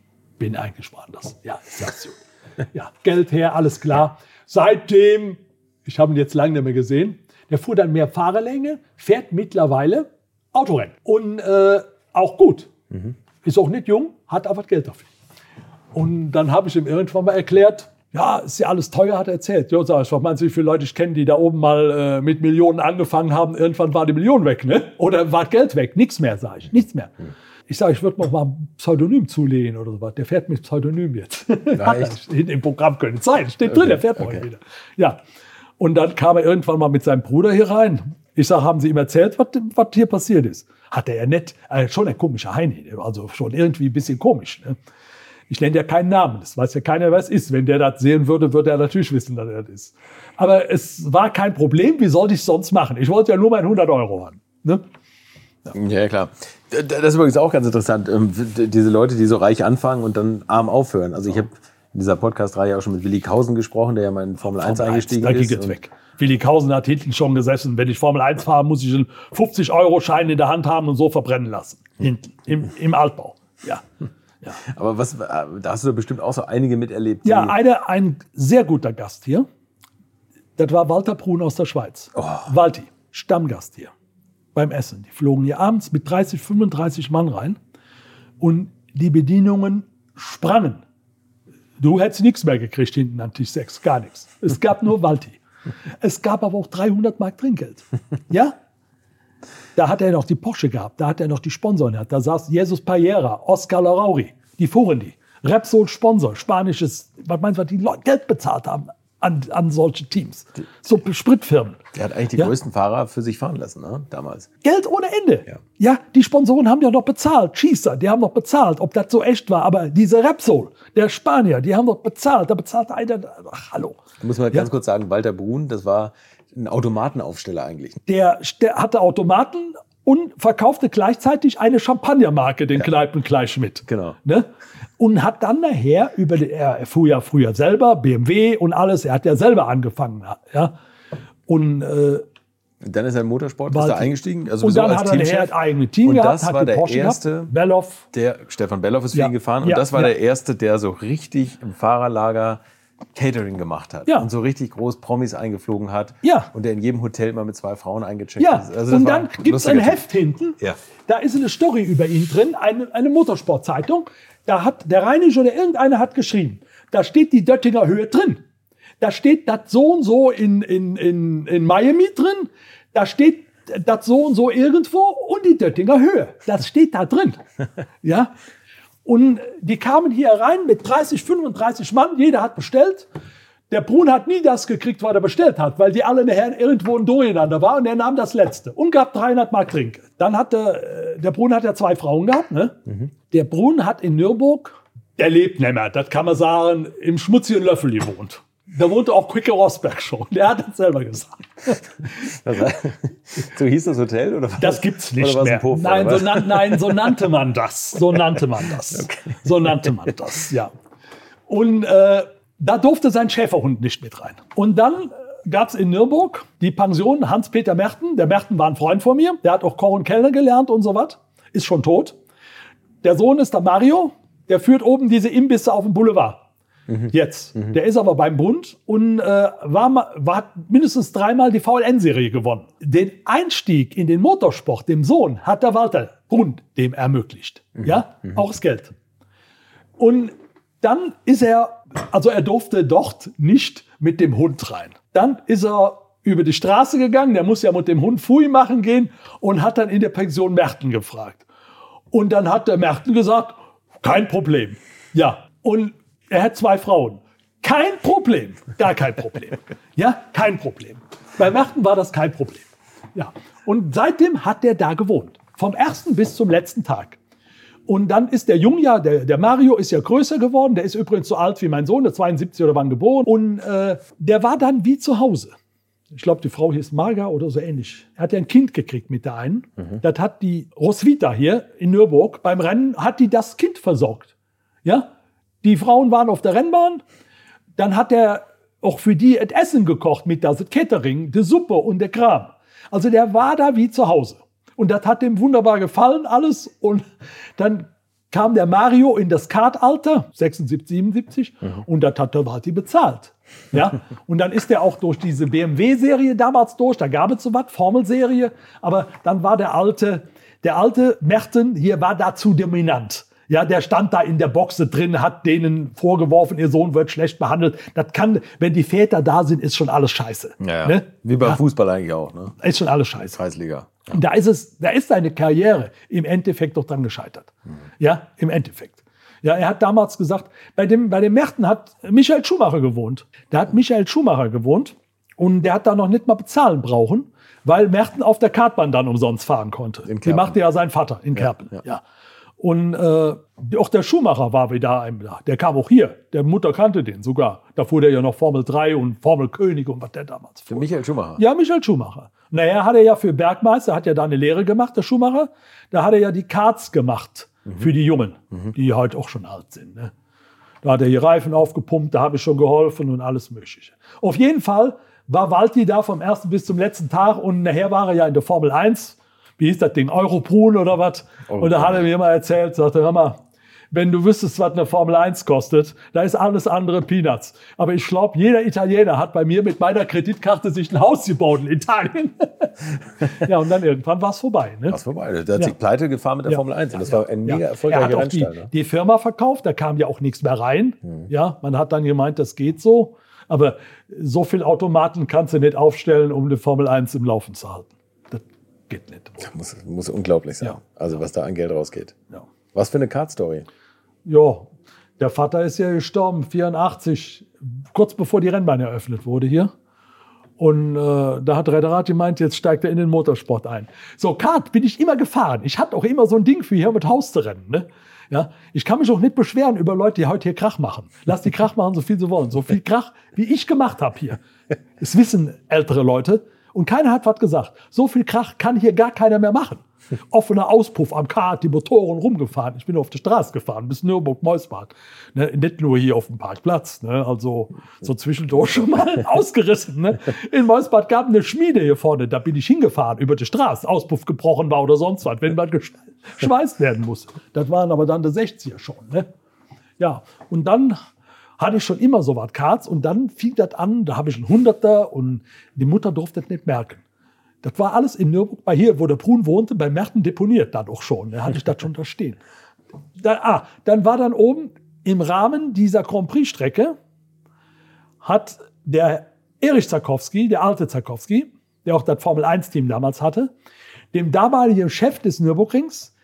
S1: bin eigentlich woanders. Ja, ist das so. Ja, Geld her, alles klar. Seitdem, ich habe ihn jetzt lange nicht mehr gesehen, der fuhr dann mehr Fahrerlänge, fährt mittlerweile Autorennen. Und äh, auch gut. Mhm. Ist auch nicht jung, hat aber Geld dafür. Und dann habe ich ihm irgendwann mal erklärt, ja, ist ja alles teuer, hat er erzählt. Ja, sag ich, was meinst du, wie viele Leute ich kenne, die da oben mal äh, mit Millionen angefangen haben, irgendwann war die Million weg, ne? Oder war Geld weg, nichts mehr, sage ich, nichts mehr. Mhm. Ich sage, ich würde noch mal ein Pseudonym zulegen oder so was. Der fährt mit Pseudonym jetzt. Nein, Im Programm können Zeit. Steht okay, drin, der fährt okay. wieder. Ja. Und dann kam er irgendwann mal mit seinem Bruder hier rein. Ich sage, haben Sie ihm erzählt, was, was hier passiert ist? Hatte er nicht. Äh, schon ein komischer Heini. Also schon irgendwie ein bisschen komisch. Ne? Ich nenne ja keinen Namen. Das weiß ja keiner, wer es ist. Wenn der das sehen würde, würde er natürlich wissen, dass er das ist. Aber es war kein Problem. Wie sollte ich es sonst machen? Ich wollte ja nur meinen 100 Euro haben. Ne?
S5: Ja. ja, klar. Das ist übrigens auch ganz interessant. Ähm, diese Leute, die so reich anfangen und dann arm aufhören. Also ich habe in dieser Podcast-Reihe auch schon mit Willi Kausen gesprochen, der ja mal in Formel 1 Formel eingestiegen 1, da ist. Da
S1: weg. Willi Kausen hat hinten schon gesessen, wenn ich Formel 1 fahre, muss ich einen 50-Euro-Schein in der Hand haben und so verbrennen lassen. Hinten, im, im Altbau. Ja.
S5: ja. Aber was, äh, da hast du bestimmt auch so einige miterlebt.
S1: Ja, eine, ein sehr guter Gast hier. Das war Walter Brun aus der Schweiz. Oh. Walti, Stammgast hier beim Essen. Die flogen hier abends mit 30, 35 Mann rein und die Bedienungen sprangen. Du hättest nichts mehr gekriegt hinten an Tisch 6, gar nichts. Es gab nur Walti. Es gab aber auch 300 Mark Trinkgeld. Ja? Da hat er noch die Porsche gehabt, da hat er noch die Sponsoren gehabt. Da saß Jesus Payera, Oscar Larauri, die fuhren die. Repsol Sponsor, spanisches, was meinst du, was die Leute Geld bezahlt haben an, an solche Teams. So Spritfirmen.
S5: Der hat eigentlich die ja? größten Fahrer für sich fahren lassen, ne? damals.
S1: Geld ohne Ende. Ja. ja, die Sponsoren haben ja noch bezahlt. Schießer, die haben noch bezahlt, ob das so echt war. Aber diese Repsol, der Spanier, die haben noch bezahlt. Da bezahlt einer, ach, hallo.
S5: Da muss man ja? ganz kurz sagen, Walter Brun, das war ein Automatenaufsteller eigentlich.
S1: Der, der hatte Automaten und verkaufte gleichzeitig eine Champagnermarke, den Kneipen gleich mit.
S2: Genau.
S1: Ne? Und hat dann nachher über, die, er fuhr ja früher selber, BMW und alles, er hat ja selber angefangen. Ja? Und äh,
S2: Dann ist er im Motorsport, ist
S1: Walter.
S2: er eingestiegen. Also
S1: und dann
S2: als
S1: hat er
S2: Teamchef.
S1: ein eigenes Team
S2: Und
S1: gehabt,
S2: das war der
S1: Porsche
S2: erste-
S1: Belloff.
S2: Der Stefan Belloff ist für
S1: Ja.
S2: ihn gefahren und
S1: Ja,
S2: das war
S1: ja.
S2: der erste, der so richtig im Fahrerlager Catering gemacht hat
S1: Ja.
S2: und so richtig groß Promis eingeflogen hat
S1: Ja.
S2: und der in jedem Hotel mal mit zwei Frauen eingecheckt
S1: Ja,
S2: ist. Also
S1: und dann gibt es ein Heft hinten.
S2: Ja.
S1: Da ist eine Story über ihn drin, eine, eine Motorsportzeitung. Da hat der Reinig oder irgendeiner hat geschrieben. Da steht die Döttinger Höhe drin. Da steht das so und so in, in, in, in Miami drin. Da steht das so und so irgendwo und die Döttinger Höhe. Das steht da drin. Ja. Und die kamen hier rein mit 30, 35 Mann. Jeder hat bestellt. Der Brun hat nie das gekriegt, was er bestellt hat, weil die alle nachher irgendwo durcheinander waren und er nahm das letzte und gab 300 Mark Trinkgeld. Dann hat der, äh, der Brun hat ja zwei Frauen gehabt. Ne? Der Brun hat in Nürburg, der lebt nicht mehr, das kann man sagen, im schmutzigen Löffel gewohnt. Da wohnte auch Quicke Rosberg schon. Der hat das selber gesagt.
S2: so hieß das Hotel oder was?
S1: Das gibt's nicht mehr.
S2: Puff,
S1: nein, so nan, nein, so nannte man das. So nannte man das. So nannte man das, ja. Und äh, da durfte sein Schäferhund nicht mit rein. Und dann gab es in Nürburg die Pension Hans-Peter Merten. Der Merten war ein Freund von mir. Der hat auch Koch und Kellner gelernt und so was. Ist schon tot. Der Sohn ist der Mario. Der führt oben diese Imbisse auf dem Boulevard. Jetzt. Der ist aber beim Bund und äh, war, war, hat mindestens dreimal die VLN-Serie gewonnen. Den Einstieg in den Motorsport, dem Sohn, hat der Walter Bund dem ermöglicht. Ja, auch das Geld. Und dann ist er, also er durfte dort nicht mit dem Hund rein. Dann ist er über die Straße gegangen, der muss ja mit dem Hund Fui machen gehen und hat dann in der Pension Merten gefragt. Und dann hat der Merten gesagt, kein Problem. Ja, und er hat zwei Frauen. Kein Problem, gar kein Problem. Ja, kein Problem. Bei Merten war das kein Problem. Ja, und seitdem hat er da gewohnt. Vom ersten bis zum letzten Tag. Und dann ist der Jung ja, der, der Mario ist ja größer geworden. Der ist übrigens so alt wie mein Sohn, der 72 oder wann geboren. Und äh, der war dann wie zu Hause. Ich glaube, die Frau hieß Marga oder so ähnlich. Er hat ja ein Kind gekriegt mit der einen. Das hat die Roswitha hier in Nürburg beim Rennen, hat die das Kind versorgt. Ja? Die Frauen waren auf der Rennbahn. Dann hat er auch für die et Essen gekocht mit das Catering, die Suppe und der Kram. Also der war da wie zu Hause. Und das hat dem wunderbar gefallen, alles. Und dann kam der Mario in das Kartalter, 76, 77, und das hat der Walti bezahlt. Ja, und dann ist er auch durch diese BMW-Serie damals durch, da gab es so was, Formelserie, aber dann war der alte, der alte Merten hier war dazu dominant. Ja, der stand da in der Boxe drin, hat denen vorgeworfen, ihr Sohn wird schlecht behandelt. Das kann, wenn die Väter da sind, ist schon alles scheiße.
S2: Ja, ja.
S1: Ne?
S2: Wie beim
S1: Ja.
S2: Fußball eigentlich auch, ne?
S1: Ist schon alles scheiße.
S2: Kreisliga.
S1: Und da ist es, da ist seine Karriere im Endeffekt doch dran gescheitert. Ja, im Endeffekt. Ja, er hat damals gesagt, bei dem, bei dem Märten hat Michael Schumacher gewohnt. Da hat Michael Schumacher gewohnt und der hat da noch nicht mal bezahlen brauchen, weil Märten auf der Kartbahn dann umsonst fahren konnte. Die machte ja sein Vater in Kerpen. Ja. Und äh, auch der Schumacher war wieder einem da. Der kam auch hier. Der Mutter kannte den sogar. Da fuhr der ja noch Formel 3 und Formel König und was der damals fuhr.
S2: Für Michael Schumacher.
S1: Ja, Michael Schumacher. Naja, hat er ja für Bergmeister, hat ja da eine Lehre gemacht, der Schumacher. Da hat er ja die Karts gemacht für die Jungen, die heute auch schon alt sind. Ne? Da hat er hier Reifen aufgepumpt, da habe ich schon geholfen und alles Mögliche. Auf jeden Fall war Walti da vom ersten bis zum letzten Tag und nachher war er ja in der Formel 1. Wie hieß das Ding? Europrun oder was? Und da hat er mir mal erzählt, sagte, hör mal, wenn du wüsstest, was eine Formel 1 kostet, da ist alles andere Peanuts. Aber ich glaube, jeder Italiener hat bei mir mit meiner Kreditkarte sich ein Haus gebaut in Italien. ja, und dann irgendwann war es vorbei. Ne?
S2: Das vorbei. Der hat
S1: Ja.
S2: sich pleite gefahren mit der
S1: Ja.
S2: Formel 1. Und das war ein
S1: ja.
S2: mega
S1: Er
S2: erfolgreicher
S1: hat auch die.
S2: Ne?
S1: die Firma verkauft, da kam ja auch nichts mehr rein.
S2: Hm.
S1: Ja, man hat dann gemeint, das geht so. Aber so viel Automaten kannst du nicht aufstellen, um eine Formel 1 im Laufen zu halten. Das geht nicht.
S2: Muss, muss unglaublich sein.
S1: Ja.
S2: Also was da an Geld rausgeht.
S1: Ja.
S2: Was für eine Card-Story.
S1: Ja, der Vater ist ja gestorben, 84, kurz bevor die Rennbahn eröffnet wurde hier. Und äh, da hat Rederat gemeint, jetzt steigt er in den Motorsport ein. So, Kart bin ich immer gefahren. Ich hatte auch immer so ein Ding für hier mit Haus zu rennen. Ne? Ja, ich kann mich auch nicht beschweren über Leute, die heute hier Krach machen. Lass die Krach machen, so viel sie wollen. So viel Krach, wie ich gemacht habe hier. Das wissen ältere Leute. Und keiner hat was gesagt. So viel Krach kann hier gar keiner mehr machen. Offener Auspuff am Kart, die Motoren rumgefahren. Ich bin auf der Straße gefahren, bis Nürburg-Meusbad. Ne, nicht nur hier auf dem Parkplatz. Ne, also so zwischendurch schon mal ausgerissen. Ne. In Meusbad gab eine Schmiede hier vorne. Da bin ich hingefahren über die Straße. Auspuff gebrochen war oder sonst was, wenn man geschweißt werden muss. Das waren aber dann die 60er schon. Ne. Ja, und dann hatte ich schon immer so was Karts und dann fing das an, da habe ich einen Hunderter und die Mutter durfte das nicht merken. Das war alles in Nürnberg, bei hier, wo der Brun wohnte, bei Märten deponiert dann auch schon. Da hatte ich das schon da stehen. Da, ah, dann war dann oben im Rahmen dieser Grand Prix-Strecke hat der Erich Zarkowski, der alte Zarkowski, der auch das Formel-1-Team damals hatte, dem damaligen Chef des Nürburgrings,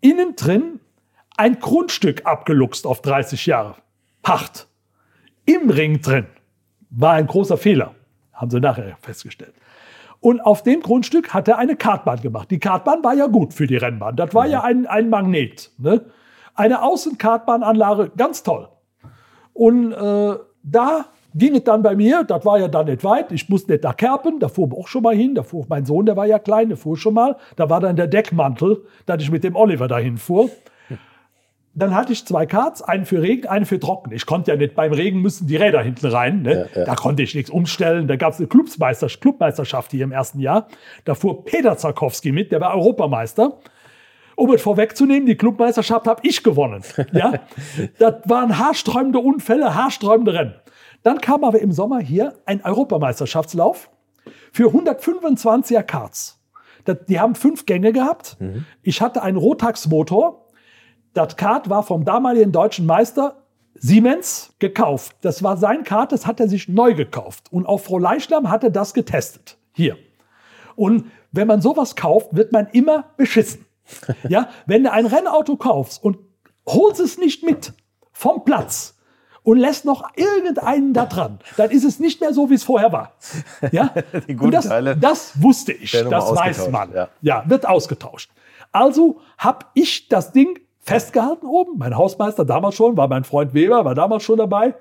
S1: innen drin ein Grundstück abgeluchst auf 30 Jahre. Pacht. Im Ring drin. War ein großer Fehler. Haben sie nachher festgestellt. Und auf dem Grundstück hat er eine Kartbahn gemacht. Die Kartbahn war ja gut für die Rennbahn. Das war ja, ja ein, ein Magnet. Ne? Eine Außenkartbahnanlage, ganz toll. Und äh, da ging es dann bei mir, das war ja dann nicht weit, ich musste nicht nach Kerpen, da fuhr auch schon mal hin, da fuhr mein Sohn, der war ja klein, der fuhr schon mal, da war dann der Deckmantel, dass ich mit dem Oliver dahin fuhr. Dann hatte ich zwei Karts, einen für Regen, einen für Trocken. Ich konnte ja nicht, beim Regen müssen die Räder hinten rein. Ne? Ja, ja. Da konnte ich nichts umstellen. Da gab es eine Clubmeisterschaft, Clubmeisterschaft hier im ersten Jahr. Da fuhr Peter Zarkowski mit, der war Europameister. Um es vorwegzunehmen, die Clubmeisterschaft habe ich gewonnen. Ja? das waren haarsträubende Unfälle, haarsträubende Rennen. Dann kam aber im Sommer hier ein Europameisterschaftslauf für 125er Karts. Das, die haben fünf Gänge gehabt. Mhm. Ich hatte einen Rotax-Motor das Kart war vom damaligen deutschen Meister Siemens gekauft. Das war sein Kart, das hat er sich neu gekauft. Und auf Frau Leischlam hat er das getestet. Hier. Und wenn man sowas kauft, wird man immer beschissen. Ja, wenn du ein Rennauto kaufst und holst es nicht mit vom Platz und lässt noch irgendeinen da dran, dann ist es nicht mehr so, wie es vorher war. Ja, Die guten das, Teile das wusste ich, das weiß man. Ja. ja, wird ausgetauscht. Also habe ich das Ding festgehalten oben. Mein Hausmeister damals schon, war mein Freund Weber, war damals schon dabei.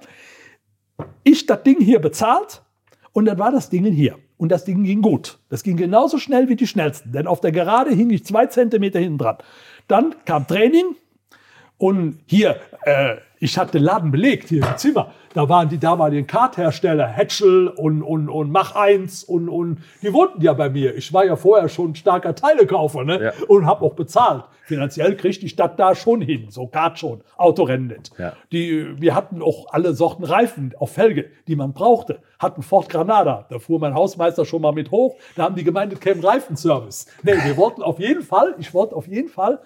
S1: Ich das Ding hier bezahlt und dann war das Ding hier. Und das Ding ging gut. Das ging genauso schnell wie die schnellsten. Denn auf der Gerade hing ich zwei Zentimeter hinten dran. Dann kam Training und hier, äh, ich hatte den Laden belegt, hier im Zimmer. Da waren die damaligen Karthersteller, Hatchel und, und, und Mach 1 und, und die wohnten ja bei mir. Ich war ja vorher schon starker Teilekaufer ne? Ja. und habe auch bezahlt. Finanziell kriegt die Stadt da schon hin, so Kart schon, Autorennen nicht. Ja. Die, wir hatten auch alle Sorten Reifen auf Felge, die man brauchte. Hatten Ford Granada, da fuhr mein Hausmeister schon mal mit hoch. Da haben die gemeint, käme Reifenservice. Nee, wir wollten auf jeden Fall, ich wollte auf jeden Fall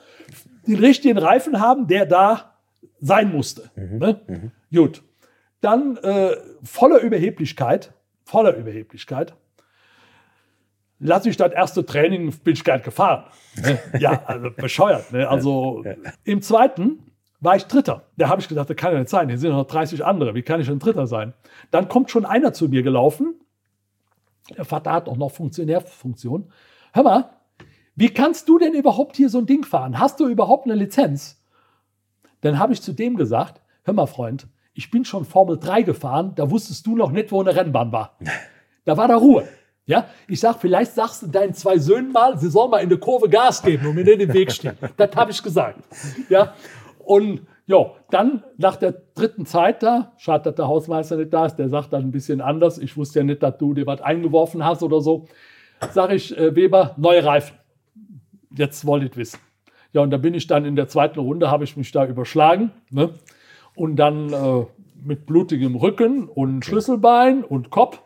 S1: den richtigen Reifen haben, der da sein musste. Mhm. Ne? Mhm. Gut. Dann äh, voller Überheblichkeit, voller Überheblichkeit, lasse ich das erste Training, bin ich gern gefahren. Ne? ja, also bescheuert. Ne? Also ja. im zweiten war ich Dritter. Da habe ich gedacht, das kann ja nicht sein. Hier sind noch 30 andere. Wie kann ich ein Dritter sein? Dann kommt schon einer zu mir gelaufen. Der Vater hat auch noch Funktionärfunktion. Hör mal, wie kannst du denn überhaupt hier so ein Ding fahren? Hast du überhaupt eine Lizenz? Dann habe ich zu dem gesagt, hör mal, Freund, ich bin schon Formel 3 gefahren, da wusstest du noch nicht, wo eine Rennbahn war. Da war da Ruhe. Ja, ich sag, vielleicht sagst du deinen zwei Söhnen mal, sie sollen mal in der Kurve Gas geben und mir nicht im Weg stehen. das habe ich gesagt. Ja, und ja, dann nach der dritten Zeit da, schade, dass der Hausmeister nicht da ist, der sagt dann ein bisschen anders. Ich wusste ja nicht, dass du dir was eingeworfen hast oder so. Sag ich, äh, Weber, neue Reifen. Jetzt wollt ihr wissen. Ja, und da bin ich dann in der zweiten Runde, habe ich mich da überschlagen. Ne? und dann äh, mit blutigem Rücken und Schlüsselbein und Kopf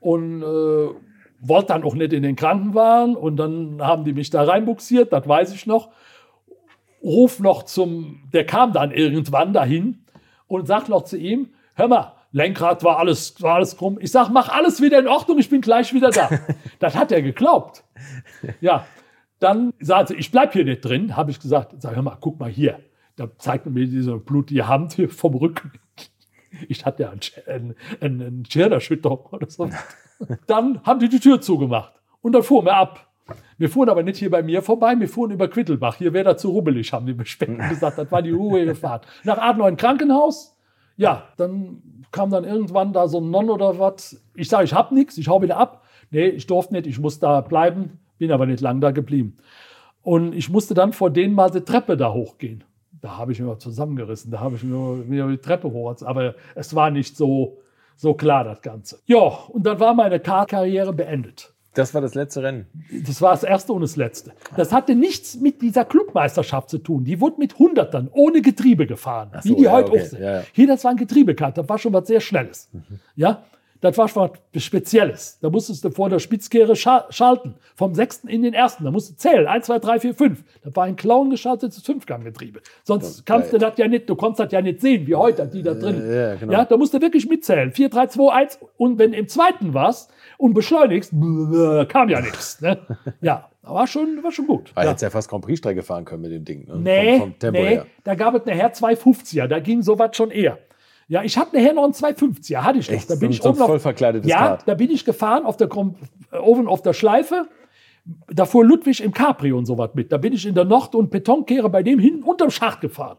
S1: und äh, wollte dann auch nicht in den Krankenwagen und dann haben die mich da reinbuxiert, das weiß ich noch. Ruf noch zum, der kam dann irgendwann dahin und sagt noch zu ihm, hör mal, Lenkrad war alles, war alles krumm. Ich sag, mach alles wieder in Ordnung, ich bin gleich wieder da. das hat er geglaubt. Ja, dann sagte ich bleib hier nicht drin, habe ich gesagt, sag hör mal, guck mal hier. Da zeigt mir diese blutige Hand hier vom Rücken. Ich hatte ja einen, einen, einen Schirnerschütterung oder so. Dann haben die die Tür zugemacht und dann fuhren wir ab. Wir fuhren aber nicht hier bei mir vorbei, wir fuhren über Quittelbach. Hier wäre da zu rubbelig, haben die Bespecken gesagt. Das war die ruhige Fahrt. Nach Adler Krankenhaus. Ja, dann kam dann irgendwann da so ein Non oder was. Ich sage, ich hab nichts, ich hau wieder ab. Nee, ich durfte nicht, ich muss da bleiben, bin aber nicht lang da geblieben. Und ich musste dann vor denen mal die Treppe da hochgehen. Da habe ich mir mal zusammengerissen, da habe ich mir wieder die Treppe hoch. Aber es war nicht so, so klar, das Ganze. Ja, und dann war meine Kartkarriere beendet.
S2: Das war das letzte Rennen.
S1: Das war das erste und das letzte. Das hatte nichts mit dieser Clubmeisterschaft zu tun. Die wurde mit Hundertern ohne Getriebe gefahren,
S2: so,
S1: wie die
S2: ja,
S1: heute
S2: okay.
S1: auch sind.
S2: Ja, ja.
S1: Hier, das war ein Getriebekart, das war schon was sehr Schnelles. Ja, das war schon was Spezielles. Da musstest du vor der Spitzkehre scha schalten, vom sechsten in den ersten. Da musst du zählen, 1, 2, 3, 4, 5. Das war ein Clown geschaltetes Fünfganggetriebe. Sonst kannst du das ja nicht, du konntest das ja nicht sehen, wie heute die da drin.
S2: ja, genau.
S1: ja, da musst du wirklich mitzählen. 4, 3, 2, 1. Und wenn im zweiten warst und beschleunigst, kam ja nichts. Ne? Ja, war schon, war schon gut.
S2: Ah,
S1: ja.
S2: hättest ja fast Grand Prix-Strecke fahren können mit dem Ding. Ne?
S1: Nee,
S2: vom, vom Tempo
S1: nee,
S2: her.
S1: da gab es nachher 250er, da ging sowas schon eher. Ja, ich hatte nachher noch einen 250er, hatte ich noch.
S2: Echt?
S1: Da bin
S2: So-
S1: ich
S2: so
S1: oben auf-
S2: voll verkleidetes
S1: Ja,
S2: Kart.
S1: da bin ich gefahren auf der äh, oben auf der Schleife. Da fuhr Ludwig im Capri und sowas mit. Da bin ich in der Nord- und Betonkehre bei dem hinten unterm Schacht gefahren.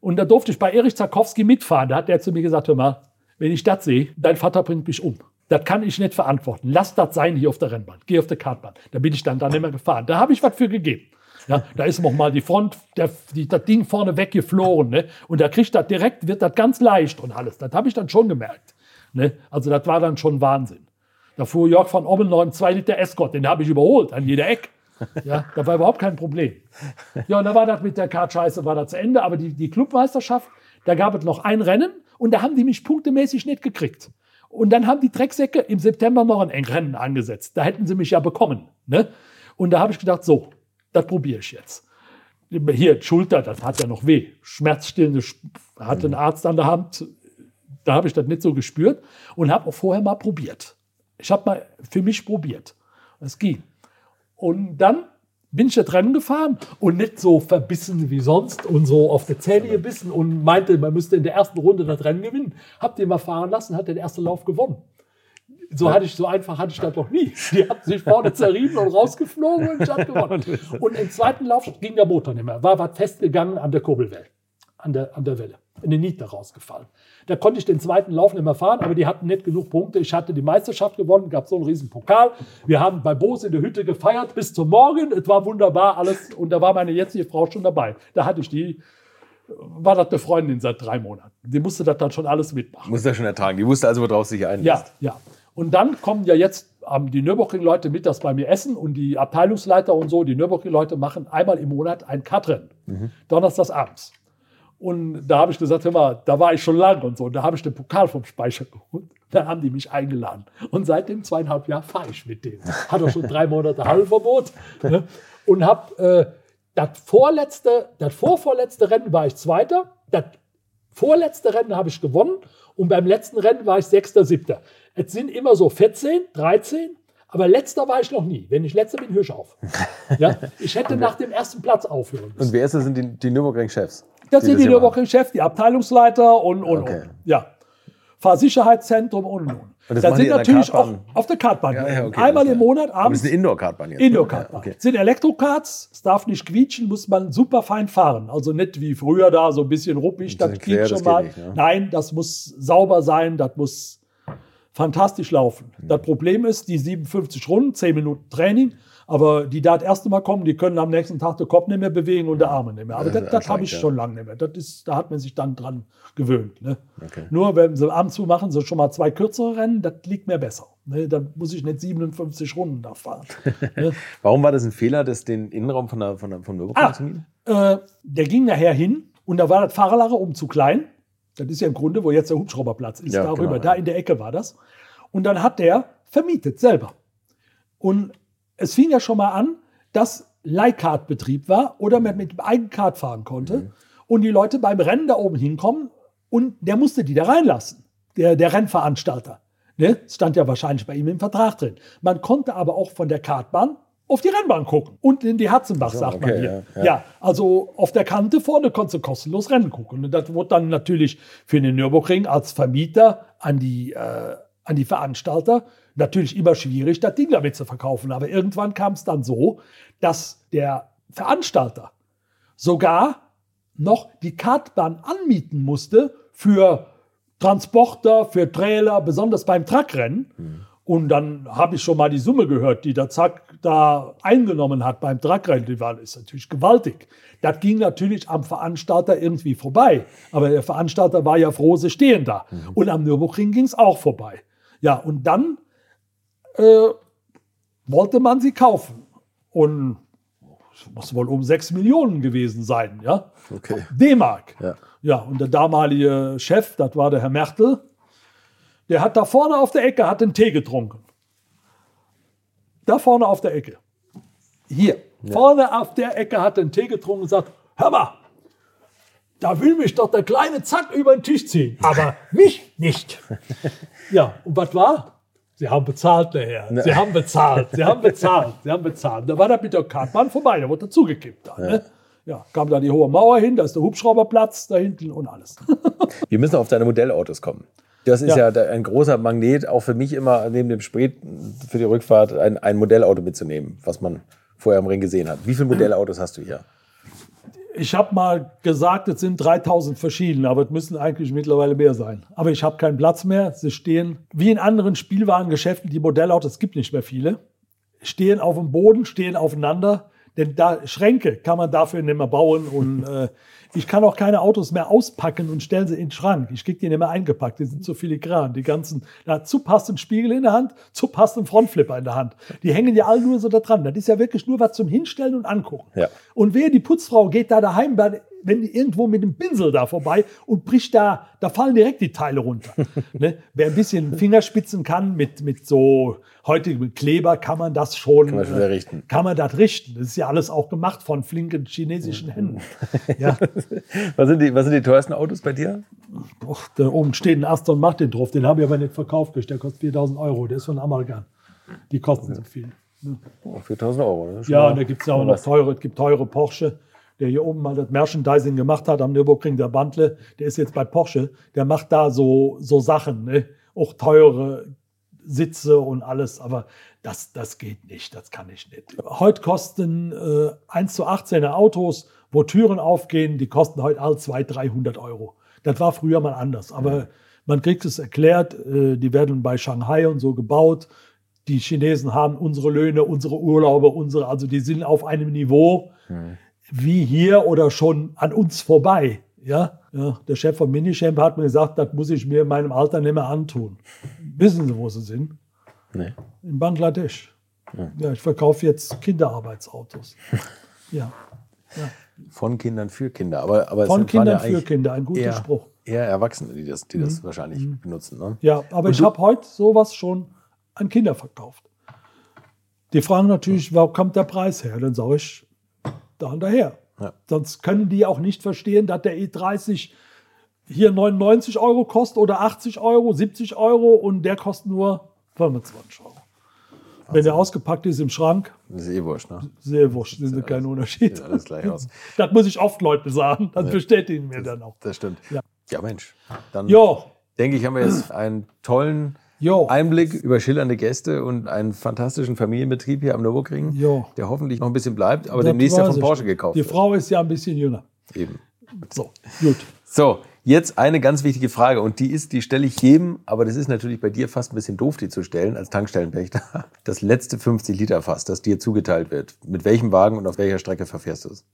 S1: Und da durfte ich bei Erich Zarkowski mitfahren. Da hat der zu mir gesagt, hör mal, wenn ich das sehe, dein Vater bringt mich um. Das kann ich nicht verantworten. Lass das sein hier auf der Rennbahn. Geh auf der Kartbahn. Da bin ich dann, dann immer gefahren. Da habe ich was für gegeben. Ja, da ist noch mal die Front, der, die, das Ding vorne weggeflogen. Ne? Und da kriegt das direkt, wird das ganz leicht und alles. Das habe ich dann schon gemerkt. Ne? Also das war dann schon Wahnsinn. Da fuhr Jörg von einen 2 Liter Escort, den habe ich überholt an jeder Eck. Ja, da war überhaupt kein Problem. Ja, und da war das mit der Kartscheiße, war das zu Ende. Aber die, die Clubmeisterschaft, da gab es noch ein Rennen und da haben die mich punktemäßig nicht gekriegt. Und dann haben die Drecksäcke im September noch ein Rennen angesetzt. Da hätten sie mich ja bekommen. Ne? Und da habe ich gedacht, so, das probiere ich jetzt. Hier, Schulter, das hat ja noch weh. Schmerzstillende, Sch- hatte ein Arzt an der Hand. Da habe ich das nicht so gespürt und habe auch vorher mal probiert. Ich habe mal für mich probiert. Es ging. Und dann bin ich das Rennen gefahren und nicht so verbissen wie sonst und so auf die Zähne gebissen und meinte, man müsste in der ersten Runde das Rennen gewinnen. Hab den mal fahren lassen, hat den ersten Lauf gewonnen. So hatte ich, so einfach hatte ich das noch nie. Die hat sich vorne zerrieben und rausgeflogen und ich hab gewonnen. Und im zweiten Lauf ging der Motor nicht mehr. War was festgegangen an der Kurbelwelle, an der, an der Welle. In den Niete rausgefallen. Da konnte ich den zweiten Lauf nicht mehr fahren, aber die hatten nicht genug Punkte. Ich hatte die Meisterschaft gewonnen, gab so einen riesen Pokal. Wir haben bei Bose in der Hütte gefeiert bis zum Morgen. Es war wunderbar alles. Und da war meine jetzige Frau schon dabei. Da hatte ich die, war das eine Freundin seit drei Monaten. Die musste das dann schon alles mitmachen.
S2: Muss er schon ertragen. Die wusste also, worauf sie sich einlässt.
S1: Ja, ja. Und dann kommen ja jetzt ähm, die Nürburgring-Leute mittags bei mir essen und die Abteilungsleiter und so, die Nürburgring-Leute machen einmal im Monat ein Kartrennen. Donnerstags abends. Und da habe ich gesagt, hör mal, da war ich schon lang und so. Und da habe ich den Pokal vom Speicher geholt. Da haben die mich eingeladen. Und seitdem zweieinhalb Jahre fahre ich mit denen. Hat auch schon drei Monate Hallenverbot. Ne? Und habe äh, das vorletzte, das vorvorletzte Rennen war ich Zweiter. Das vorletzte Rennen habe ich gewonnen. Und beim letzten Rennen war ich Sechster, Siebter. Es sind immer so 14, 13. Aber letzter war ich noch nie. Wenn ich letzter bin, höre ich auf. Ja? Ich hätte nach dem ersten Platz aufhören müssen.
S2: Und wer ist das? Sind die, die Nürburgring-Chefs?
S1: Das sind die. Nürburgring-Chefs, die Abteilungsleiter und, und,
S2: Okay.
S1: und. Ja. Fahrsicherheitszentrum und, und. und.
S2: Das
S1: das sind natürlich auch auf der Kartbahn.
S2: Ja, ja, okay,
S1: Einmal im. Monat
S2: Aber das
S1: abends
S2: ist eine Indoor-Kartbahn jetzt.
S1: Indoor-Kartbahn.
S2: Ja, okay.
S1: Sind Elektrokarts, es darf nicht quietschen, muss man super fein fahren. Also nicht wie früher da, so ein bisschen ruppig, das quietscht schon mal.
S2: nicht, ne?
S1: Nein, das muss sauber sein, das muss fantastisch laufen.
S2: Mhm.
S1: Das Problem ist, die 57 Runden, 10 Minuten Training, aber die da das erste Mal kommen, die können am nächsten Tag den Kopf nicht mehr bewegen und die Arme nicht mehr. Aber
S2: Das
S1: das, das habe ich
S2: ja.
S1: schon lange nicht mehr. Das ist, da hat man sich dann dran gewöhnt. Ne?
S2: Okay.
S1: Nur wenn sie abends zu machen, sie schon mal zwei kürzere Rennen, das liegt mir besser. Ne? Dann muss ich nicht 57 Runden da fahren. ne?
S2: Warum war das ein Fehler, das den Innenraum von der, von der, von Nürburgring
S1: Ah,
S2: zu mieten?
S1: äh, der ging nachher hin und da war das Fahrerlager oben zu klein. Das ist ja im Grunde, wo jetzt der Hubschrauberplatz ist,
S2: Ja,
S1: darüber.
S2: genau,
S1: da
S2: ja.
S1: in der Ecke war das. Und dann hat der vermietet selber. Und es fing ja schon mal an, dass Leihkartbetrieb war oder man mit dem eigenen Kart fahren konnte.
S2: Mhm.
S1: Und die Leute beim Rennen da oben hinkommen und der musste die da reinlassen, der, der Rennveranstalter. Ne? Stand ja wahrscheinlich bei ihm im Vertrag drin. Man konnte aber auch von der Kartbahn auf die Rennbahn gucken. Und in die Hatzenbach,
S2: So,
S1: sagt man
S2: okay,
S1: hier.
S2: ja,
S1: Ja,
S2: ja.
S1: also auf der Kante vorne konntest du kostenlos Rennen gucken. Und das wurde dann natürlich für den Nürburgring als Vermieter an die, äh, an die Veranstalter natürlich immer schwierig, das Ding damit zu verkaufen. Aber irgendwann kam es dann so, dass der Veranstalter sogar noch die Kartbahn anmieten musste für Transporter, für Trailer, besonders beim Truckrennen. Mhm. Und dann habe ich schon mal die Summe gehört, die der Zack da eingenommen hat beim war ist natürlich gewaltig. Das ging natürlich am Veranstalter irgendwie vorbei. Aber der Veranstalter war ja froh, sie stehen da. Mhm. Und am Nürburgring ging es auch vorbei. Ja, und dann äh, wollte man sie kaufen. Und es muss wohl um 6 Millionen gewesen sein, ja?
S2: Okay.
S1: D-Mark. Ja. ja, und der damalige Chef, das war der Herr Mertel, der hat da vorne auf der Ecke hat den Tee getrunken. Da vorne auf der Ecke. Hier. Ja. Vorne auf der Ecke hat den Tee getrunken und sagt, hör mal, da will mich doch der kleine Zack über den Tisch ziehen, aber mich nicht. Ja, und was war? Sie haben bezahlt, der Herr. Ne. Sie haben bezahlt, Sie haben bezahlt, Sie haben bezahlt. Da war der mit der Kartbahn vorbei, da wurde dazugekippt. Da, ne? ja, kam da die hohe Mauer hin, da ist der Hubschrauberplatz da hinten und alles.
S2: Wir müssen auf deine Modellautos kommen. Das ist ja. ja, ein großer Magnet, auch für mich immer neben dem Sprit für die Rückfahrt ein, ein Modellauto mitzunehmen, was man vorher am Ring gesehen hat. Wie viele Modellautos hast du hier?
S1: Ich habe mal gesagt, es sind 3000 verschiedene, aber es müssen eigentlich mittlerweile mehr sein. Aber ich habe keinen Platz mehr. Sie stehen wie in anderen Spielwarengeschäften, die Modellautos, es gibt nicht mehr viele, stehen auf dem Boden, stehen aufeinander. Denn da Schränke kann man dafür nicht mehr bauen und äh, ich kann auch keine Autos mehr auspacken und stellen sie in den Schrank. Ich kriege die nicht mehr eingepackt, die sind zu filigran. Die ganzen, da zu passt ein Spiegel in der Hand, zu passt ein Frontflipper in der Hand. Die hängen ja alle nur so da dran. Das ist ja wirklich nur was zum Hinstellen und Angucken.
S2: Ja.
S1: Und wer die Putzfrau geht da daheim, wenn die irgendwo mit dem Pinsel da vorbei und bricht da, da fallen direkt die Teile runter. ne? Wer ein bisschen Fingerspitzen kann mit, mit so heutigem Kleber, kann man das schon,
S2: kann man, schon äh, richten.
S1: kann man das richten. Das ist ja alles auch gemacht von flinken chinesischen Händen.
S2: ja. was, sind die, was sind die teuersten Autos bei dir?
S1: Boah, da oben steht ein Aston Martin drauf, den habe ich aber nicht verkauft, der kostet 4000 Euro, der ist von Amalgam. Die kosten so viel.
S2: Ne? Oh, 4000 Euro.
S1: Ne? Ja, und da gibt es ja auch noch teure, es gibt teure Porsche der hier oben mal das Merchandising gemacht hat am Nürburgring, der Bandle, der ist jetzt bei Porsche, der macht da so, so Sachen, ne? auch teure Sitze und alles, aber das, das geht nicht, das kann ich nicht. Heute kosten äh, 1 zu 18er Autos, wo Türen aufgehen, die kosten heute all 200, 300 Euro. Das war früher mal anders, aber man kriegt es erklärt, äh, die werden bei Shanghai und so gebaut. Die Chinesen haben unsere Löhne, unsere Urlaube, unsere, also die sind auf einem Niveau, mhm wie hier oder schon an uns vorbei. Ja, ja der Chef von Minichamp hat mir gesagt, das muss ich mir in meinem Alter nicht mehr antun. Wissen Sie, wo Sie sind?
S2: Nee.
S1: In Bangladesch. Ja, ja ich verkaufe jetzt Kinderarbeitsautos. ja.
S2: ja. Von Kindern für Kinder. Aber, aber
S1: Von Kindern für Kinder, ein guter
S2: eher,
S1: Spruch.
S2: Eher Erwachsene, die das, die das mhm. wahrscheinlich mhm. benutzen. Ne?
S1: Ja, aber Und ich habe heute sowas schon an Kinder verkauft. Die fragen natürlich, wo kommt der Preis her? Dann sage ich, da und daher. Ja. Sonst können die auch nicht verstehen, dass der E30 hier 99 Euro kostet oder 80 Euro, 70 Euro und der kostet nur 25 Euro. Also, Wenn der ausgepackt ist im Schrank.
S2: Ist eh wurscht, ne?
S1: Sehr wurscht, sind kein Unterschied.
S2: Sieht alles gleich aus.
S1: das muss ich oft Leute sagen, das ja. bestätigen mir
S2: das,
S1: dann auch.
S2: Das stimmt. Ja, ja Mensch.
S1: Dann jo.
S2: denke ich, haben wir jetzt einen tollen Jo. Einblick über schillernde Gäste und einen fantastischen Familienbetrieb hier am Nürburgring, jo. der hoffentlich noch ein bisschen bleibt, aber das demnächst ja von Porsche gekauft
S1: Die. Frau ist ja ein bisschen jünger.
S2: Eben.
S1: So, gut.
S2: So, jetzt eine ganz wichtige Frage und die ist, die stelle ich jedem, aber das ist natürlich bei dir fast ein bisschen doof, die zu stellen als Tankstellenpächter. Das letzte 50 Liter Fass, das dir zugeteilt wird. Mit welchem Wagen und auf welcher Strecke verfährst du es?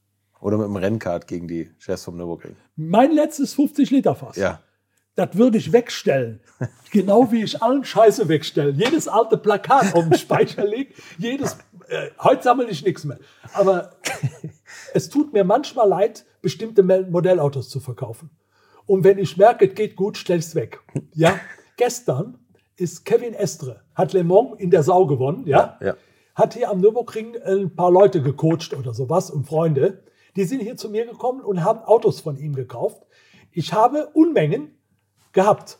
S2: Oder mit dem Rennkart gegen die Chefs vom Nürburgring?
S1: Mein letztes 50 Liter Fass.
S2: Ja
S1: das würde ich wegstellen. Genau wie ich allen Scheiße wegstelle. Jedes alte Plakat auf dem Speicher lege, jedes, äh, heute sammle ich nichts mehr. Aber es tut mir manchmal leid, bestimmte Modellautos zu verkaufen. Und wenn ich merke, es geht gut, stelle ich es weg. Ja, gestern ist Kevin Estre, hat Le Mans in der Sau gewonnen, ja?
S2: ja.
S1: Hat hier am Nürburgring ein paar Leute gecoacht oder sowas und Freunde. Die sind hier zu mir gekommen und haben Autos von ihm gekauft. Ich habe Unmengen gehabt.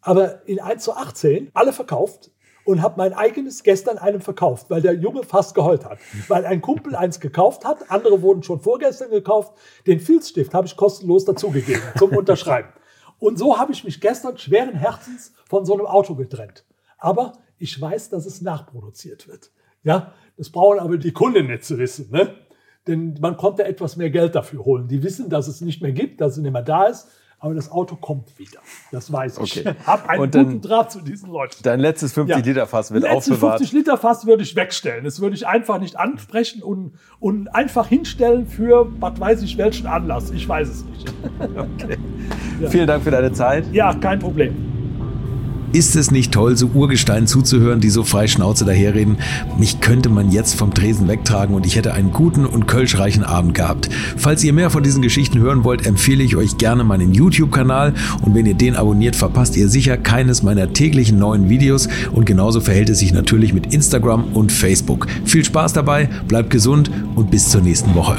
S1: Aber in 1 zu 18 alle verkauft und habe mein eigenes gestern einem verkauft, weil der Junge fast geheult hat. Weil ein Kumpel eins gekauft hat, andere wurden schon vorgestern gekauft. Den Filzstift habe ich kostenlos dazugegeben zum Unterschreiben. Und so habe ich mich gestern schweren Herzens von so einem Auto getrennt. Aber ich weiß, dass es nachproduziert wird. Ja, das brauchen aber die Kunden nicht zu wissen. Ne? Denn man konnte etwas mehr Geld dafür holen. Die wissen, dass es nicht mehr gibt, dass es nicht mehr da ist aber das Auto kommt wieder. Das weiß ich.
S6: Okay.
S1: Ich habe einen
S6: Und dann-
S1: guten Draht zu diesen Leuten.
S6: Dein letztes 50-Liter-Fass wird
S1: Letzte
S6: aufbewahrt.
S1: 50 Liter Fass würde ich wegstellen. Das würde ich einfach nicht ansprechen und, und einfach hinstellen für, was weiß ich, welchen Anlass. Ich weiß es nicht.
S6: Vielen Dank für deine Zeit.
S1: Ja, kein Problem.
S2: Ist es nicht toll, so Urgestein zuzuhören, die so frei Schnauze daherreden? Mich könnte man jetzt vom Tresen wegtragen und ich hätte einen guten und kölschreichen Abend gehabt. Falls ihr mehr von diesen Geschichten hören wollt, empfehle ich euch gerne meinen YouTube-Kanal und wenn ihr den abonniert, verpasst ihr sicher keines meiner täglichen neuen Videos und genauso verhält es sich natürlich mit Instagram und Facebook. Viel Spaß dabei, bleibt gesund und bis zur nächsten Woche.